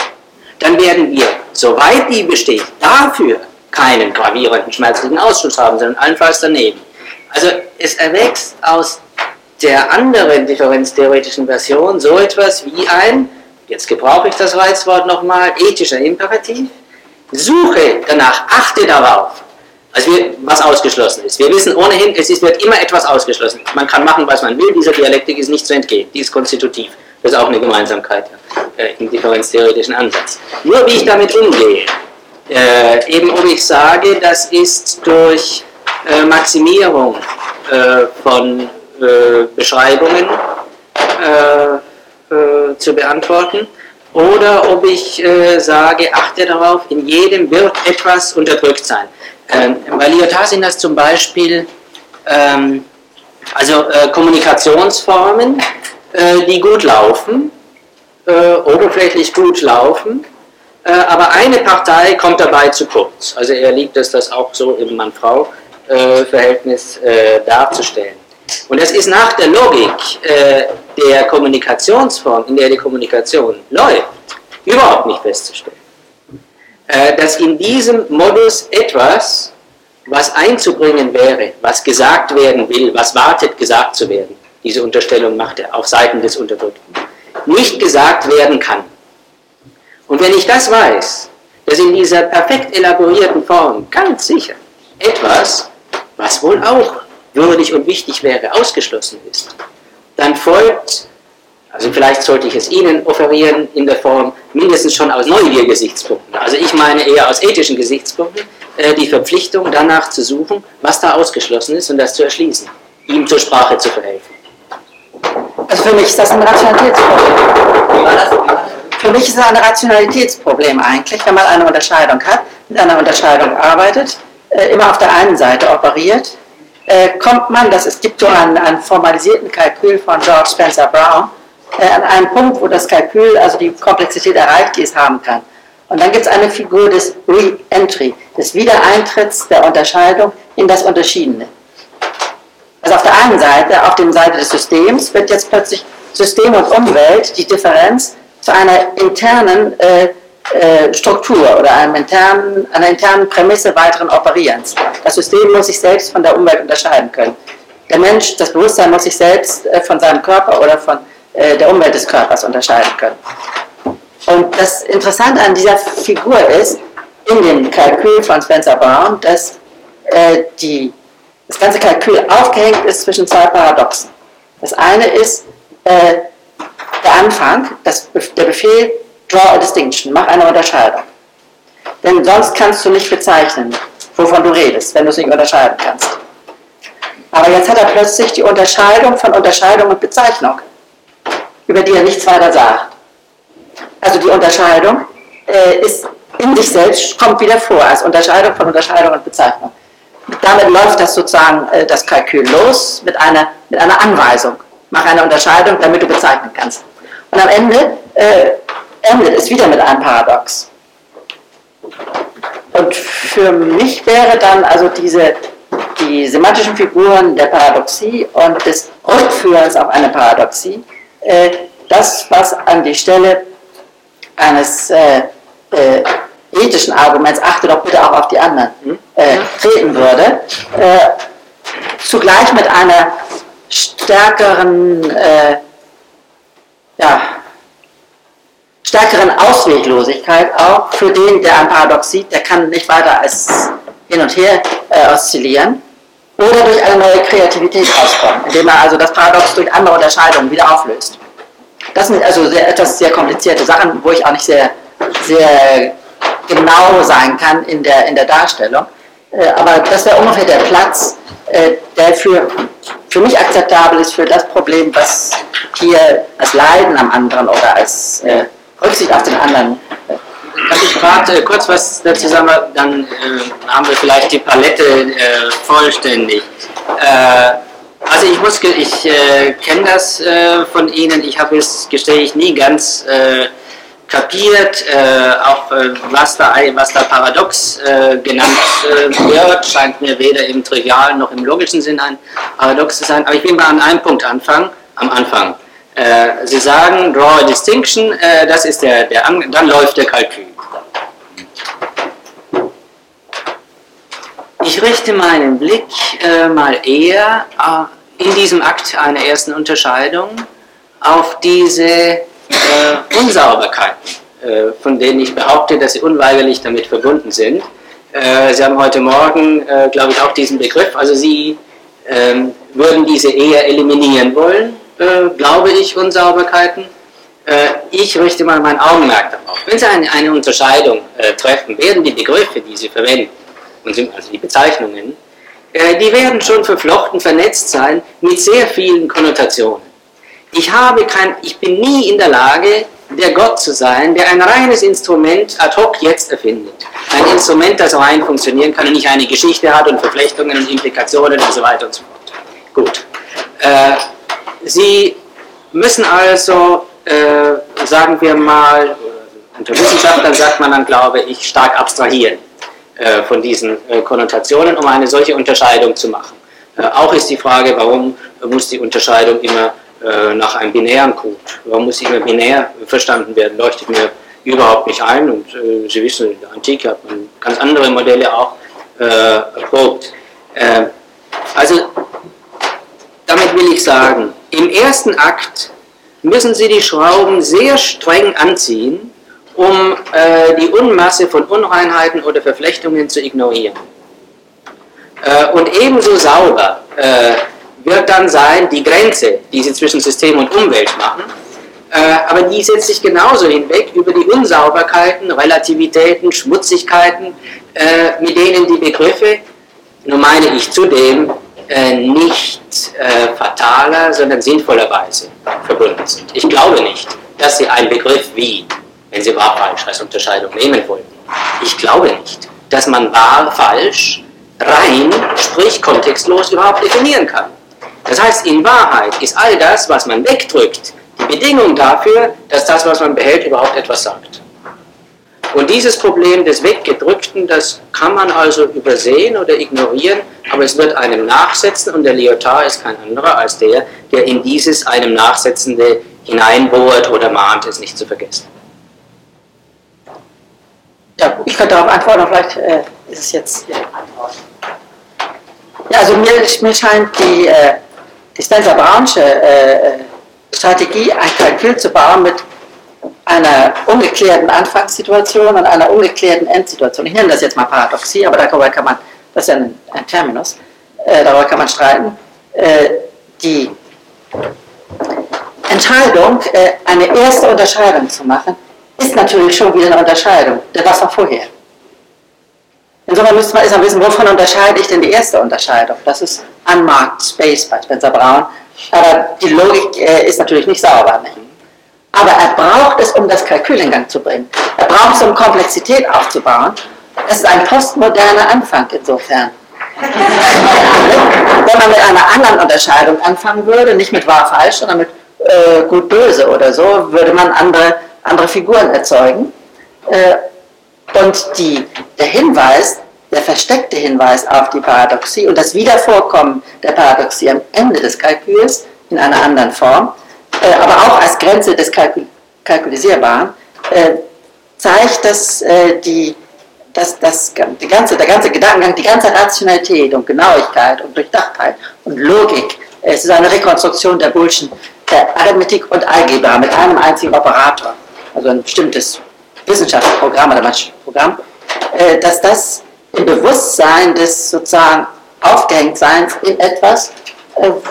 [SPEAKER 2] dann werden wir, soweit die besteht, dafür keinen gravierenden schmerzlichen Ausschuss haben, sondern allenfalls daneben. Also es erwächst aus der anderen differenztheoretischen Version so etwas wie ein, jetzt gebrauche ich das Reizwort nochmal, ethischer Imperativ. Suche danach, achte darauf, also wir, was ausgeschlossen ist. Wir wissen ohnehin, es ist, wird immer etwas ausgeschlossen. Man kann machen, was man will, dieser Dialektik ist nicht zu entgehen, die ist konstitutiv. Das ist auch eine Gemeinsamkeit äh, im differenztheoretischen Ansatz. Nur wie ich damit umgehe, äh, eben ob ich sage, das ist durch äh, Maximierung äh, von äh, Beschreibungen äh, äh, zu beantworten oder ob ich sage, achte darauf, in jedem wird etwas unterdrückt sein. Ähm, bei Lyotard sind das zum Beispiel ähm, also Kommunikationsformen, die gut laufen, oberflächlich gut laufen, äh, aber eine Partei kommt dabei zu kurz. Also er liebt es, das auch so im Mann-Frau-Verhältnis äh, darzustellen. Und das ist nach der Logik äh, der Kommunikationsform, in der die Kommunikation läuft, überhaupt nicht festzustellen. dass in diesem Modus etwas, was einzubringen wäre, was gesagt werden will, was wartet, gesagt zu werden, diese Unterstellung macht er auf Seiten des Unterdrückten, nicht gesagt werden kann. Und wenn ich das weiß, dass in dieser perfekt elaborierten Form ganz sicher etwas, was wohl auch würdig und wichtig wäre, ausgeschlossen ist, dann folgt, also vielleicht sollte ich es Ihnen offerieren in der Form mindestens schon aus Neugier-Gesichtspunkten, also ich meine eher aus ethischen Gesichtspunkten, äh, die Verpflichtung danach zu suchen, was da ausgeschlossen ist und das zu erschließen, ihm zur Sprache zu verhelfen.
[SPEAKER 1] Also für mich ist das ein Rationalitätsproblem. Für mich ist es ein Rationalitätsproblem eigentlich, wenn man eine Unterscheidung hat, mit einer Unterscheidung arbeitet, äh, immer auf der einen Seite operiert, äh, kommt man, das, es gibt so einen, einen formalisierten Kalkül von George Spencer Brown, äh, an einen Punkt, wo das Kalkül also die Komplexität erreicht, die es haben kann. Und dann gibt es eine Figur des Re-Entry, des Wiedereintritts der Unterscheidung in das Unterschiedene. Also auf der einen Seite, auf der Seite des Systems, wird jetzt plötzlich System und Umwelt, die Differenz, zu einer internen äh, äh, Struktur oder einem internen, einer internen Prämisse weiteren Operierens. Das System muss sich selbst von der Umwelt unterscheiden können. Der Mensch, das Bewusstsein muss sich selbst äh, von seinem Körper oder von äh, der Umwelt des Körpers unterscheiden können. Und das Interessante an dieser Figur ist, in dem Kalkül von Spencer Brown, dass äh, die, das ganze Kalkül aufgehängt ist zwischen zwei Paradoxen. Das eine ist äh, der Anfang, das, der Befehl Draw a Distinction, mach eine Unterscheidung. Denn sonst kannst du nicht bezeichnen, wovon du redest, wenn du es nicht unterscheiden kannst. Aber jetzt hat er plötzlich die Unterscheidung von Unterscheidung und Bezeichnung, über die er nichts weiter sagt. Also die Unterscheidung äh, ist in sich selbst, kommt wieder vor als Unterscheidung von Unterscheidung und Bezeichnung. Damit läuft das sozusagen äh, das Kalkül los mit einer, mit einer Anweisung. Mach eine Unterscheidung, damit du bezeichnen kannst. Und am Ende äh, endet es wieder mit einem Paradox. Und für mich wäre dann also diese, die semantischen Figuren der Paradoxie und des Rückführens auf eine Paradoxie äh, das, was an die Stelle eines äh, äh, ethischen Arguments, achte doch bitte auch auf die anderen, äh, treten würde, äh, zugleich mit einer stärkeren, äh, ja, stärkeren Ausweglosigkeit auch für den, der ein Paradox sieht, der kann nicht weiter als hin und her äh, oszillieren oder durch eine neue Kreativität auskommen, indem er also das Paradox durch andere Unterscheidungen wieder auflöst. Das sind also sehr, etwas sehr komplizierte Sachen, wo ich auch nicht sehr, sehr genau sein kann in der, in der Darstellung. Äh, aber das wäre ungefähr der Platz, äh, der für, für mich akzeptabel ist für das Problem, was hier als Leiden am anderen oder als äh, Rücksicht auf den anderen.
[SPEAKER 2] Darf ich gerade kurz was dazu sagen? Dann haben wir vielleicht die Palette vollständig. Also ich muss, ich äh, kenne das äh, von Ihnen. Ich habe es, gestehe ich, nie ganz äh, kapiert. Äh, auch äh, was da, was da paradox äh, genannt wird, scheint mir weder im trivialen noch im logischen Sinn ein Paradox zu sein. Aber ich will mal an einem Punkt anfangen. Am Anfang. Sie sagen, draw a distinction. das ist der, der, dann läuft der Kalkül. Ich richte meinen Blick äh, mal eher äh, in diesem Akt einer ersten Unterscheidung auf diese äh, Unsauberkeiten, äh, von denen ich behaupte, dass sie unweigerlich damit verbunden sind. Äh, sie haben heute Morgen, äh, glaube ich, auch diesen Begriff, also Sie ähm, würden diese eher eliminieren wollen, glaube ich, Unsauberkeiten. ich richte mal mein Augenmerk darauf. Wenn Sie eine, eine Unterscheidung treffen, werden die Begriffe, die Sie verwenden, also die Bezeichnungen, äh, die werden schon verflochten, vernetzt sein mit sehr vielen Konnotationen. Ich, habe kein, ich bin nie in der Lage, der Gott zu sein, der ein reines Instrument ad hoc jetzt erfindet. Ein Instrument, das rein funktionieren kann und nicht eine Geschichte hat und Verflechtungen und Implikationen und so weiter und so fort. Gut. Äh, Sie müssen also, äh, sagen wir mal, unter Wissenschaftlern sagt man dann, glaube ich, stark abstrahieren. Äh, von diesen äh, Konnotationen, um eine solche Unterscheidung zu machen. Äh, auch ist die Frage, warum muss die Unterscheidung immer nach einem binären Code, warum muss sie immer binär verstanden werden, leuchtet mir überhaupt nicht ein und Sie wissen, in der Antike hat man ganz andere Modelle auch erprobt. also damit will ich sagen, im ersten Akt müssen Sie die Schrauben sehr streng anziehen, um äh, die Unmasse von Unreinheiten oder Verflechtungen zu ignorieren. Äh, und ebenso sauber äh, wird dann sein die Grenze, die sie zwischen System und Umwelt machen, äh, aber die setzt sich genauso hinweg über die Unsauberkeiten, Relativitäten, Schmutzigkeiten, äh, mit denen die Begriffe, nur meine ich zudem, äh, nicht fataler, sondern sinnvollerweise verbunden sind. Ich glaube nicht, dass sie ein Begriff wie wenn Sie wahr-falsch als Unterscheidung nehmen wollten. Ich glaube nicht, dass man wahr-falsch rein, sprich kontextlos überhaupt definieren kann. Das heißt, in Wahrheit ist all das, was man wegdrückt, die Bedingung dafür, dass das, was man behält, überhaupt etwas sagt. Und dieses Problem des Weggedrückten, das kann man also übersehen oder ignorieren, aber es wird einem nachsetzen und der Lyotard ist kein anderer als der, der in dieses einem Nachsetzende hineinbohrt oder mahnt, es nicht zu vergessen.
[SPEAKER 1] Ja, ich könnte darauf antworten, aber vielleicht äh, ist es jetzt. Ja, also mir, mir scheint die, äh, die Spencer-Brownsche äh, Strategie, ein Kalkül zu bauen mit einer ungeklärten Anfangssituation und einer ungeklärten Endsituation. Ich nenne das jetzt mal Paradoxie, aber darüber kann man, das ist ein, ein Terminus, äh, darüber kann man streiten. Äh, die Entscheidung, äh, eine erste Unterscheidung zu machen, ist natürlich schon wieder eine Unterscheidung. Was war vorher? Insofern müsste man erstmal wissen, wovon unterscheide ich denn die erste Unterscheidung? Das ist Unmarked Space bei Spencer Brown. Aber die Logik äh, ist natürlich nicht sauber. Nicht? Aber er braucht es, um das Kalkül in Gang zu bringen. Er braucht es, um Komplexität aufzubauen. Es ist ein postmoderner Anfang insofern. Wenn man mit einer anderen Unterscheidung anfangen würde, nicht mit wahr-falsch, sondern mit äh, gut-böse oder so, würde man andere, andere Figuren erzeugen. Äh, und die, der Hinweis, der versteckte Hinweis auf die Paradoxie und das Wiedervorkommen der Paradoxie am Ende des Kalküls in einer anderen Form, äh, aber auch als Grenze des Kalkul Kalkulisierbaren, äh, zeigt, dass, äh, die, dass das, die ganze, der ganze Gedankengang, die ganze Rationalität und Genauigkeit und Durchdachtheit und Logik, es ist eine Rekonstruktion der Bullshit, der Arithmetik und Algebra mit einem einzigen Operator, also ein bestimmtes Wissenschaftsprogramm oder Programm, dass das im Bewusstsein des sozusagen Aufgehängtseins in etwas,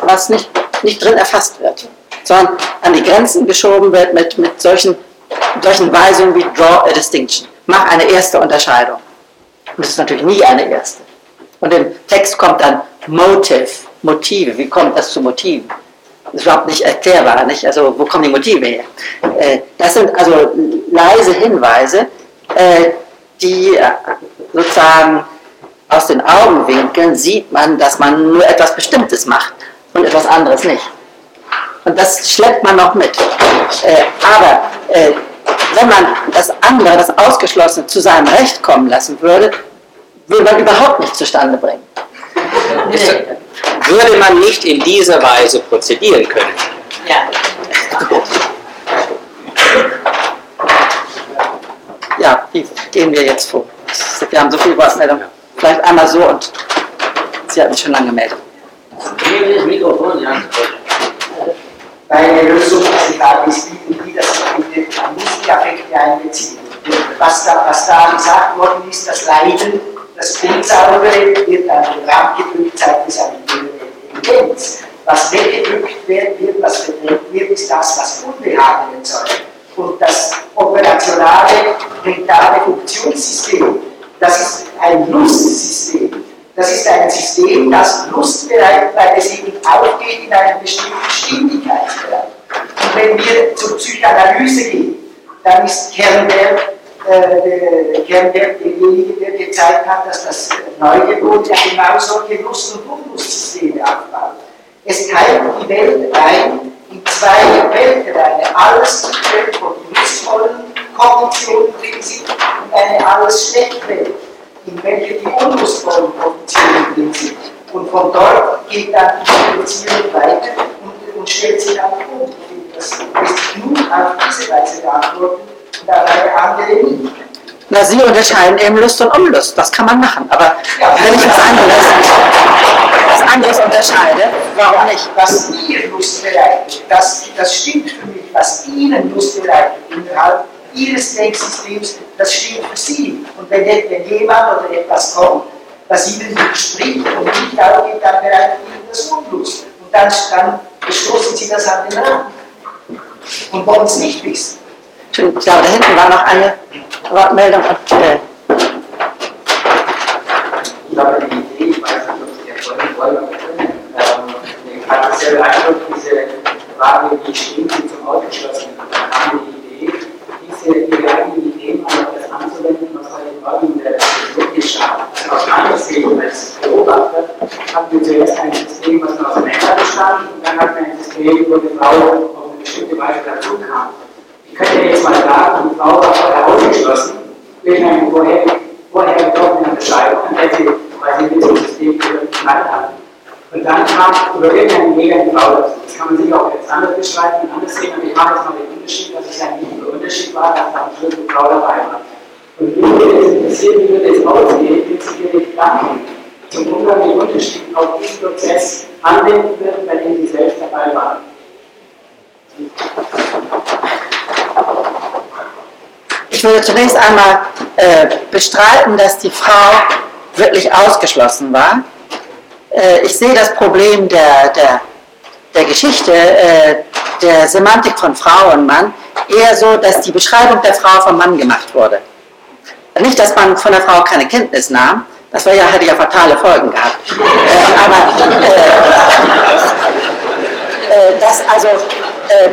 [SPEAKER 1] was nicht, nicht drin erfasst wird sondern an die Grenzen geschoben wird mit, mit solchen, solchen Weisungen wie Draw a Distinction. Mach eine erste Unterscheidung. Und das ist natürlich nie eine erste. Und im Text kommt dann Motive, Motive. Wie kommt das zu Motiven? Das ist überhaupt nicht erklärbar. Nicht? Also, wo kommen die Motive her? Äh, das sind also leise Hinweise, äh, die äh, sozusagen aus den Augenwinkeln sieht man, dass man nur etwas Bestimmtes macht und etwas anderes nicht. Und das schleppt man noch mit. Äh, aber äh, wenn man das andere, das Ausgeschlossene zu seinem Recht kommen lassen würde, würde man überhaupt nicht zustande bringen.
[SPEAKER 2] Würde man nicht in dieser Weise prozedieren können?
[SPEAKER 1] Ja. Ja, wie gehen wir jetzt vor? Wir haben so viel Wortmeldung. Vielleicht einmal so und Sie hatten schon lange gemeldet.
[SPEAKER 4] Meine Lösung ist egal, es bieten, die das bitte, man muss die Affekte einbeziehen. Was da, was da gesagt worden ist, das Leiden, das Unsaubere wird an den Rand gedrückt, es eine Evidenz. Was weggedrückt wird, was verdrängt wird, ist das, was Unbehagen erzeugt. Und das operationale, mentale Funktionssystem, das ist ein Lustsystem. Das ist ein System, das Lust bereitet, weil es eben aufgeht in einem bestimmten Stimmigkeitsbereich. Und wenn wir zur Psychoanalyse gehen, dann ist Kernberg, äh, Kernberg derjenige, der gezeigt hat, dass das Neugeborene genau solche Lust- und Unlustsysteme aufbaut. Es teilt die Welt ein in zwei Weltbereiche. Alles Welt, die lustvollen Kognitionen drin sind, und eine alles Schlechtwelt in welche die unlustvollen Positionen drin sind. Und von dort geht dann die Beziehung weiter und, und stellt sich dann um. Das lässt sich nur auf diese Weise beantworten und auf eine andere nicht.
[SPEAKER 1] Na, Sie unterscheiden eben Lust und Unlust. Das kann man machen. Aber ja, wenn ich was anderes, was anderes unterscheide, warum nicht?
[SPEAKER 4] Was ihr Lust bereitet, das, das stimmt für mich. Was Ihnen Lust bereitet, innerhalb Ihres Denksystems, das steht für Sie. Und wenn, wenn jemand oder etwas kommt, das Ihnen widerspricht und nicht aufgeht, dann bereitet Ihnen das Unlust. Und dann, dann bestoßen Sie das an den Rand und wollen es nicht wissen.
[SPEAKER 1] Ich glaube, da hinten war noch eine Wortmeldung. Und, äh
[SPEAKER 10] ich habe eine Idee, ich weiß nicht, ob Sie erfolgen wollen. Ähm, ich hatte sehr beeindruckt, diese Frage, wie stehen Sie zum Ausgeschlossenen? Haben die Idee, diese Ihre
[SPEAKER 6] Folgen der Technologie schauen. Also aus meiner Sicht als Beobachter hatten wir zuerst ein System, was aus Männern bestand, und dann hatten wir ein System, wo die Frau auf eine bestimmte Weise dazu kam. Ich könnte jetzt mal sagen, die Frau war vorher ausgeschlossen durch eine vorher, vorher getroffene Entscheidung, an der sie, sie mit diesem System geknallt hatten. Und dann kam über irgendeinen Weg eine Frau dazu. Das kann man sich auch jetzt anders beschreiben und anders sehen, aber ich mache jetzt mal den Unterschied, dass es ein wichtiger Unterschied war, dass da am Schluss eine Frau dabei war. Und mich würde es interessieren, wie würde es aussehen, wenn Sie Ihre Gedanken zum Umgang mit Unterschieden auf diesen Prozess anwenden würden, bei dem Sie selbst dabei waren.
[SPEAKER 1] Ich würde zunächst einmal äh, bestreiten, dass die Frau wirklich ausgeschlossen war. Äh, ich sehe das Problem der, der, der Geschichte, äh, der Semantik von Frau und Mann, eher so, dass die Beschreibung der Frau vom Mann gemacht wurde. Nicht, dass man von der Frau keine Kenntnis nahm, das war ja, hätte ja fatale Folgen gehabt. Äh, aber äh, äh, dass also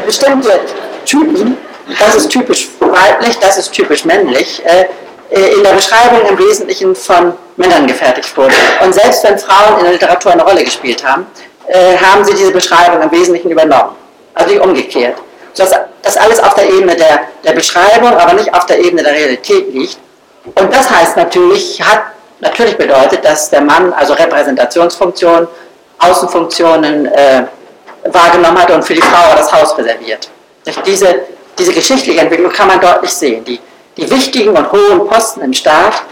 [SPEAKER 1] bestimmte Typen, das ist typisch weiblich, das ist typisch männlich, äh, äh, in der Beschreibung im Wesentlichen von Männern gefertigt wurde. Und selbst wenn Frauen in der Literatur eine Rolle gespielt haben, haben sie diese Beschreibung im Wesentlichen übernommen. Also nicht umgekehrt. Sodass das alles auf der Ebene der, der Beschreibung, aber nicht auf der Ebene der Realität liegt. Und das heißt natürlich, hat natürlich bedeutet, dass der Mann also Repräsentationsfunktionen, Außenfunktionen äh, wahrgenommen hat und für die Frau das Haus reserviert. Diese, diese geschichtliche Entwicklung kann man deutlich sehen. Die, die wichtigen und hohen Posten im Staat,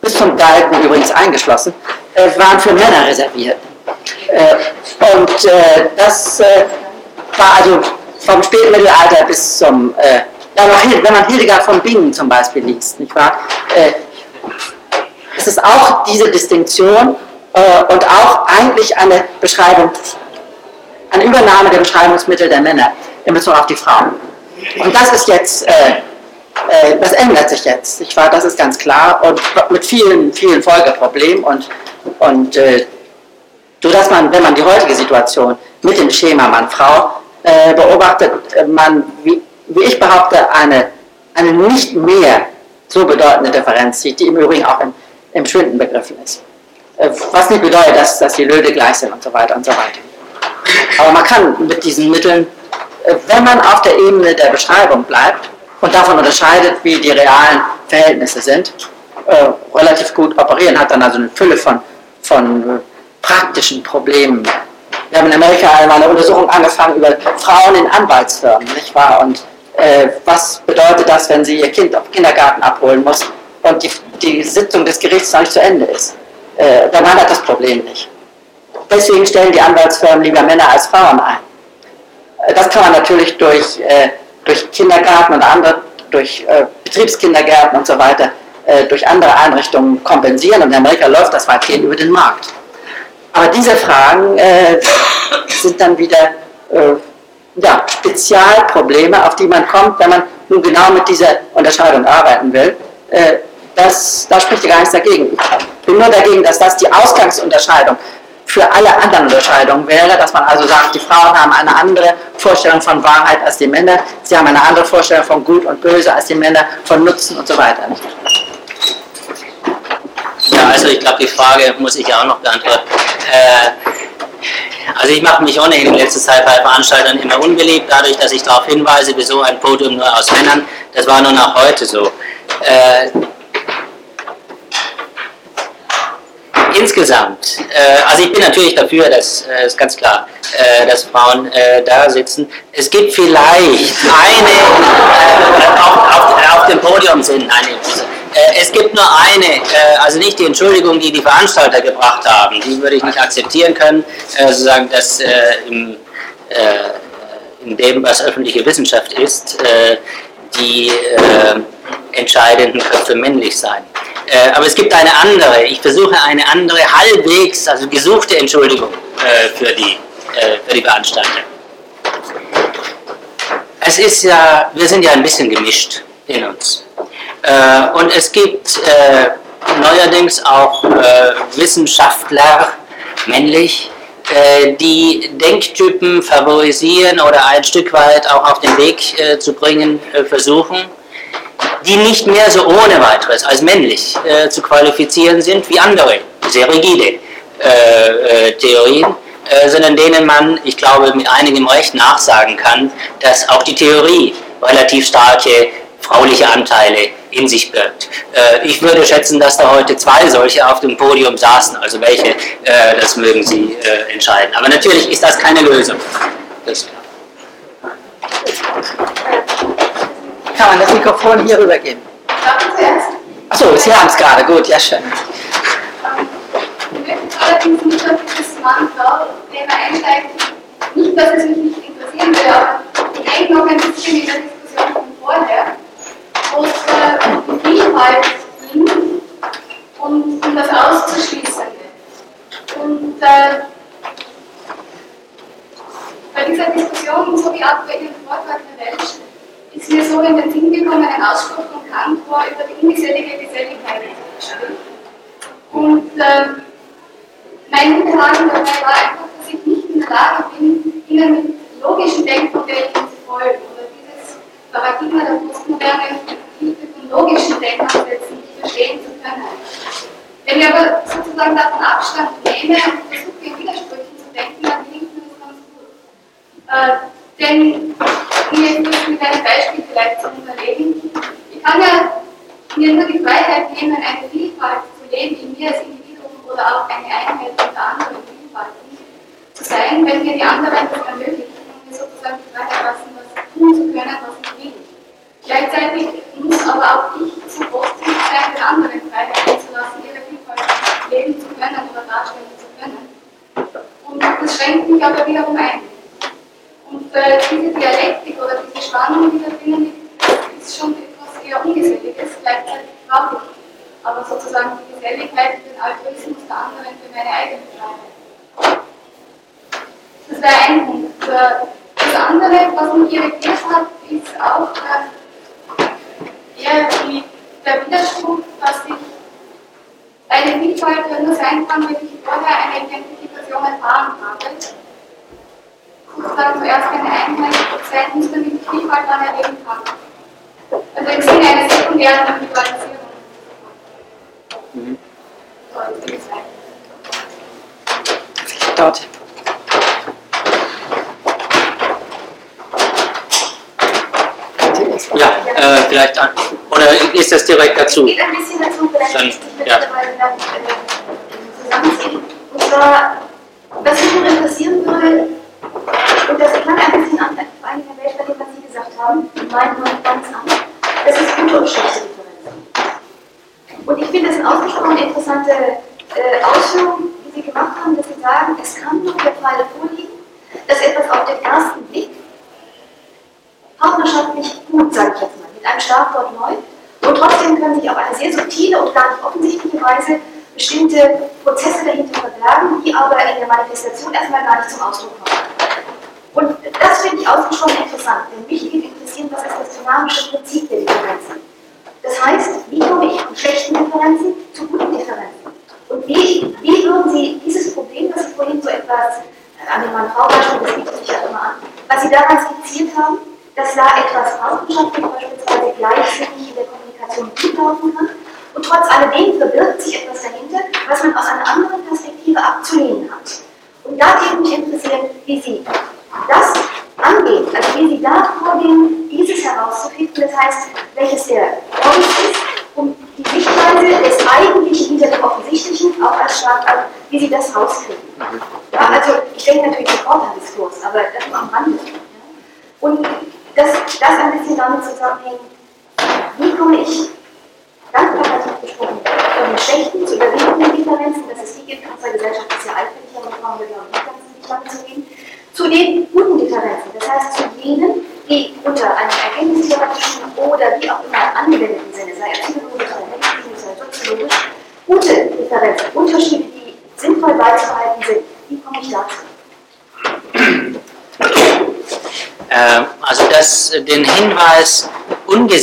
[SPEAKER 1] bis zum Galten übrigens eingeschlossen, äh, waren für Männer reserviert. Äh, und äh, das äh, war also vom Spätmittelalter bis zum äh, ja, noch, wenn man Hildegard von Bingen zum Beispiel liest, nicht wahr? Äh, es ist auch diese Distinktion und auch eigentlich eine Beschreibung, eine Übernahme der Beschreibungsmittel der Männer in Bezug auf die Frauen. Und das ist jetzt, äh, äh, das ändert sich jetzt, nicht wahr? Das ist ganz klar und mit vielen, vielen Folgeproblemen und, und äh, sodass man, wenn man die heutige Situation mit dem Schema Mann-Frau äh, beobachtet, man, wie, wie ich behaupte, eine, eine nicht mehr so bedeutende Differenz sieht, die im Übrigen auch im, im Schwinden begriffen ist. Äh, was nicht bedeutet, dass, dass die Löde gleich sind und so weiter und so weiter. Aber man kann mit diesen Mitteln, äh, wenn man auf der Ebene der Beschreibung bleibt und davon unterscheidet, wie die realen Verhältnisse sind, äh, relativ gut operieren, hat dann also eine Fülle von, von praktischen Problemen. Wir haben in Amerika einmal eine Untersuchung angefangen über Frauen in Anwaltsfirmen, nicht wahr? Und äh, was bedeutet das, wenn sie ihr Kind auf Kindergarten abholen muss und die, die Sitzung des Gerichts noch nicht zu Ende ist. Äh, dann hat er das Problem nicht. Deswegen stellen die Anwaltsfirmen lieber Männer als Frauen ein. Äh, das kann man natürlich durch, äh, durch Kindergarten und andere, durch äh, Betriebskindergärten und so weiter, äh, durch andere Einrichtungen kompensieren. Und in Amerika läuft das weitgehend über den Markt. Aber diese Fragen sind dann wieder ja, Spezialprobleme, auf die man kommt, wenn man nun genau mit dieser Unterscheidung arbeiten will. Äh, das, da spricht ja gar nichts dagegen. Ich bin nur dagegen, dass das die Ausgangsunterscheidung für alle anderen Unterscheidungen wäre, dass man also sagt, die Frauen haben eine andere Vorstellung von Wahrheit als die Männer, sie haben eine andere Vorstellung von Gut und Böse als die Männer, von Nutzen und so weiter.
[SPEAKER 2] Ja, also ich glaube, die Frage muss ich ja auch noch beantworten. Äh, also ich mache mich ohnehin in letzter Zeit bei Veranstaltern immer unbeliebt, dadurch, dass ich darauf hinweise, wieso ein Podium nur aus Männern, das war nur nach heute so. Äh, insgesamt, äh, also ich bin natürlich dafür, das äh, ist ganz klar, äh, dass Frauen da sitzen. Es gibt vielleicht eine, auf, auf, dem Podium sind, eine, es gibt nur eine, also nicht die Entschuldigung, die die Veranstalter gebracht haben, die würde ich nicht akzeptieren können, sozusagen, dass in dem, was öffentliche Wissenschaft ist, die entscheidenden Köpfe männlich sein. aber es gibt eine andere, ich versuche eine andere, halbwegs, also gesuchte Entschuldigung für, die, für die Veranstalter. Es ist ja, wir sind ja ein bisschen gemischt in uns. Äh, und es gibt äh, neuerdings auch äh, Wissenschaftler, männlich, äh, die Denktypen favorisieren oder ein Stück weit auch auf den Weg äh, zu bringen äh, versuchen, die nicht mehr so ohne weiteres als männlich äh, zu qualifizieren sind wie andere, sehr rigide äh, äh, Theorien, äh, sondern denen man, ich glaube, mit einigem Recht nachsagen kann, dass auch die Theorie relativ starke frauliche Anteile in sich birgt. Äh, ich würde schätzen, dass da heute zwei solche auf dem Podium saßen, also welche, äh, das mögen Sie äh, entscheiden. Aber natürlich ist das keine Lösung. Das.
[SPEAKER 1] Kann man das Mikrofon hier rübergeben? Achso, Sie haben es gerade, gut, ja schön.
[SPEAKER 7] Ich möchte allerdings nicht auf dieses Mann-Frau-Thema einsteigen. Nicht, dass es mich nicht interessieren würde, aber ich hänge noch ein bisschen in der Diskussion von vorher, äh, die Vielfalt ging und um das Auszuschließende. Und äh, bei dieser Diskussion, so wie auch bei Ihrem Vortrag, Herr Welsch, ist mir so in den Sinn gekommen, ein Ausspruch von Kant, wo er über die ungesellige Geselligkeit spricht. Und ähm, mein Unbehagen dabei war einfach, dass ich nicht in der Lage bin, Ihnen mit logischen Denkmodellen zu folgen Paradigma der Postmoderne mit Hilfe von logischen Denkansätzen verstehen zu können. Wenn ich aber sozusagen davon Abstand nehme und versuche, in Widersprüchen zu denken, dann gelingt mir das ganz gut. Äh, denn, um jetzt mit einem Beispiel vielleicht zu unterlegen, ich kann ja mir nur die Freiheit nehmen, eine Vielfalt zu leben in mir als Individuum oder auch eine Einheit unter anderen Vielfalten zu sein, wenn mir die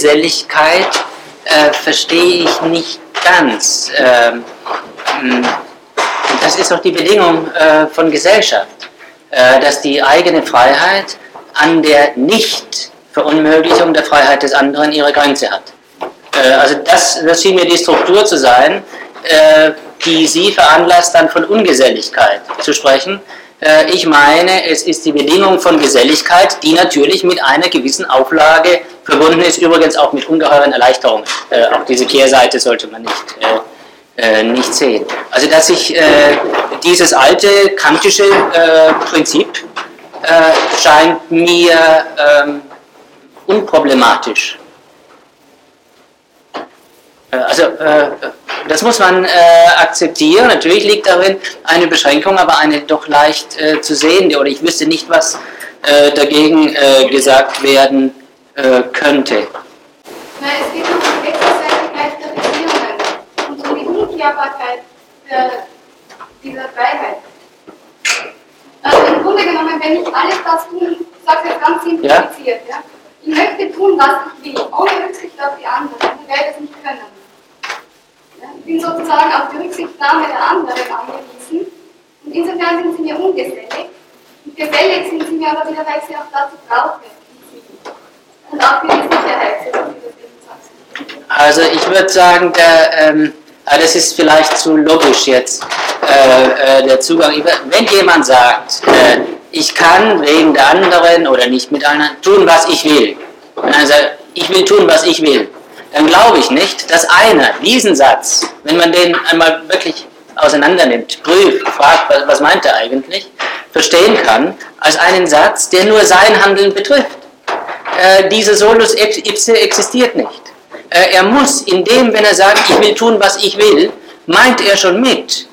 [SPEAKER 2] Ungeselligkeit äh, verstehe ich nicht ganz. Ähm, mh, das ist auch die Bedingung äh, von Gesellschaft, äh, dass die eigene Freiheit an der Nicht-Verunmöglichung der Freiheit des anderen ihre Grenze hat. Äh, also das, das schien mir die Struktur zu sein, äh, die Sie veranlasst, dann von Ungeselligkeit zu sprechen. Äh, ich meine, es ist die Bedingung von Geselligkeit, die natürlich mit einer gewissen Auflage verbunden ist, übrigens auch mit ungeheuren Erleichterungen. Äh, auch diese Kehrseite sollte man nicht, äh, äh nicht sehen. Also dass sich äh, dieses alte kantische äh, Prinzip scheint mir ähm, unproblematisch. Also das muss man akzeptieren. Natürlich liegt darin eine Beschränkung, aber eine doch leicht zu sehende. Oder ich wüsste nicht, was dagegen gesagt werden äh, könnte.
[SPEAKER 7] Na, es geht um die Wechselseitigkeit der Beziehungen und um die Umkehrbarkeit der, dieser Freiheit. Also im Grunde genommen, wenn ich alles das tun, ich sage es jetzt ganz simplifiziert, ja. ja. ich möchte tun, was ich will, ohne Rücksicht auf die anderen, dann werde es nicht können. Ich bin sozusagen auf die Rücksichtnahme der anderen angewiesen. Und insofern sind sie mir ungesellig. Und gesellig sind sie mir aber wieder, weil ich sie auch dazu brauche. Und auch für die Sicherheit,
[SPEAKER 2] Also ich würde sagen, der, ähm, ah, das ist vielleicht zu logisch jetzt, äh, äh, der Zugang. Wenn jemand sagt, äh, ich kann wegen der anderen oder nicht mit anderen tun, was ich will. Also ich will tun, was ich will dann glaube ich nicht, dass einer diesen Satz, wenn man den einmal wirklich auseinander nimmt, prüft, fragt, was meint er eigentlich, verstehen kann, als einen Satz, der nur sein Handeln betrifft. Äh, diese Solus ipse existiert nicht. Äh, er muss in dem, wenn er sagt, ich will tun, was ich will, meint er schon mit.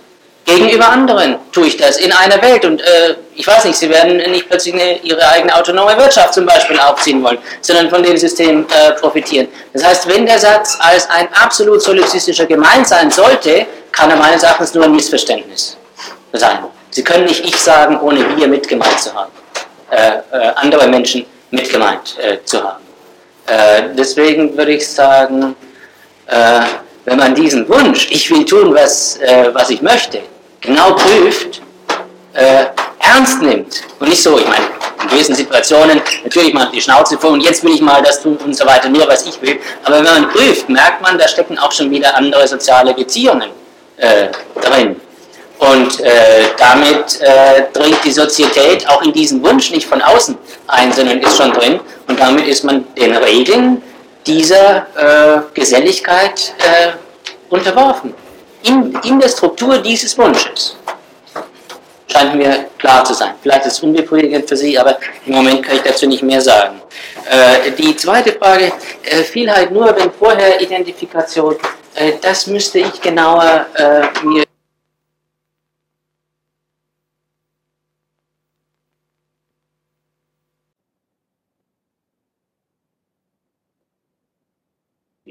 [SPEAKER 2] Gegenüber anderen tue ich das in einer Welt und äh, ich weiß nicht, sie werden nicht plötzlich eine, ihre eigene autonome Wirtschaft zum Beispiel aufziehen wollen, sondern von dem System äh, profitieren. Das heißt, wenn der Satz als ein absolut solipsistischer gemeint sein sollte, kann er meines Erachtens nur ein Missverständnis sein. Sie können nicht ich sagen, ohne wir mitgemeint zu haben, äh, äh andere Menschen mitgemeint äh, zu haben. Äh, deswegen würde ich sagen, wenn man diesen Wunsch, ich will tun, was, was ich möchte, genau prüft, äh, ernst nimmt und nicht so, ich meine, in gewissen Situationen natürlich mal die Schnauze vor und jetzt will ich mal das tun und so weiter, nur was ich will. Aber wenn man prüft, merkt man, da stecken auch schon wieder andere soziale Beziehungen äh, drin. Und äh, damit äh, dringt die Sozietät auch in diesen Wunsch nicht von außen ein, sondern ist schon drin. Und damit ist man den Regeln dieser äh, Geselligkeit äh, unterworfen in, in der Struktur dieses Wunsches. Scheint mir klar zu sein. Vielleicht ist es unbefriedigend für Sie, aber im Moment kann ich dazu nicht mehr sagen. Äh, die zweite Frage, äh, Vielheit nur, wenn vorher Identifikation, das müsste ich genauer mir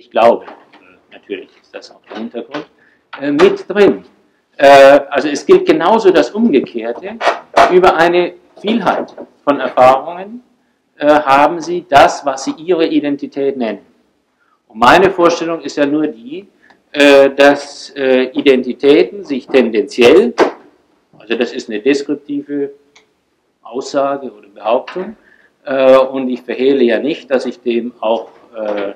[SPEAKER 2] Glaube, äh, natürlich ist das auch der Hintergrund. Äh, mit drin. Äh, also es gilt genauso das Umgekehrte. Über eine Vielheit von Erfahrungen haben Sie das, was Sie Ihre Identität nennen. Und meine Vorstellung ist ja nur die, dass Identitäten sich tendenziell, also das ist eine deskriptive Aussage oder Behauptung, und ich verhehle ja nicht, dass ich dem auch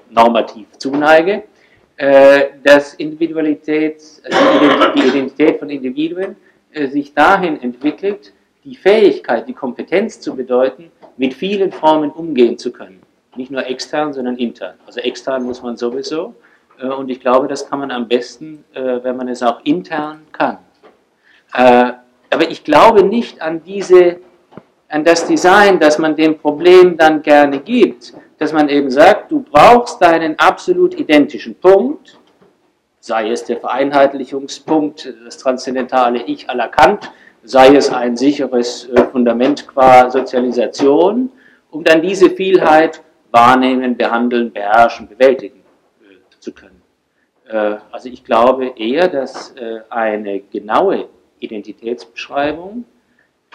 [SPEAKER 2] normativ zuneige, äh, dass Individualität, also die Identität von Individuen äh, sich dahin entwickelt, die Fähigkeit, die Kompetenz zu bedeuten, mit vielen Formen umgehen zu können. Nicht nur extern, sondern intern. Also extern muss man sowieso. Äh, und ich glaube, das kann man am besten, wenn man es auch intern kann. Aber ich glaube nicht an diese an das Design, das man dem Problem dann gerne gibt, dass man eben sagt, du brauchst deinen absolut identischen Punkt, sei es der Vereinheitlichungspunkt, das transzendentale Ich la Kant, sei es ein sicheres äh, Fundament qua Sozialisation, um dann diese Vielheit wahrnehmen, behandeln, beherrschen, bewältigen äh, zu können. Äh, also ich glaube eher, dass eine genaue Identitätsbeschreibung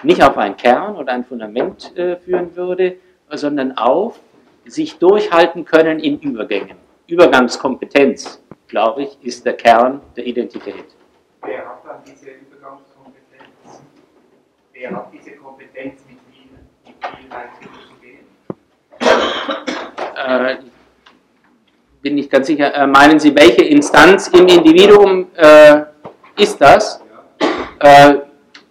[SPEAKER 2] nicht auf einen Kern oder ein Fundament führen würde, sondern auf sich durchhalten können in Übergängen. Übergangskompetenz, glaube ich, ist der Kern der Identität.
[SPEAKER 6] Wer hat dann diese Übergangskompetenz? Wer hat diese Kompetenz, mit viel, mit Vielheit umzugehen?
[SPEAKER 2] Äh, bin nicht ganz sicher, äh, meinen Sie, welche Instanz im Individuum äh, ist das? Äh,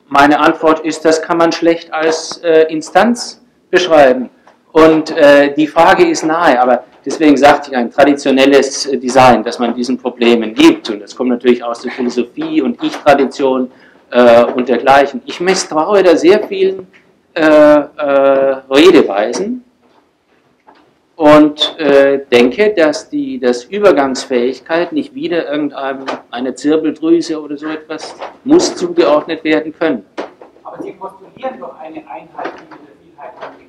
[SPEAKER 2] meine Antwort ist, das kann man schlecht als äh, Instanz beschreiben. Und äh, die Frage ist nahe, aber deswegen sagte ich ein traditionelles äh, Design, dass man diesen Problemen gibt. Und das kommt natürlich aus der Philosophie und Ich-Tradition äh, und dergleichen. Ich misstraue da sehr vielen äh, äh, Redeweisen und äh, denke, dass die dass Übergangsfähigkeit nicht wieder irgendeine Zirbeldrüse oder so etwas muss zugeordnet werden können.
[SPEAKER 11] Aber Sie postulieren doch eine Einheit, die mit der Vielheit angeht.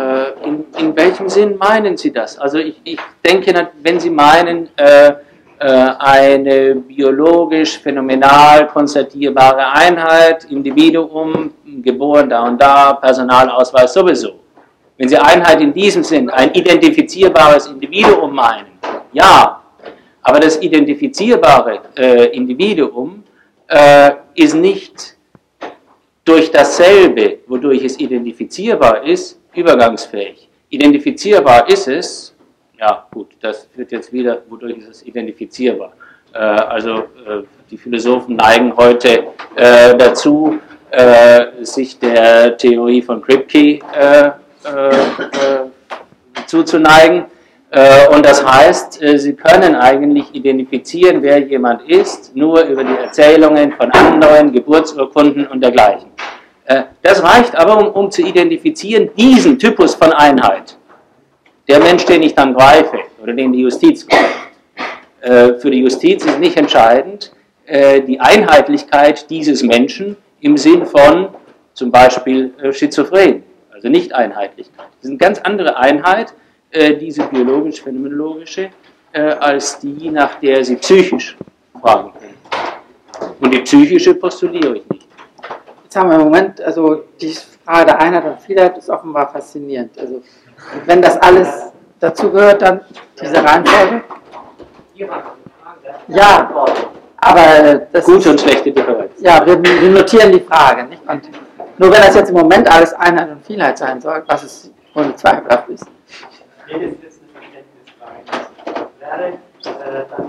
[SPEAKER 2] Äh, in, in, welchem Sinn meinen Sie das? Also ich, ich denke, wenn Sie meinen, äh, äh, eine biologisch phänomenal konstatierbare Einheit, Individuum, geboren da und da, Personalausweis sowieso. Wenn Sie Einheit in diesem Sinn, ein identifizierbares Individuum meinen, ja, aber das identifizierbare äh, Individuum äh, ist nicht durch dasselbe, wodurch es identifizierbar ist, übergangsfähig. Identifizierbar ist es, ja gut, das wird jetzt wieder, wodurch ist es identifizierbar. Äh, also äh, die Philosophen neigen heute äh, dazu, äh, sich der Theorie von Kripke äh, äh, zuzuneigen. und das heißt, sie können eigentlich identifizieren, wer jemand ist, nur über die Erzählungen von anderen, Geburtsurkunden und dergleichen. Äh, das reicht aber, um, um zu identifizieren, diesen Typus von Einheit. Der Mensch, den ich dann greife oder den die Justiz greift. Äh, für die Justiz ist nicht entscheidend äh, die Einheitlichkeit dieses Menschen im Sinn von zum Beispiel Schizophren, also Nicht-Einheitlichkeit. Das ist eine ganz andere Einheit, diese biologisch-phänomenologische, als die, nach der Sie psychisch fragen können. Und die psychische postuliere ich nicht.
[SPEAKER 1] Jetzt haben wir im Moment, also die Frage der Einheit und Vielheit ist offenbar faszinierend. Also wenn das alles dazu gehört, dann diese Reihenfolge. Ja, aber das
[SPEAKER 2] gute und schlechte Differenz.
[SPEAKER 1] Ja, wir, wir, notieren die Frage, nicht? Und nur wenn das jetzt im Moment alles Einheit und Vielheit sein soll, was es ohne Zweifel auch ist.
[SPEAKER 5] Das ist jetzt eine Verständnisfrage. Wäre äh, dann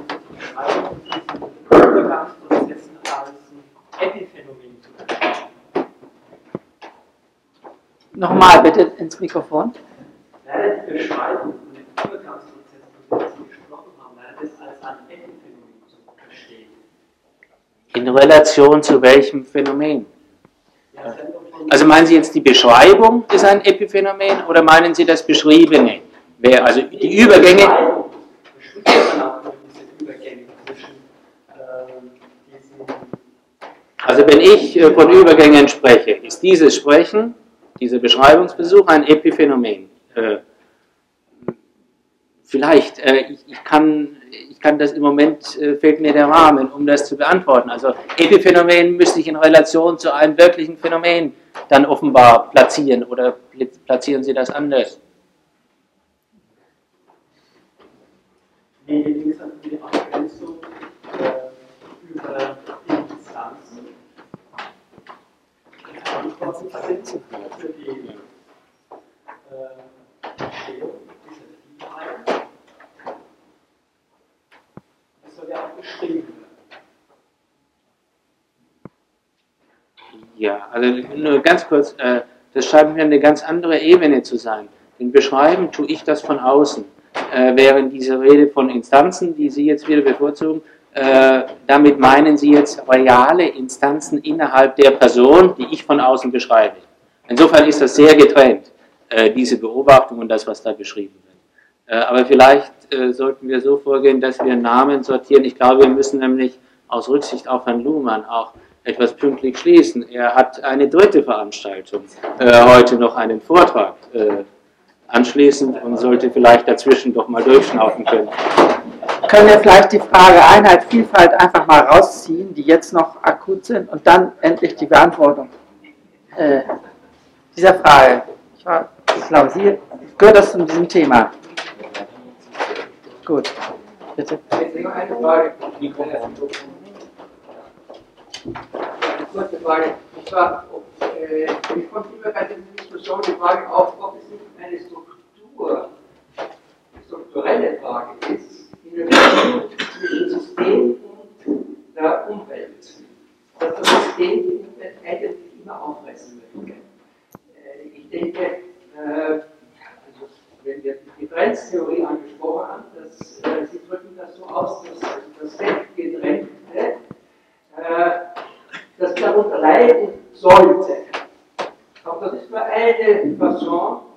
[SPEAKER 5] die von diesen Übergangsprozessen als ein Epiphänomen zu verstehen?
[SPEAKER 1] Nochmal bitte ins Mikrofon.
[SPEAKER 5] Wäre die Beschreibung von den Übergangsprozessen, von denen Sie gesprochen haben, wäre das als ein Epiphänomen zu verstehen?
[SPEAKER 2] In Relation zu welchem Phänomen? Also meinen Sie jetzt die Beschreibung ist ein Epiphänomen oder meinen Sie das Beschriebene? Wer, also die Übergänge. Also wenn ich äh, von Übergängen spreche, ist dieses Sprechen dieser Beschreibungsversuch ein Epiphänomen. Äh, vielleicht, äh, ich, ich, kann, ich kann das im Moment, äh, fehlt mir der Rahmen, um das zu beantworten. Also Epiphänomen müsste ich in Relation zu einem wirklichen Phänomen dann offenbar platzieren oder platzieren Sie das anders?
[SPEAKER 5] Nee, wie gesagt, die Abgrenzung äh, über Verantwortlich für die Entstehung dieser Vielheit. Das soll ja auch beschrieben werden.
[SPEAKER 2] Ja, also nur ganz kurz, äh, das scheint mir eine ganz andere Ebene zu sein. Denn beschreiben tue ich das von außen. Äh, während diese Rede von Instanzen, die Sie jetzt wieder bevorzugen, äh, damit meinen Sie jetzt reale Instanzen innerhalb der Person, die ich von außen beschreibe. Insofern ist das sehr getrennt, äh, diese Beobachtung und das, was da beschrieben wird. Äh, aber vielleicht sollten wir so vorgehen, dass wir Namen sortieren. Ich glaube, wir müssen nämlich aus Rücksicht auf Herrn Luhmann auch etwas pünktlich schließen. Er hat eine dritte Veranstaltung, heute noch einen Vortrag anschließend und sollte vielleicht dazwischen doch mal durchschnaufen können
[SPEAKER 1] können wir vielleicht die Frage Einheit, Vielfalt einfach mal rausziehen, die jetzt noch akut sind, und dann endlich die Beantwortung äh, dieser Frage. Ich, war, ich glaube, Sie gehört das zu diesem Thema. Gut, bitte.
[SPEAKER 12] Eine Frage. Eine kurze Frage. Ich war, äh, ich kommt immer bei dieser Diskussion die Frage auf, ob es nicht eine Struktur, die strukturelle Frage ist, in der Beziehung zwischen System und der Umwelt, dass das System die Umwelt eigentlich immer auffressen möchte. Äh, ich denke, äh, also wenn wir die Differenztheorie angesprochen haben, dass, äh, Sie drücken das so aus, dass das Weggedrängte, äh, das darunter leiden sollte. Aber das ist nur eine Fasson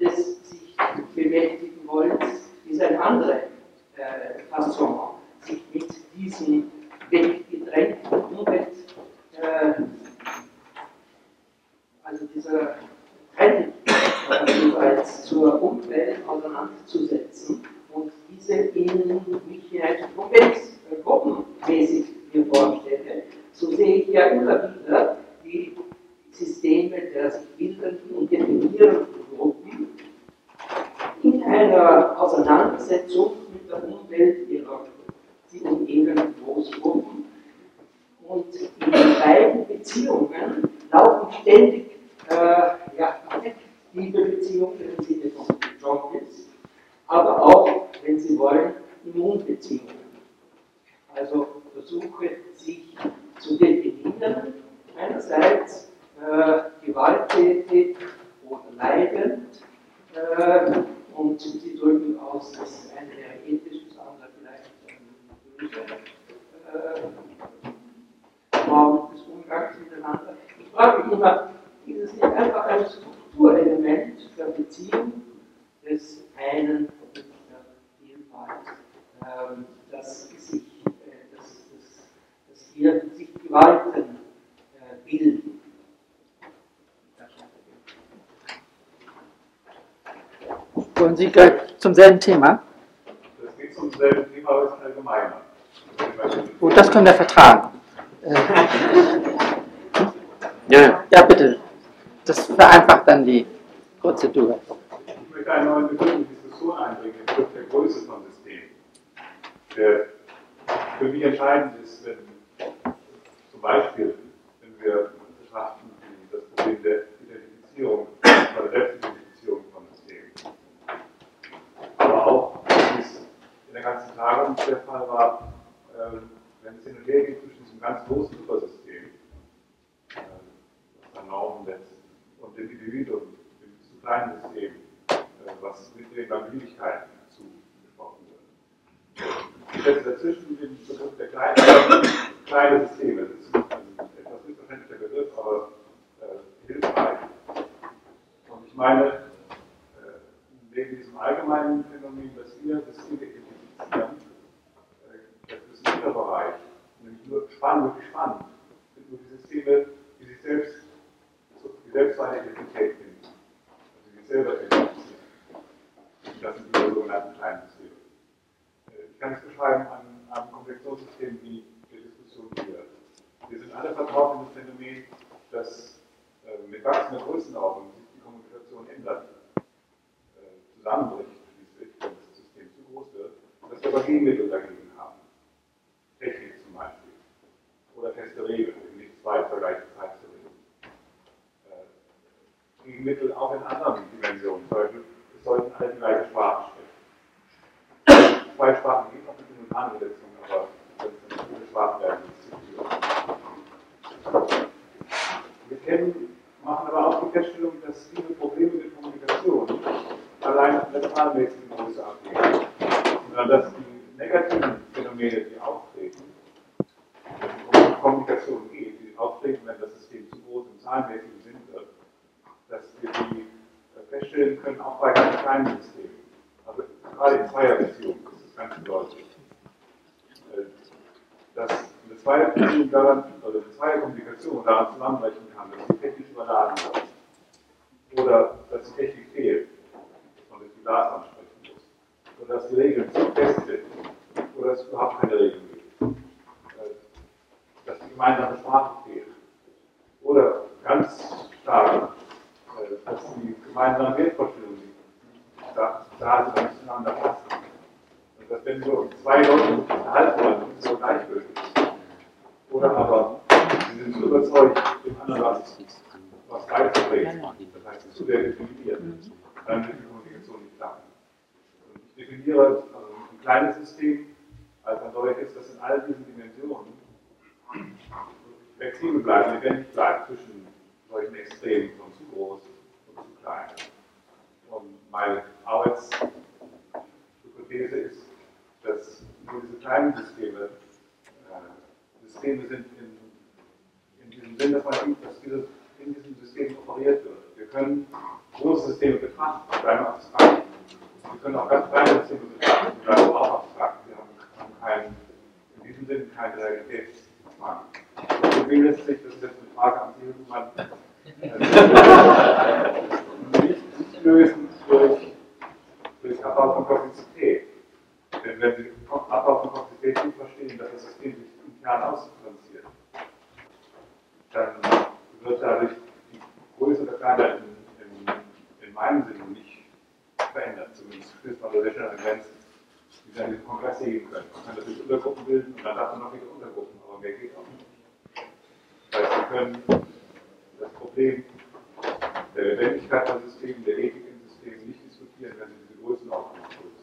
[SPEAKER 12] des sich bemächtigen Wollens, ist eine andere äh, Fasson, sich mit diesem weggedrängten Umwelt, äh, also dieser Trennung jeweils zur Umwelt auseinanderzusetzen und diese in mich ich es äh, gruppenmäßig mir vorstelle, so sehe ich ja immer wieder die Systeme der sich bildenden und definierenden einer Auseinandersetzung mit der Umwelt ihrer sie umgebenden Großgruppen. Und in beiden Beziehungen laufen ständig äh, ja, affektive Beziehungen im Sinne von Jobs, aber auch, wenn Sie wollen, Immunbeziehungen. Also versuche sich zu definieren, einerseits äh, gewalttätig oder leidend, äh, und sie drücken aus, das eine wäre ethisch, das andere vielleicht böse äh, Form des Umgangs miteinander. Ich frage mich immer, ist es nicht einfach ein Strukturelement der Beziehung des einen mit der Vielfalt, ähm, dass sich, äh, dass, dass, dass hier sich Gewalten äh, bilden?
[SPEAKER 1] Wollen Sie gleich zum selben Thema?
[SPEAKER 9] Das geht zum selben Thema, aber ist allgemeiner.
[SPEAKER 1] Gut, das können wir vertragen.
[SPEAKER 13] Ja,
[SPEAKER 1] ja, bitte. Das vereinfacht dann die Prozedur.
[SPEAKER 9] Ich möchte eine neue Begriff in die Diskussion einbringen, den Begriff der Größe von Systemen. Der für mich entscheidend ist, wenn zum Beispiel, wenn wir betrachten das Problem der Identifizierung oder Selbstidentifizierung von Systemen. Aber auch, wie es in der ganzen Tagung der Fall war, ähm, wenn es hin und her geht zwischen diesem ganz großen Supersystem, äh, was dann Normen setzt, und dem Individuum, dem zu kleinen System, äh, was mit den Beliebigkeiten zugesprochen wird. Ich setze dazwischen den Begriff der kleinen, kleine Systeme. Das ist ein etwas missverständlicher Begriff, aber äh, hilfreich. Und ich meine, äh, neben diesem allgemeinen Phänomen, dass wir Systeme das ist ein Unterbereich, nämlich nur spannend, wirklich spannend, sind nur die Systeme, die sich selbst, die selbst so eine Identität finden. Also die sich selber identifizieren. Das sind die sogenannten kleinen Systeme. Ich kann es beschreiben an einem Konvektionssystem wie der Diskussion hier. Wir sind alle vertraut mit dem Phänomen, dass äh, mit wachsender Größenordnung sich die Kommunikation ändert, äh, zusammenbricht schließlich, wenn das System zu groß aber Gegenmittel dagegen haben. Technik zum Beispiel. Oder feste Regeln, eben nicht zwei zur gleichen Zeit zu regeln. Äh, Gegenmittel auch in anderen Dimensionen. Zum Beispiel, es sollten alle die gleiche Sprache sprechen. Zwei Sprachen gibt auch mit Simultanübersetzung, aber wenn es nicht viele Sprachen werden, es zu viel. Wir kennen, machen aber auch die Feststellung, dass viele Probleme mit Kommunikation allein von der zahlenmäßigen Größe abhängen, sondern dass die negativen Phänomene, die auftreten, wenn es um Kommunikation geht, die auftreten, wenn das System zu groß im zahlenmäßigen Sinn wird, dass wir die feststellen können, auch bei ganz kleinen Systemen. Also gerade in Zweierbeziehungen ist das ganz deutlich. Äh, Dass eine Zweierbeziehung daran, oder eine Zweierkommunikation daran zusammenbrechen kann, dass sie technisch überladen wird. Oder dass die Technik fehlt, dass man das die Glas ansprechen Oder dass die Regeln zu fest sind. Oder dass es überhaupt keine Regeln gibt. Äh, Dass die gemeinsame Sprache fehlt. Oder ganz stark, äh, dass die gemeinsamen Wertvorstellungen da, da sind, nicht zueinander passen. Und dass wenn so zwei Leute sich unterhalten wollen, sind sie so gleichgültig. Oder aber sie sind so überzeugt, dem anderen was, was beizubringen. Das heißt, zu sehr definiert. Dann definiere also ein kleines System als ein solches, das in all diesen Dimensionen flexibel bleibt, lebendig bleibt zwischen solchen Extremen von zu groß und zu klein. Und meine Arbeitshypothese ist, dass diese kleinen Systeme äh, Systeme sind in, in diesem Sinn, dass, man, dass dieses, in diesem System operiert wird. Wir können große Systeme betrachten, bleiben abstrakt. Wir können auch ganz kleine betrachten, bleiben auch abstrakt. Wir haben, keinen, in diesem Sinn keinen Realitätsmangel. Wie lässt sich, das ist jetzt eine Frage an Sie, man nicht lösen durch, durch Abbau von Komplexität. Denn wenn Sie Abbau von Komplexität gut verstehen, dass das System sich im Kern ausdifferenziert, dann wird dadurch die Größe der Kleinheit in, in, in meinem Sinne nicht verändert. Zumindest stößt man da an Grenzen, die an diesem Kongress sehen können. Man kann natürlich Untergruppen bilden und dann darf man noch wieder Untergruppen, aber mehr geht auch nicht. Das heißt, Sie können das Problem der Lebendigkeit von Systemen, der Ethik in Systemen nicht diskutieren, wenn Sie diese Größenordnung lösen.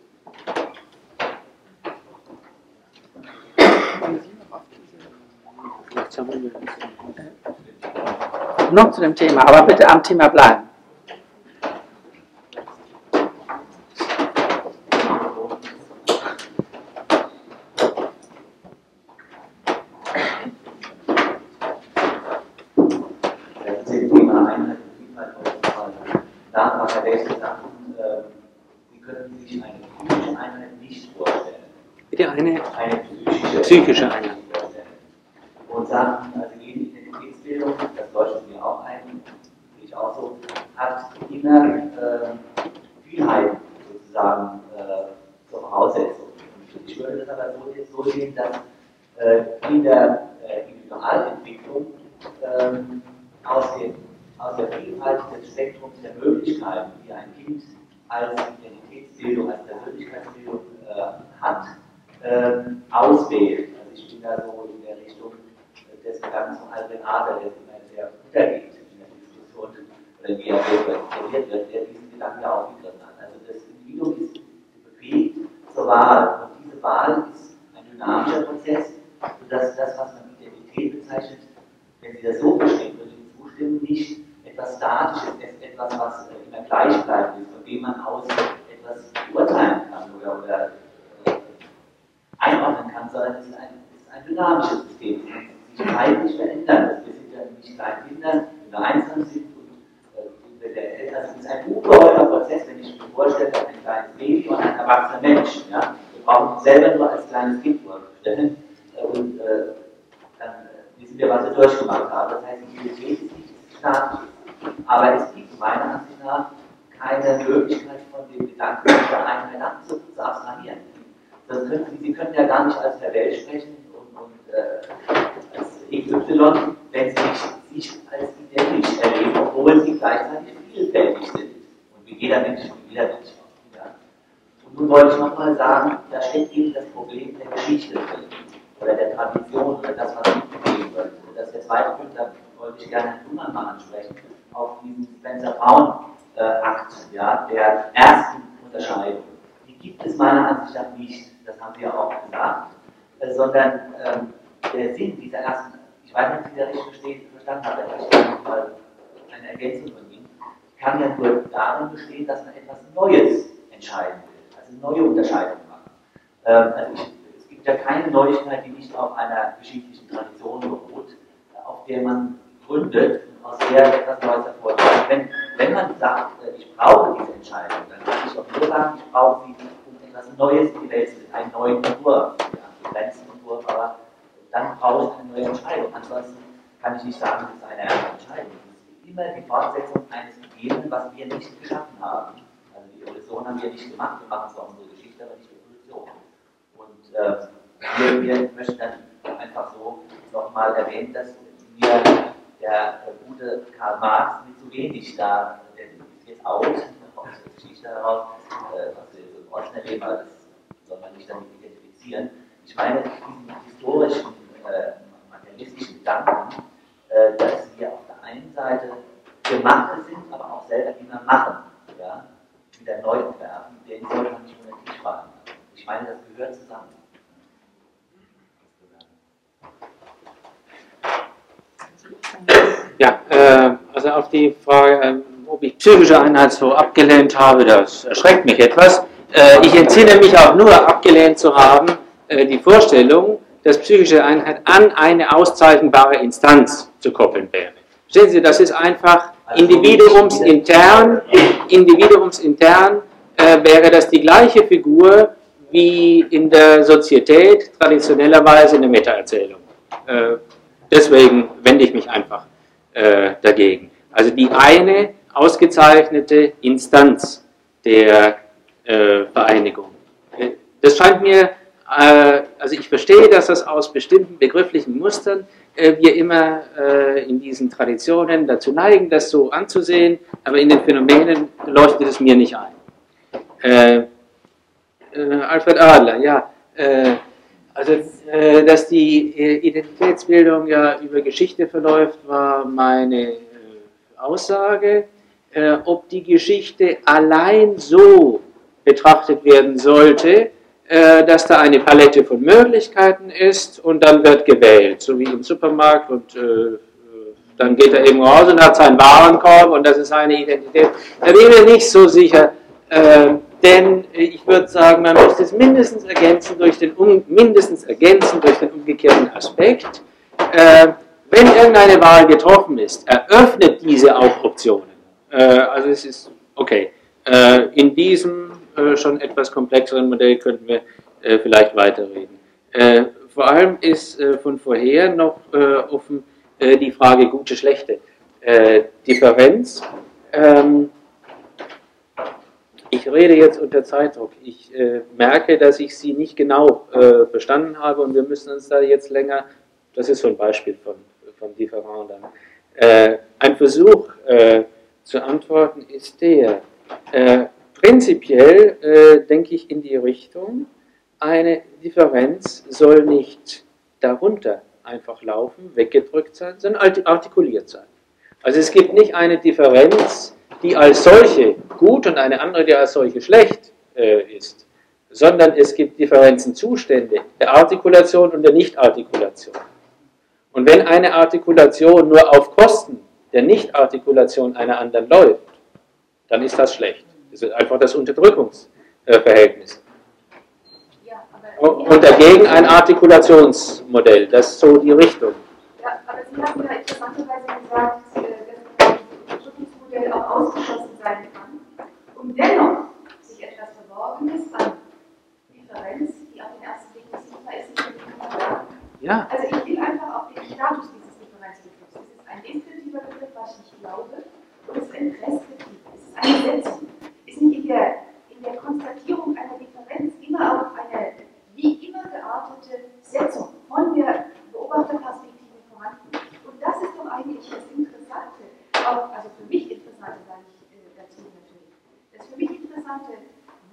[SPEAKER 1] Noch zu dem Thema, aber bitte am Thema bleiben.
[SPEAKER 3] Das Thema Einheit und Vielfalt ausgefallen. Da war Herr Welche Sachen, äh, Sie können sich eine physische Einheit nicht vorstellen.
[SPEAKER 13] Bitte eine
[SPEAKER 3] Eine psychische,
[SPEAKER 13] psychische Einheit.
[SPEAKER 3] vorstellen. Und sagen, also jede Identitätsbildung, das leuchtet mir auch ein, sehe ich auch so, hat immer äh, Vielheit sozusagen äh, zur Voraussetzung. Und ich würde das aber so, so sehen, dass äh, in der äh, Individualentwicklung ähm, aus, dem, aus der Vielfalt des Spektrums der Möglichkeiten, die ein Kind als Identitätsbildung, als Persönlichkeitsbildung äh, hat, ähm, auswählt. Also ich bin da so in der Richtung des Gedankens von Albert Adler, der immer sehr untergeht in der Diskussion, oder wie er definiert wird, der diesen Gedanken ja aufgegriffen hat. Also das Individuum ist befähigt zur Wahl. Und diese Wahl ist ein dynamischer Prozess, sodass das, was man Identität bezeichnet, wenn Sie das so verstehen, würde ich zustimmen, nicht etwas Statisches etwas, was äh, immer gleichbleibend ist, von dem man aus etwas beurteilen kann oder, oder äh, einordnen kann, sondern es ist ein, es ist ein dynamisches System. Es kann sich zeitlich verändern. Wir sind ja nicht kleine Kinder, wenn wir einsam sind und äh, der Eltern, also es ist ein ungeheurer Prozess, wenn ich mir vorstelle, ein kleines Baby und ein erwachsener Mensch. Ja? Wir brauchen selber nur als kleines Kind vorstellen äh, und äh, dann äh, wissen wir, was wir durchgemacht haben. Das heißt, die Identität ist nicht statisch. Aber es gibt meiner Ansicht nach keine Möglichkeit von dem Gedanken dieser Einheit abzu zu abstrahieren. Das können Sie, Sie können ja gar nicht als der Welt sprechen und, und äh, als XY, wenn Sie nicht sich als identisch erleben, obwohl Sie gleichzeitig vielfältig sind. Und wie jeder Mensch, wie jeder Mensch auch. Ja. Und nun wollte ich nochmal sagen, da steckt eben das Problem der Geschichte drin. Oder der Tradition oder das, was mitgegeben wird. Und das ist der zweite Punkt, da wollte ich gerne Herrn Schumann mal ansprechen, auf diesen Spencer-Brown-Akt, ja, der ersten Unterscheidung. Die gibt es meiner Ansicht nach nicht, das haben Sie ja auch gesagt, äh, sondern ähm, der Sinn dieser ersten, ich weiß nicht, ob Sie das richtig verstehen, verstanden haben, aber ich habe mal eine Ergänzung von Ihnen, kann ja nur darin bestehen, dass man etwas Neues entscheiden will, also neue Unterscheidungen machen. Ähm, also ich, es gibt ja keine Neuigkeit, die nicht auf einer geschichtlichen Tradition beruht, auf der man gründet und aus der etwas Neues hervorgeht. Wenn, wenn man sagt, äh, ich brauche diese Entscheidung, dann kann ich auch nur sagen, ich brauche sie, um etwas Neues in die Welt zu bringen, einen neuen Entwurf, ja, begrenzten Entwurf, aber dann brauche ich eine neue Entscheidung. Ansonsten kann ich nicht sagen, das ist eine Entscheidung. Es ist immer die Fortsetzung eines Gegebenen, was wir nicht geschaffen haben. Also die Evolution haben wir nicht gemacht, wir machen zwar unsere Geschichte, aber nicht die Evolution. Und äh, wir, wir möchten dann einfach so nochmal erwähnen, dass wir der, der gute Karl Marx mit zu wenig da, der ist jetzt out, aus der Geschichte heraus, äh, was wir so im Osten erleben, aber das soll man nicht damit identifizieren. Ich meine, diesen historischen, äh, materialistischen Gedanken, äh, dass wir auf der einen Seite Gemachte sind, aber auch selber immer machen, ja, wieder neu entwerfen, den sollte man nicht unter den fallen meine, das gehört zusammen.
[SPEAKER 2] Ja, äh, also auf die Frage, äh, ob ich psychische Einheit so abgelehnt habe, das erschreckt mich etwas. Äh, ich entsinne mich auch nur, abgelehnt zu haben, äh, die Vorstellung, dass psychische Einheit an eine auszeichnbare Instanz zu koppeln wäre. Verstehen Sie, das ist einfach individuumsintern, individuumsintern äh, wäre das die gleiche Figur wie in der Sozietät, traditionellerweise in der Metaerzählung. Äh, deswegen wende ich mich einfach äh, dagegen. Also die eine ausgezeichnete Instanz der äh, Vereinigung. Das scheint mir, äh, also ich verstehe, dass das aus bestimmten begrifflichen Mustern wir immer äh, in diesen Traditionen dazu neigen, das so anzusehen, aber in den Phänomenen leuchtet es mir nicht ein. Äh, Alfred Adler, ja. Also, dass die Identitätsbildung ja über Geschichte verläuft, war meine Aussage. Ob die Geschichte allein so betrachtet werden sollte, äh, dass da eine Palette von Möglichkeiten ist und dann wird gewählt, so wie im Supermarkt und äh, dann geht er eben raus und hat seinen Warenkorb und das ist seine Identität. Da bin ich mir nicht so sicher, äh, denn ich würde sagen, man muss es mindestens ergänzen durch den, um, mindestens ergänzen durch den umgekehrten Aspekt. Äh, wenn irgendeine Wahl getroffen ist, eröffnet diese auch Optionen. Äh, also es ist, okay, äh, in diesem äh, schon etwas komplexeren Modell könnten wir äh, vielleicht weiterreden. Äh, vor allem ist von vorher noch offen die Frage gute, schlechte Differenz. Ähm, ich rede jetzt unter Zeitdruck. Ich äh, merke, dass ich Sie nicht genau äh, verstanden habe und wir müssen uns da jetzt länger, das ist so ein Beispiel von, von Different dann. Äh, ein Versuch zu antworten ist der, Prinzipiell äh, denke ich in die Richtung, eine Differenz soll nicht darunter einfach laufen, weggedrückt sein, sondern artikuliert sein. Also es gibt nicht eine Differenz, die als solche gut und eine andere, die als solche schlecht äh, ist, sondern es gibt Differenzenzustände der Artikulation und der Nichtartikulation. Und wenn eine Artikulation nur auf Kosten der Nichtartikulation einer anderen läuft, dann ist das schlecht. Das ist einfach das Unterdrückungsverhältnis. Und dagegen ein Artikulationsmodell, das ist so die Richtung.
[SPEAKER 7] Ja, aber Sie haben ja interessanterweise gesagt, dass das Unterdrückungsmodell auch ausgeschlossen sein kann und dennoch sich etwas Verborgenes an Differenz, die auf den ersten Blick nicht sichtbar ist, nicht
[SPEAKER 2] ja.
[SPEAKER 7] Also ich will einfach auf den Status dieses Differenzbegriffs. Es ist ein deskriptiver Begriff, was ich glaube, und es ist ein preskriptiv. Es ist eine Setzung nicht in der, in der Konstatierung einer Differenz immer auch eine wie immer geartete Setzung von der Beobachterperspektive vorhanden. Und das ist doch eigentlich das Interessante, auch, also für mich Interessante sage ich äh, dazu natürlich. Das für mich Interessante,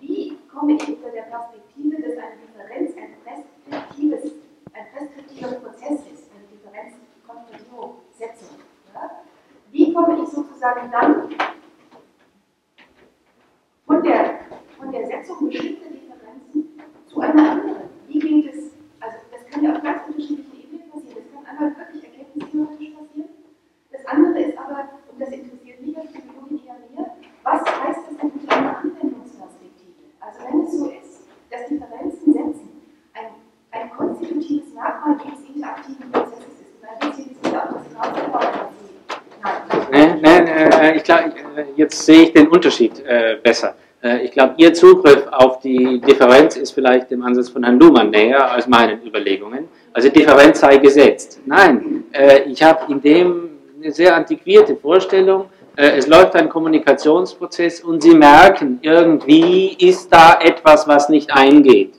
[SPEAKER 7] wie komme ich unter der Perspektive, dass eine Differenz ein preskriptives, ein preskriptiver Prozess ist, eine Differenz, Konstatierung, Setzung. Ja? Wie komme ich sozusagen dann von der, von der Setzung bestimmter Differenzen zu einer anderen. Wie geht es, also das kann ja auf ganz unterschiedlichen Ebenen passieren. Das kann einmal wirklich erkenntnistheoretisch passieren. Das andere ist aber, und das interessiert mich als Psychologin eher mehr, was heißt das denn unter einer Anwendungsperspektive? Also wenn es so ist, dass Differenzen setzen ein, ein konstitutives Merkmal dieses interaktiven Prozesses ist, und ein bisschen ist ja auch das Herausforderung,
[SPEAKER 2] Nein, nein, äh, ich glaube, äh, jetzt sehe ich den Unterschied äh, besser. Äh, ich glaube, Ihr Zugriff auf die Differenz ist vielleicht dem Ansatz von Herrn Luhmann näher als meinen Überlegungen. Also Differenz sei gesetzt. Nein, äh, ich habe in dem eine sehr antiquierte Vorstellung. Äh, es läuft ein Kommunikationsprozess und Sie merken, irgendwie ist da etwas, was nicht eingeht.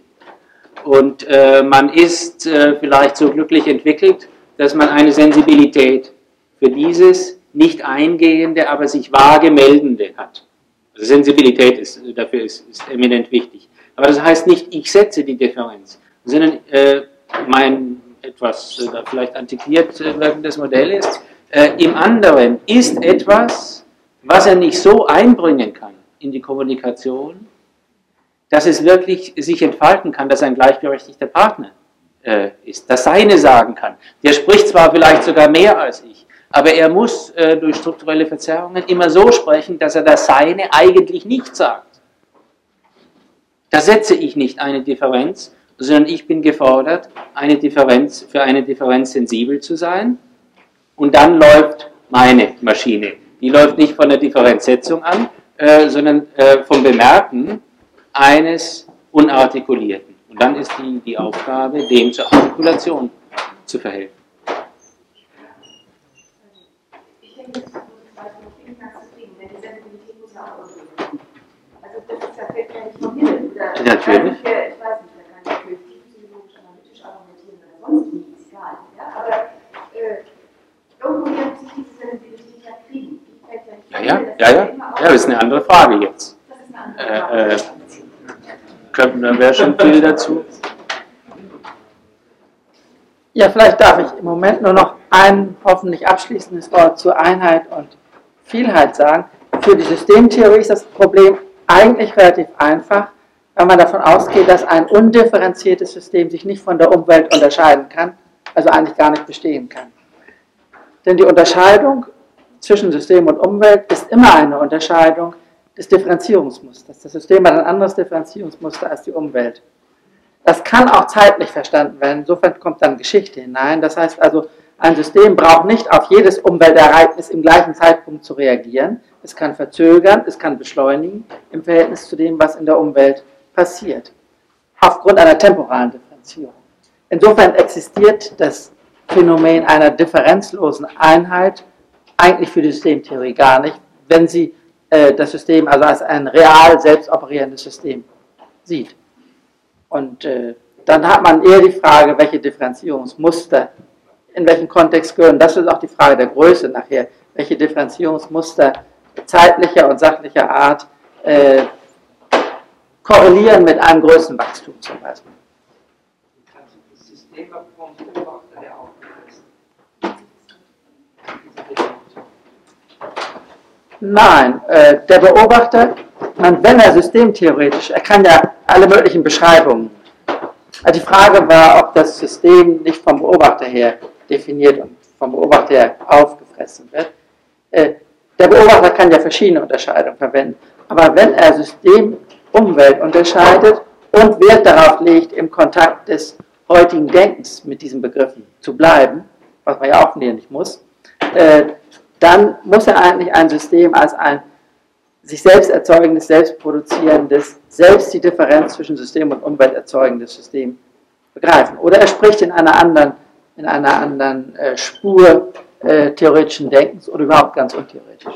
[SPEAKER 2] Und man ist vielleicht so glücklich entwickelt, dass man eine Sensibilität für dieses nicht eingehende, aber sich vage meldende hat. Also Sensibilität ist, dafür ist, ist, eminent wichtig. Aber das heißt nicht, ich setze die Differenz, sondern äh, mein etwas äh, vielleicht antiquiert äh, wirkendes Modell ist, äh, im anderen ist etwas, was er nicht so einbringen kann in die Kommunikation, dass es wirklich sich entfalten kann, dass ein gleichberechtigter Partner äh, ist, dass seine sagen kann. Der spricht zwar vielleicht sogar mehr als ich, aber er muss äh, durch strukturelle Verzerrungen immer so sprechen, dass er das Seine eigentlich nicht sagt. Da setze ich nicht eine Differenz, sondern ich bin gefordert, eine Differenz, für eine Differenz sensibel zu sein. Und dann läuft meine Maschine. Die läuft nicht von der Differenzsetzung an, äh, sondern äh, vom Bemerken eines Unartikulierten. Und dann ist die, die Aufgabe, dem zur Artikulation zu verhelfen.
[SPEAKER 7] Das ist
[SPEAKER 2] Natürlich.
[SPEAKER 7] Ja? Ja ja
[SPEAKER 2] Ja, ja,
[SPEAKER 7] das
[SPEAKER 2] ist eine andere Frage jetzt. Äh, äh, könnten- da wäre schon viel dazu.
[SPEAKER 1] Ja, vielleicht darf ich im Moment nur noch ein hoffentlich abschließendes Wort zur Einheit und Vielheit sagen. Für die Systemtheorie ist das Problem eigentlich relativ einfach, weil man davon ausgeht, dass ein undifferenziertes System sich nicht von der Umwelt unterscheiden kann, also eigentlich gar nicht bestehen kann. Denn die Unterscheidung zwischen System und Umwelt ist immer eine Unterscheidung des Differenzierungsmusters. Das System hat ein anderes Differenzierungsmuster als die Umwelt. Das kann auch zeitlich verstanden werden. Insofern kommt dann Geschichte hinein. Das heißt also, ein System braucht nicht auf jedes Umweltereignis im gleichen Zeitpunkt zu reagieren. Es kann verzögern, es kann beschleunigen im Verhältnis zu dem, was in der Umwelt passiert. Aufgrund einer temporalen Differenzierung. Insofern existiert das Phänomen einer differenzlosen Einheit eigentlich für die Systemtheorie gar nicht, wenn sie äh, das System also als ein real selbst operierendes System sieht. Und äh, dann hat man eher die Frage, welche Differenzierungsmuster in welchen Kontext gehören. Das ist auch die Frage der Größe nachher. Welche Differenzierungsmuster zeitlicher und sachlicher Art äh, korrelieren mit einem Größenwachstum zum Beispiel. Nein, äh, der Beobachter, man, wenn er systemtheoretisch, er kann ja alle möglichen Beschreibungen. Also die Frage war, ob das System nicht vom Beobachter her definiert und vom Beobachter aufgefressen wird. Äh, der Beobachter kann ja verschiedene Unterscheidungen verwenden. Aber wenn er System, Umwelt unterscheidet und Wert darauf legt, im Kontakt des heutigen Denkens mit diesen Begriffen zu bleiben, was man ja auch nicht muss, äh, dann muss er eigentlich ein System als ein sich selbst erzeugendes, selbst produzierendes, selbst die Differenz zwischen System und Umwelt erzeugendes System begreifen. Oder er spricht in einer anderen, in einer anderen äh, Spur äh, theoretischen Denkens oder überhaupt ganz untheoretisch.